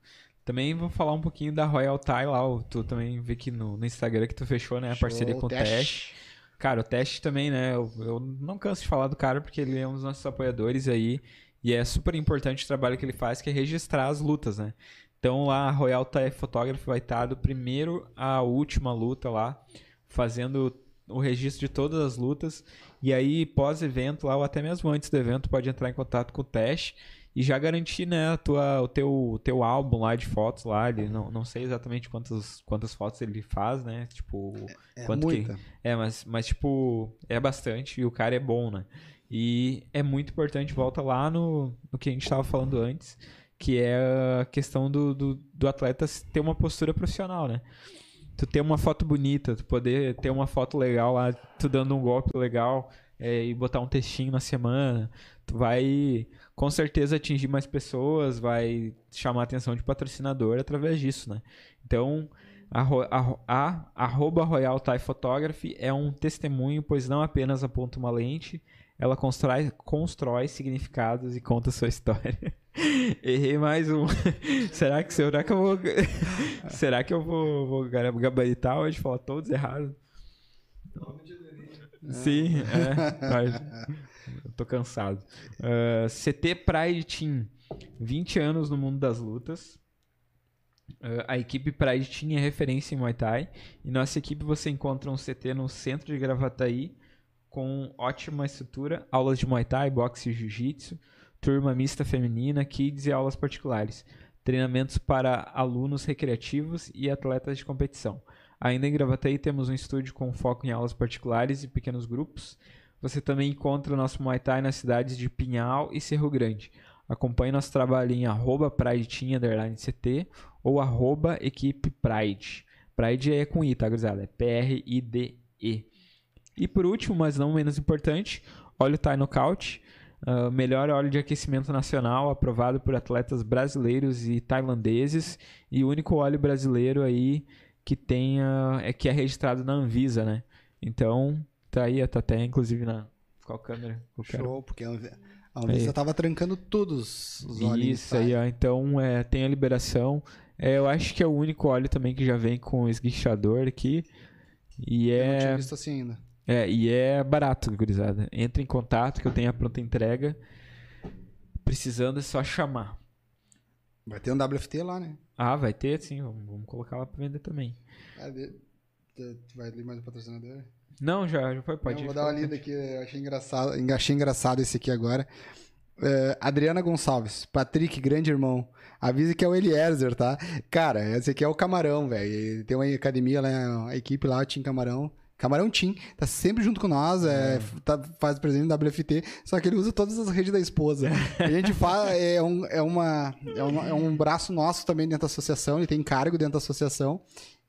Também vou falar um pouquinho da Royal Thai lá. Tu também vê que no, no Instagram que tu fechou, né? A parceria Show, com o Teste. Cara, o Teste também, né? Eu, eu não canso de falar do cara porque ele é um dos nossos apoiadores aí. E é super importante o trabalho que ele faz, que é registrar as lutas, né? Então lá a Royal Thai Photography vai estar do primeiro à última luta lá, fazendo o registro de todas as lutas. E aí, pós-evento lá, ou até mesmo antes do evento, pode entrar em contato com o Teste e já garantir, né, a tua, o teu, o teu álbum lá de fotos lá. Ele não, não sei exatamente quantas, quantas fotos ele faz, né? Tipo, É quanto que- muita. é, mas, mas tipo, é bastante e o cara é bom, né? E é muito importante, volta lá no, no que a gente tava falando antes, que é a questão do, do, do atleta ter uma postura profissional, né? Tu ter uma foto bonita, tu poder ter uma foto legal lá, tu dando um golpe legal é, e botar um textinho na semana, tu vai com certeza atingir mais pessoas, vai chamar a atenção de patrocinador através disso, né? Então, a, a, a arroba Royal Thai Photography é um testemunho, pois não apenas aponta uma lente, ela constrói, constrói significados e conta sua história. Errei mais um. será que será que eu vou será que eu vou, vou gabaritar hoje falar todos errados? Sim, é. Eu tô cansado. Ah, CT Pride Team, 20 anos no mundo das lutas. Ah, a equipe Pride Team é referência em Muay Thai. E nossa equipe você encontra um CT no centro de Gravataí com ótima estrutura, aulas de Muay Thai, boxe e Jiu-Jitsu, turma mista feminina, kids e aulas particulares, treinamentos para alunos recreativos e atletas de competição. Ainda em Gravataí temos um estúdio com foco em aulas particulares e pequenos grupos. Você também encontra nosso Muay Thai nas cidades de Pinhal e Cerro Grande. Acompanhe nosso trabalho em arroba CT ou arroba equipe Pride. Pride é com I, tá, gurizada? É P-R-I-D-E. E por último, mas não menos importante, óleo Thai Knockout. ah, melhor óleo de aquecimento nacional, aprovado por atletas brasileiros e tailandeses. E único óleo brasileiro aí que tenha, é que é registrado na Anvisa, né? Então, tá aí, tá até inclusive na... Qual câmera? Show, porque a Anvi- a Anvisa Aí. tava trancando todos os olhos. Isso aí, ó. Então, é, tem a liberação. É, eu acho que é o único óleo também que já vem com esguichador aqui. E Eu não tinha é, visto assim ainda. é, e é barato, gurizada. Entre em contato que eu tenho a pronta entrega. Precisando é só chamar. Vai ter um WFT lá, né? Ah, vai ter sim. Vamos, vamos colocar lá pra vender também. Ah, de- de- Vai ler mais um patrocinador? Não, já, já foi, pode Não, ir. vou dar uma lida aqui, eu achei engraçado, achei engraçado esse aqui agora. É, Adriana Gonçalves, Patrick, grande irmão. Avisa que é o Eliezer, tá? Cara, esse aqui é o Camarão, velho. Tem uma academia lá, a equipe lá, o Tim Camarão. Camarão Tim, tá sempre junto com nós, é, tá- faz presente no WFT, só que ele usa todas as redes da esposa. A gente fala, é um, é, uma, é, uma- é um braço nosso também dentro da associação, ele tem cargo dentro da associação.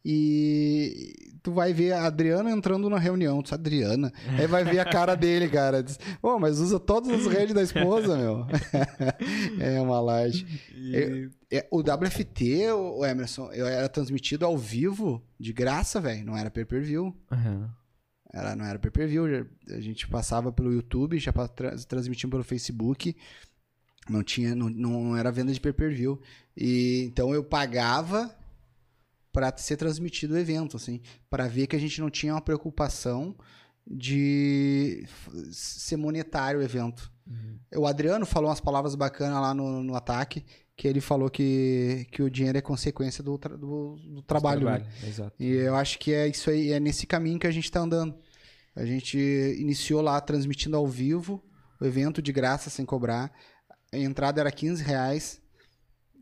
E tu vai ver a Adriana entrando na reunião. Tu, Adriana. Aí vai ver a cara dele, cara. Diz, Pô, mas usa todas as redes da esposa, meu. é uma laje. E- É, o WFT, o Emerson, eu era transmitido ao vivo, de graça, velho. Não era pay-per-view. Aham. Era, não era pay-per-view. A gente passava pelo YouTube, já tra transmitia pelo Facebook. Não tinha, não, não era venda de pay-per-view. E então eu pagava para ser transmitido o evento, assim, para ver que a gente não tinha uma preocupação de ser monetário o evento. O Adriano falou umas palavras bacanas lá no, no ataque, que ele falou que, que o dinheiro é consequência do, tra- do, do trabalho. né? Exato. E eu acho que é isso aí, é nesse caminho que a gente tá andando. A gente iniciou lá transmitindo ao vivo, o evento de graça, sem cobrar. A entrada era 15 reais.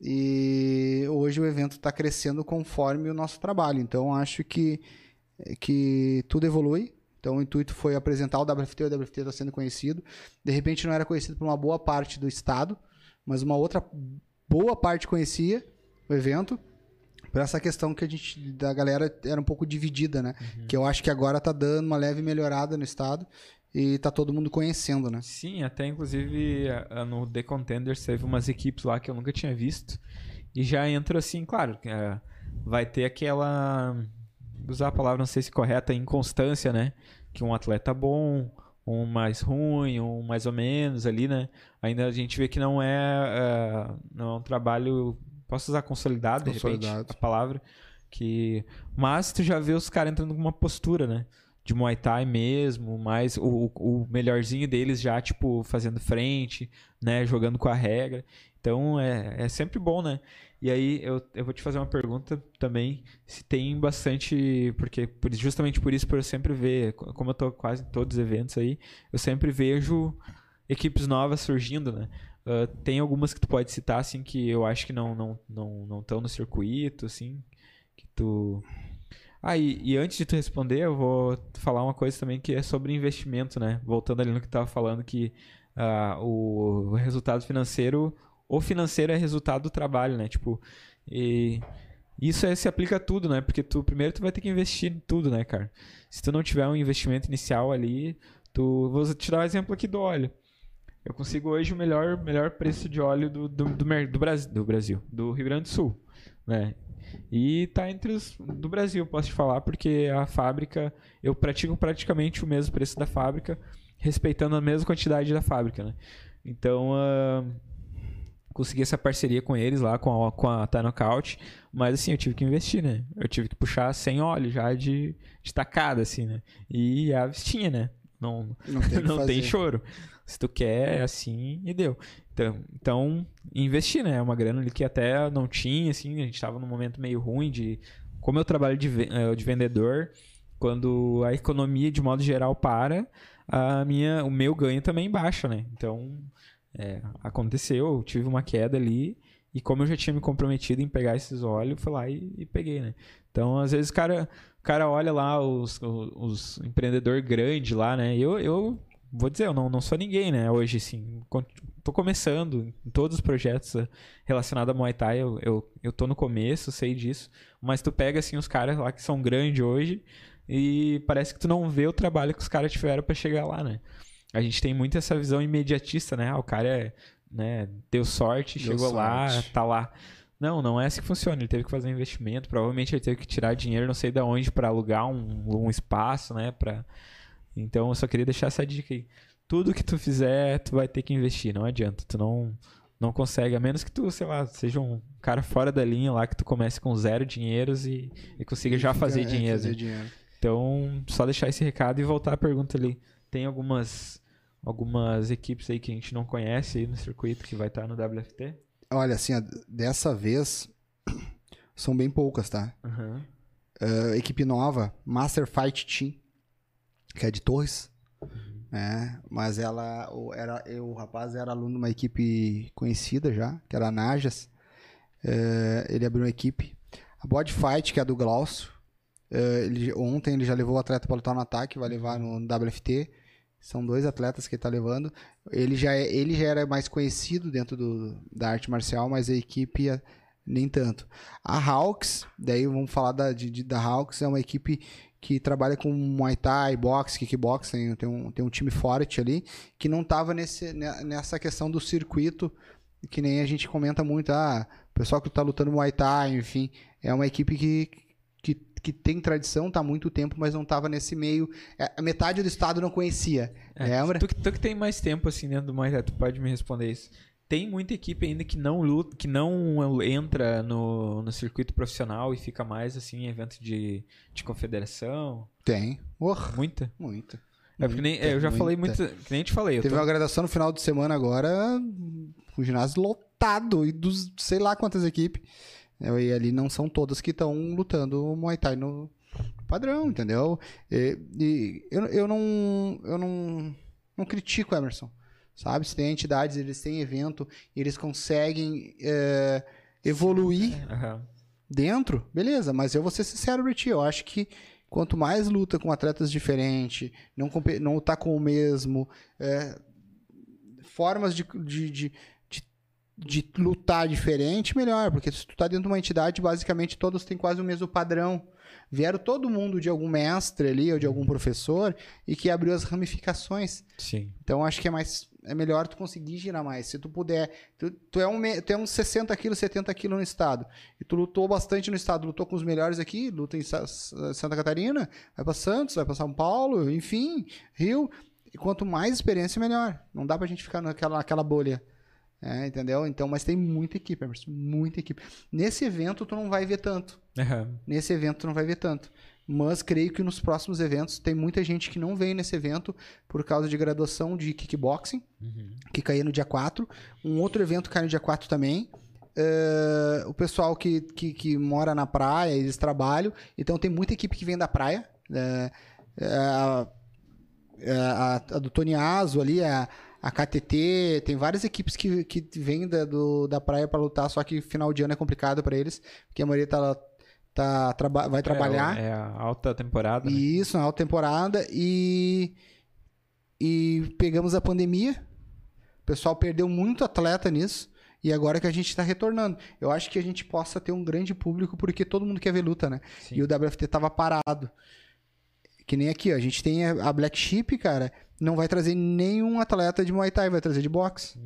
E hoje o evento está crescendo conforme o nosso trabalho. Então acho que, que tudo evolui. Então o intuito foi apresentar o WFT, o WFT está sendo conhecido. De repente não era conhecido por uma boa parte do estado, mas uma outra boa parte conhecia o evento. por essa questão que a gente, da galera era um pouco dividida, né? Uhum. Que eu acho que agora tá dando uma leve melhorada no estado e tá todo mundo conhecendo, né? Sim, até inclusive a- no The Contenders teve umas equipes lá que eu nunca tinha visto. E já entra assim, claro, é, vai ter aquela. Usar a palavra, não sei se correta, inconstância, né? Que um atleta bom, um mais ruim, um mais ou menos ali, né? Ainda a gente vê que não é, é, não é um trabalho. Posso usar consolidado, de repente, Consolidado. a palavra. Que, mas tu já vê os caras entrando com uma postura, né? De Muay Thai mesmo, mais o, o melhorzinho deles já, tipo, fazendo frente, né? Jogando com a regra. Então é, é sempre bom, né? E aí eu, eu vou te fazer uma pergunta também, se tem bastante, porque por- justamente por isso, por eu sempre ver, co- como eu tô quase em todos os eventos aí, eu sempre vejo equipes novas surgindo, né? Ah, tem algumas que tu pode citar, assim, que eu acho que não não não não estão no circuito, assim, que tu... Ah, e, e antes de tu responder, eu vou falar uma coisa também que é sobre investimento, né? Voltando ali no que tu tava falando, que ah, o resultado financeiro o financeiro é resultado do trabalho, né? Tipo, e isso se aplica a tudo, né? Porque tu primeiro tu vai ter que investir em tudo, né, cara? Se tu não tiver um investimento inicial ali, tu vou tirar o exemplo aqui do óleo. Eu consigo hoje o melhor, melhor preço de óleo do, do, do, do, Brasil, do Brasil, do Rio Grande do Sul, né? E tá entre os do Brasil, posso te falar, porque a fábrica, eu pratico praticamente o mesmo preço da fábrica, respeitando a mesma quantidade da fábrica, né? Então, ah, consegui essa parceria com eles lá, com a, com a Knockout, mas assim, eu tive que investir, né? Eu tive que puxar sem óleo já de, de tacada, assim, né? E a vestinha, né? Não, Não tem, não tem choro. Se tu quer, é assim, e deu. Então, então, investir, né? É uma grana ali que até não tinha, assim, a gente tava num momento meio ruim de... Como eu trabalho de, eh, de vendedor, quando a economia, de modo geral, para, a minha, o meu ganho também baixa, né? Então, é, aconteceu, eu tive uma queda ali, e como eu já tinha me comprometido em pegar esses óleos, fui lá e, e peguei, né? Então, às vezes, o cara, o cara olha lá os, os, os empreendedor grande lá, né? Eu, eu vou dizer, eu não, não sou ninguém, né? Hoje, assim, tô começando em todos os projetos eh, relacionados a Muay Thai, eu, eu, eu tô no começo, sei disso, mas tu pega, assim, os caras lá que são grandes hoje e parece que tu não vê o trabalho que os caras tiveram pra chegar lá, né? A gente tem muito essa visão imediatista, né? Ah, o cara é, né, deu sorte, Deu chegou lá, sorte. tá lá. Não, não é assim que funciona. Ele teve que fazer um investimento. Provavelmente ele teve que tirar dinheiro, não sei de onde, pra alugar um, um espaço, né? Pra... Então eu só queria deixar essa dica aí. Tudo que tu fizer, tu vai ter que investir. Não adianta. Tu não, não consegue. A menos que tu, sei lá, seja um cara fora da linha lá, que tu comece com zero dinheiros e, e consiga já Fica- fazer é, dinheiro. fazer né? dinheiro. Então, só deixar esse recado e voltar à pergunta ali. Tem algumas algumas equipes aí que a gente não conhece aí no circuito que vai estar no WFT? Olha, assim, dessa vez são bem poucas, tá? Aham. Ah, equipe nova, Master Fight Team, que é de Torres. Né? mas ela, o, era, eu, o rapaz era aluno de uma equipe conhecida já, que era a Najas. Eh, ele abriu uma equipe. A Body Fight, que é a do Glaucio. eh, ele, ontem ele já levou o atleta para lutar no ataque, vai levar no WFT. São dois atletas que ele tá levando. Ele já, é- ele já era mais conhecido dentro do, da arte marcial, mas a equipe eh, nem tanto. A Hawks, daí vamos falar da, de, de- da Hawks, é uma equipe que trabalha com Muay Thai, boxe, kickbox, tem, tem, um, tem um time forte ali, que não tava nesse, ne- nessa questão do circuito, que nem a gente comenta muito, ah, o pessoal que tá lutando Muay Thai, enfim, é uma equipe que, que, que tem tradição, tá há muito tempo, mas não tava nesse meio, é, a metade do estado não conhecia, É, lembra? Tu, que- tu que tem mais tempo assim dentro do Muay Thai, tu pode me responder isso. Tem muita equipe ainda que não luta, que não entra no, no circuito profissional e fica mais assim em evento de, de confederação. Tem, Muita. muita. É porque nem, Muita, é, eu já falei muita. muito, que nem te falei. Eu Teve tô- uma graduação no final de semana agora, o ginásio lotado, e dos sei lá quantas equipes. É, E ali não são todas que estão lutando Muay Thai no padrão, entendeu? E, e eu, eu não eu não, não critico o Emerson, sabe? Se tem entidades, eles têm evento, eles conseguem é, evoluir Aham. dentro, beleza, mas eu vou ser sincero pra ti, eu acho que quanto mais luta com atletas diferentes, não, não lutar com o mesmo, é, formas de, de, de, de de lutar diferente, melhor. Porque se tu tá dentro de uma entidade, basicamente todos têm quase o mesmo padrão. Vieram todo mundo de algum mestre ali, ou de algum professor, e que abriu as ramificações. Sim. Então acho que é mais é melhor tu conseguir girar mais. Se tu puder, tu, tu é um tu é uns 60 quilos, 70 quilos no estado. E tu lutou bastante no estado, lutou com os melhores aqui, luta em Sa- Sa- Santa Catarina, vai pra Santos, vai pra São Paulo, enfim, Rio. E quanto mais experiência, melhor. Não dá pra gente ficar naquela, naquela bolha. É, entendeu? Então, mas tem muita equipe, Emerson, muita equipe. Nesse evento tu não vai ver tanto. Aham. Nesse evento tu não vai ver tanto. Mas creio que nos próximos eventos tem muita gente que não vem nesse evento por causa de graduação de kickboxing, Uhum. que caía no dia 4. Um outro evento cai no dia 4 também. É, o pessoal que, que, que mora na praia, eles trabalham. Então tem muita equipe que vem da praia. A, é, a- a do Tony Aso ali, a, a KTT, tem várias equipes que, que vêm da, do- da praia para lutar, só que final de ano é complicado para eles, porque a maioria tá, tá, traba- vai trabalhar. É, é a alta temporada. né? Isso, na alta temporada. E, e pegamos a pandemia. O pessoal perdeu muito atleta nisso. E agora que a gente está retornando. Eu acho que a gente possa ter um grande público porque todo mundo quer ver luta, né? Sim. E o WFT tava parado. Que nem aqui, ó. A gente tem a Black Sheep, cara. Não vai trazer nenhum atleta de Muay Thai, vai trazer de boxe.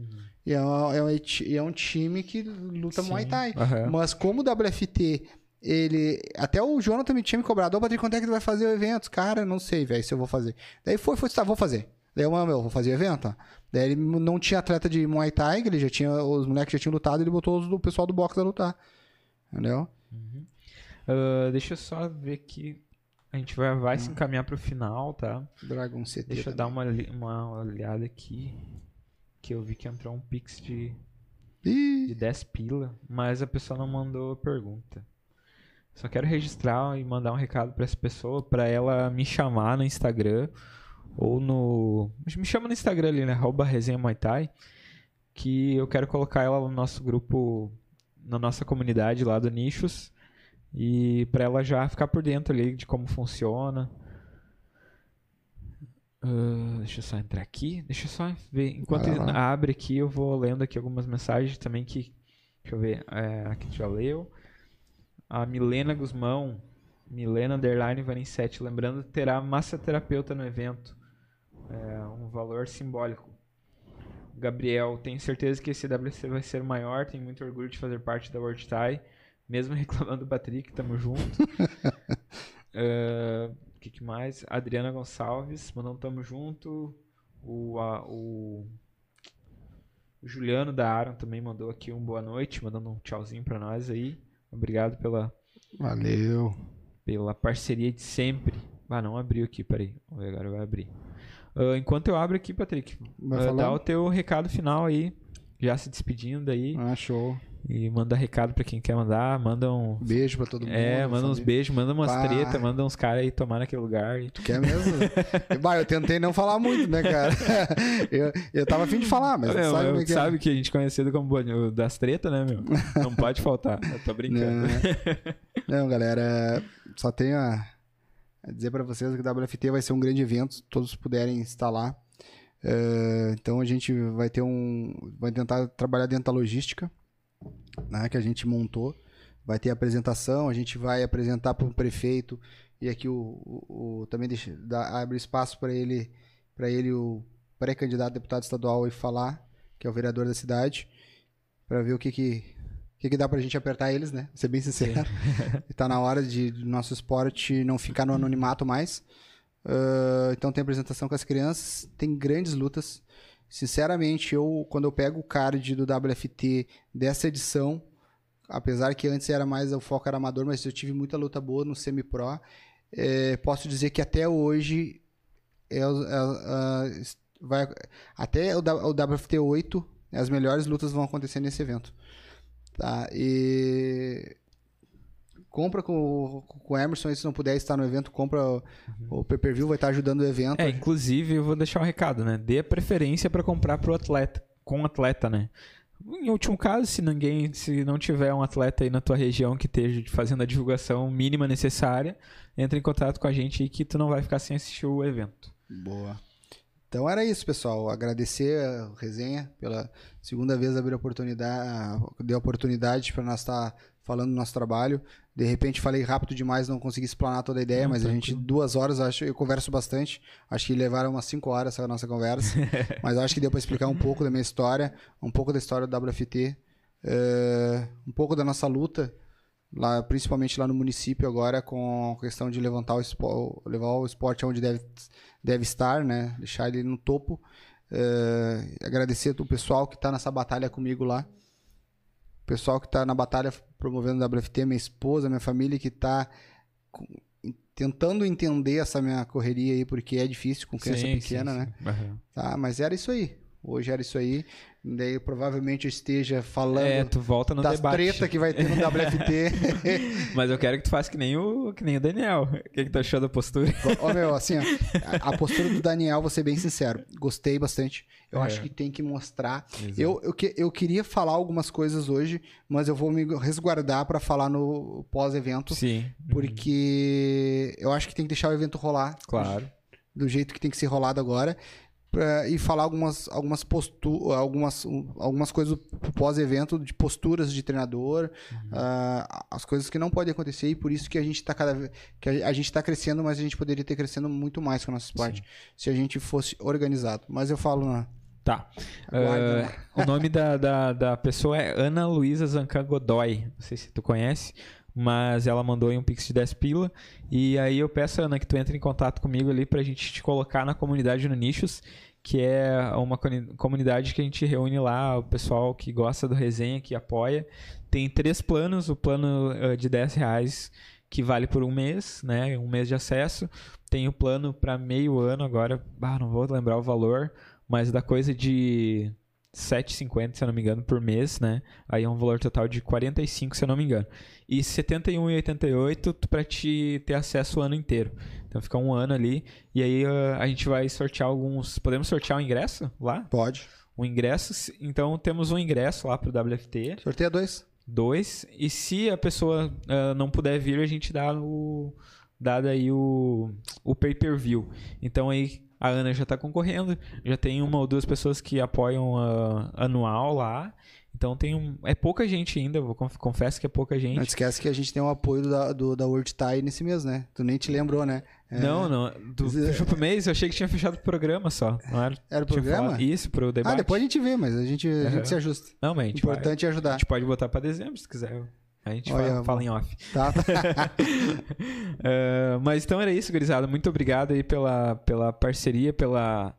E é, é um, é um time que luta Sim. Muay Thai. Aham. Mas como o WFT, ele. Até o Jonathan me tinha me cobrado, ô Patrick, quando é que tu vai fazer o evento? Cara, não sei, velho, se eu vou fazer. Daí foi, foi, tá, vou fazer. Daí eu, meu, vou fazer o evento. Daí ele não tinha atleta de Muay Thai, ele já tinha, os moleques já tinham lutado, ele botou os do pessoal do boxe a lutar. Entendeu? Ah, deixa eu só ver aqui. A gente vai, vai Hum. se encaminhar pro final, tá? Dragon CT. Deixa eu também. dar uma, uma olhada aqui. Que eu vi que entrou um pix de, Ih, de 10 pila, mas a pessoa não mandou pergunta. Só quero registrar e mandar um recado pra essa pessoa, pra ela me chamar no Instagram ou no. Me chama no Instagram ali, né? Arroba resenha Muay Thai, que eu quero colocar ela no nosso grupo, na nossa comunidade lá do Nichos, e pra ela já ficar por dentro ali de como funciona. Ah, deixa eu só entrar aqui. Deixa eu só ver. Enquanto abre aqui, eu vou lendo aqui algumas mensagens também que. Deixa eu ver. É, aqui já leu. A Milena Guzmão. Milena Underline Vanicete. Lembrando, terá massoterapeuta no evento. É um valor simbólico. Gabriel, tenho certeza que esse WC vai ser maior. Tenho muito orgulho de fazer parte da World Thai. Mesmo reclamando do Patrick, tamo junto. É, O que, que mais? Adriana Gonçalves, mandando tamo junto. O, a- o, o Juliano da Aron também mandou aqui um boa noite, mandando um tchauzinho pra nós aí. Obrigado pela, valeu. pela parceria de sempre. Ah, não abriu aqui, peraí. Agora vai abrir. Ah, enquanto eu abro aqui, Patrick, Vai falar? dá o teu recado final aí. Já se despedindo aí. Ah, show. E manda recado pra quem quer mandar. Manda um. Beijo pra todo mundo. É, manda uns beijos, manda umas Bah. treta, manda uns caras aí tomar naquele lugar. E... Tu quer mesmo? bah, eu tentei não falar muito, né, cara? eu, eu tava afim de falar, mas Meu, sabe eu- é que sabe que a gente é conhecido como das treta, né, meu? Não pode faltar. Eu tô é? brincando. Não, não, galera, só tenho a, a dizer pra vocês que o WFT vai ser um grande evento, se todos puderem estar lá. É, então a gente vai ter um. Vai tentar trabalhar dentro da logística né, que a gente montou. Vai ter apresentação, a gente vai apresentar para o prefeito e aqui o, o- o- também deixa, dá, abre espaço para ele para ele o pré-candidato a deputado estadual e falar, que é o vereador da cidade, para ver o que que, o que que dá pra gente apertar eles, né? Vou ser bem sincero. tá na hora de nosso esporte não ficar no anonimato mais. Ah, então tem apresentação com as crianças, tem grandes lutas. Sinceramente, eu quando eu pego o card do WFT dessa edição, apesar que antes era mais o foco era amador, mas eu tive muita luta boa no semi-pro. é, posso dizer que até hoje é, é, vai, até o, o WFT 8, as melhores lutas vão acontecer nesse evento. Tá? E compra com, o- com o Emerson, e se não puder estar no evento, compra o, o pay-per-view, vai estar ajudando o evento. É, inclusive, eu vou deixar um recado, né? Dê a preferência pra comprar pro atleta, com o atleta, né? Em último caso, se ninguém, se não tiver um atleta aí na tua região que esteja fazendo a divulgação mínima necessária, entra em contato com a gente aí que tu não vai ficar sem assistir o evento. Boa. Então era isso, pessoal. Agradecer a resenha pela segunda vez abrir a oportunidade, deu oportunidade para nós estar falando do nosso trabalho. De repente falei rápido demais, não consegui explanar toda a ideia, Não, mas a gente, tranquilo. duas horas, acho, eu converso bastante. Acho que levaram umas cinco horas essa nossa conversa. mas acho que deu para explicar um pouco da minha história, um pouco da história do WFT, eh, um pouco da nossa luta, lá, principalmente lá no município agora, com a questão de levantar o esporte, levar o esporte onde deve, deve estar, né? Deixar ele no topo. Eh, agradecer o pessoal que está nessa batalha comigo lá. O pessoal que está na batalha promovendo o WFT, minha esposa, minha família que está tentando entender essa minha correria aí, porque é difícil com criança Sim, pequena, sim, né? sim. Aham. Tá, mas era isso aí. Hoje era isso aí. Daí provavelmente eu esteja falando É, tu volta no das debate. treta que vai ter no WFT. Mas eu quero que tu faça que nem o, que nem o Daniel. O que, que tu achou da postura? Ó, meu, assim, ó, a, a postura do Daniel, vou ser bem sincero, gostei bastante. Eu É. acho que tem que mostrar. Eu, eu, que- eu queria falar algumas coisas hoje, mas eu vou me resguardar para falar no pós-evento, Sim. porque eu acho que tem que deixar o evento rolar Claro. do jeito que tem que ser rolado agora. Pra- e falar algumas algumas postu algumas algumas coisas pós-evento de posturas de treinador ah, as coisas que não podem acontecer e por isso que a gente está cada vez que a, a gente está crescendo mas a gente poderia ter crescendo muito mais com o nosso esporte se a gente fosse organizado. Mas eu falo na Tá. Ah, o nome da, da, da pessoa é Ana Luísa Zancan Godoy. Não sei se tu conhece, mas ela mandou aí um pix de 10 pila. E aí eu peço, Ana, que tu entre em contato comigo ali pra gente te colocar na comunidade no Nichos, que é uma comunidade que a gente reúne lá, o pessoal que gosta do resenha, que apoia. Tem três planos, o plano eh, de 10 reais que vale por um mês, né? Um mês de acesso. Tem o plano para meio ano agora, ah, não vou lembrar o valor, mas da coisa de 7,50, se eu não me engano, por mês, né? Aí é um valor total de 45, se eu não me engano. E 71,88 para te ter acesso o ano inteiro. Então fica um ano ali. E aí ah, a gente vai sortear alguns. Podemos sortear um ingresso lá? pode Um ingresso. Então temos um ingresso lá pro WFT, sorteia dois dois. E se a pessoa ah, não puder vir, a gente dá o. Dá daí o, o pay-per-view. Então aí a Ana já tá concorrendo. Já tem uma ou duas pessoas que apoiam anual lá. Então tem um. É pouca gente ainda, vou conf- confesso que é pouca gente. não esquece que a gente tem o apoio da, do, da World Thai nesse mês né tu nem te lembrou né É, Não, não. Do, fechou pro mês, eu achei que tinha fechado o programa só. Não era? Era o programa? Isso, pro debate. ah depois a gente vê mas a gente a gente se ajusta Não, mas a gente, vai- importante é a ajudar gente pode botar pra dezembro, se quiser. A gente Olha, fala, fala em off. tá Eh, mas então era isso, gurizada. Muito obrigado aí pela, pela parceria, pela,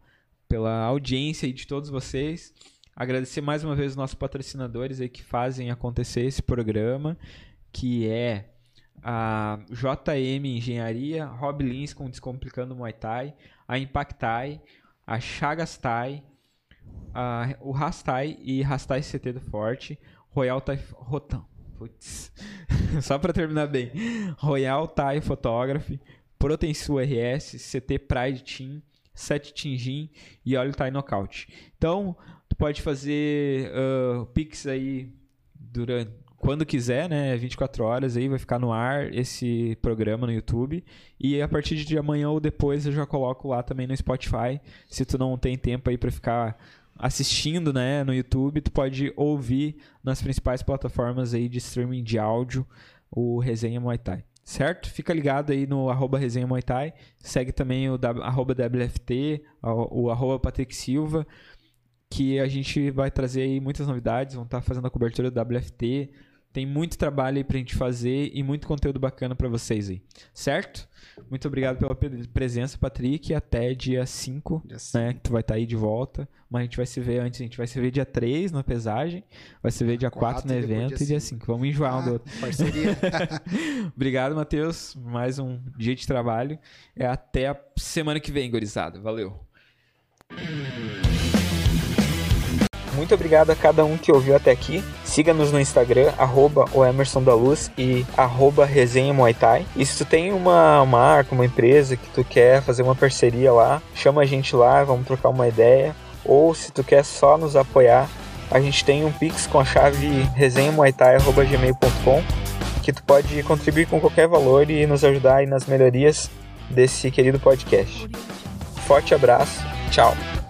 pela audiência aí de todos vocês. Agradecer mais uma vez os nossos patrocinadores aí que fazem acontecer esse programa, que é a JM Engenharia, Rob Lins com Descomplicando Muay Thai, a Impactai, a Chagas Thai, a- o Rastai e Rastai CT do Forte, Royal Thai... Rotan. Putz. Só pra terminar bem. Royal Thai Photography, Protensu RS, CT Pride Team, 7 Tingin e Óleo Thai Knockout. Então, tu pode fazer ah, Pix aí durante quando quiser, né? 24 horas aí vai ficar no ar esse programa no YouTube. E a partir de amanhã ou depois eu já coloco lá também no Spotify. Se tu não tem tempo aí pra ficar assistindo, né, no YouTube, tu pode ouvir nas principais plataformas aí de streaming de áudio o Resenha Muay Thai. Certo? Fica ligado aí no arroba Resenha Muay Thai. Segue também o arroba WFT, o arroba Patrick Silva, que a gente vai trazer aí muitas novidades. Vão estar fazendo a cobertura do WFT. Tem muito trabalho aí pra gente fazer e muito conteúdo bacana pra vocês aí. Certo? Muito obrigado pela pe- presença, Patrick. Até dia 5 né? Que tu vai estar aí de volta. Mas a gente vai se ver antes. A gente vai se ver dia 3 na pesagem. Vai se ver dia 4 Quatro no depois evento dia e dia cinco. 5. Vamos enjoar um do Ah, outro. parceria Obrigado, Matheus. Mais um dia de trabalho. É até a semana que vem, gurizada. Valeu. Muito obrigado a cada um que ouviu até aqui. Siga-nos no Instagram, arroba o Emerson da Luz e arroba resenha Muay Thai. E se tu tem uma marca, uma empresa que tu quer fazer uma parceria lá, chama a gente lá, vamos trocar uma ideia. Ou se tu quer só nos apoiar, a gente tem um Pix com a chave resenhamuaitai.gmail.com que tu pode contribuir com qualquer valor e nos ajudar nas melhorias desse querido podcast. Forte abraço Tchau.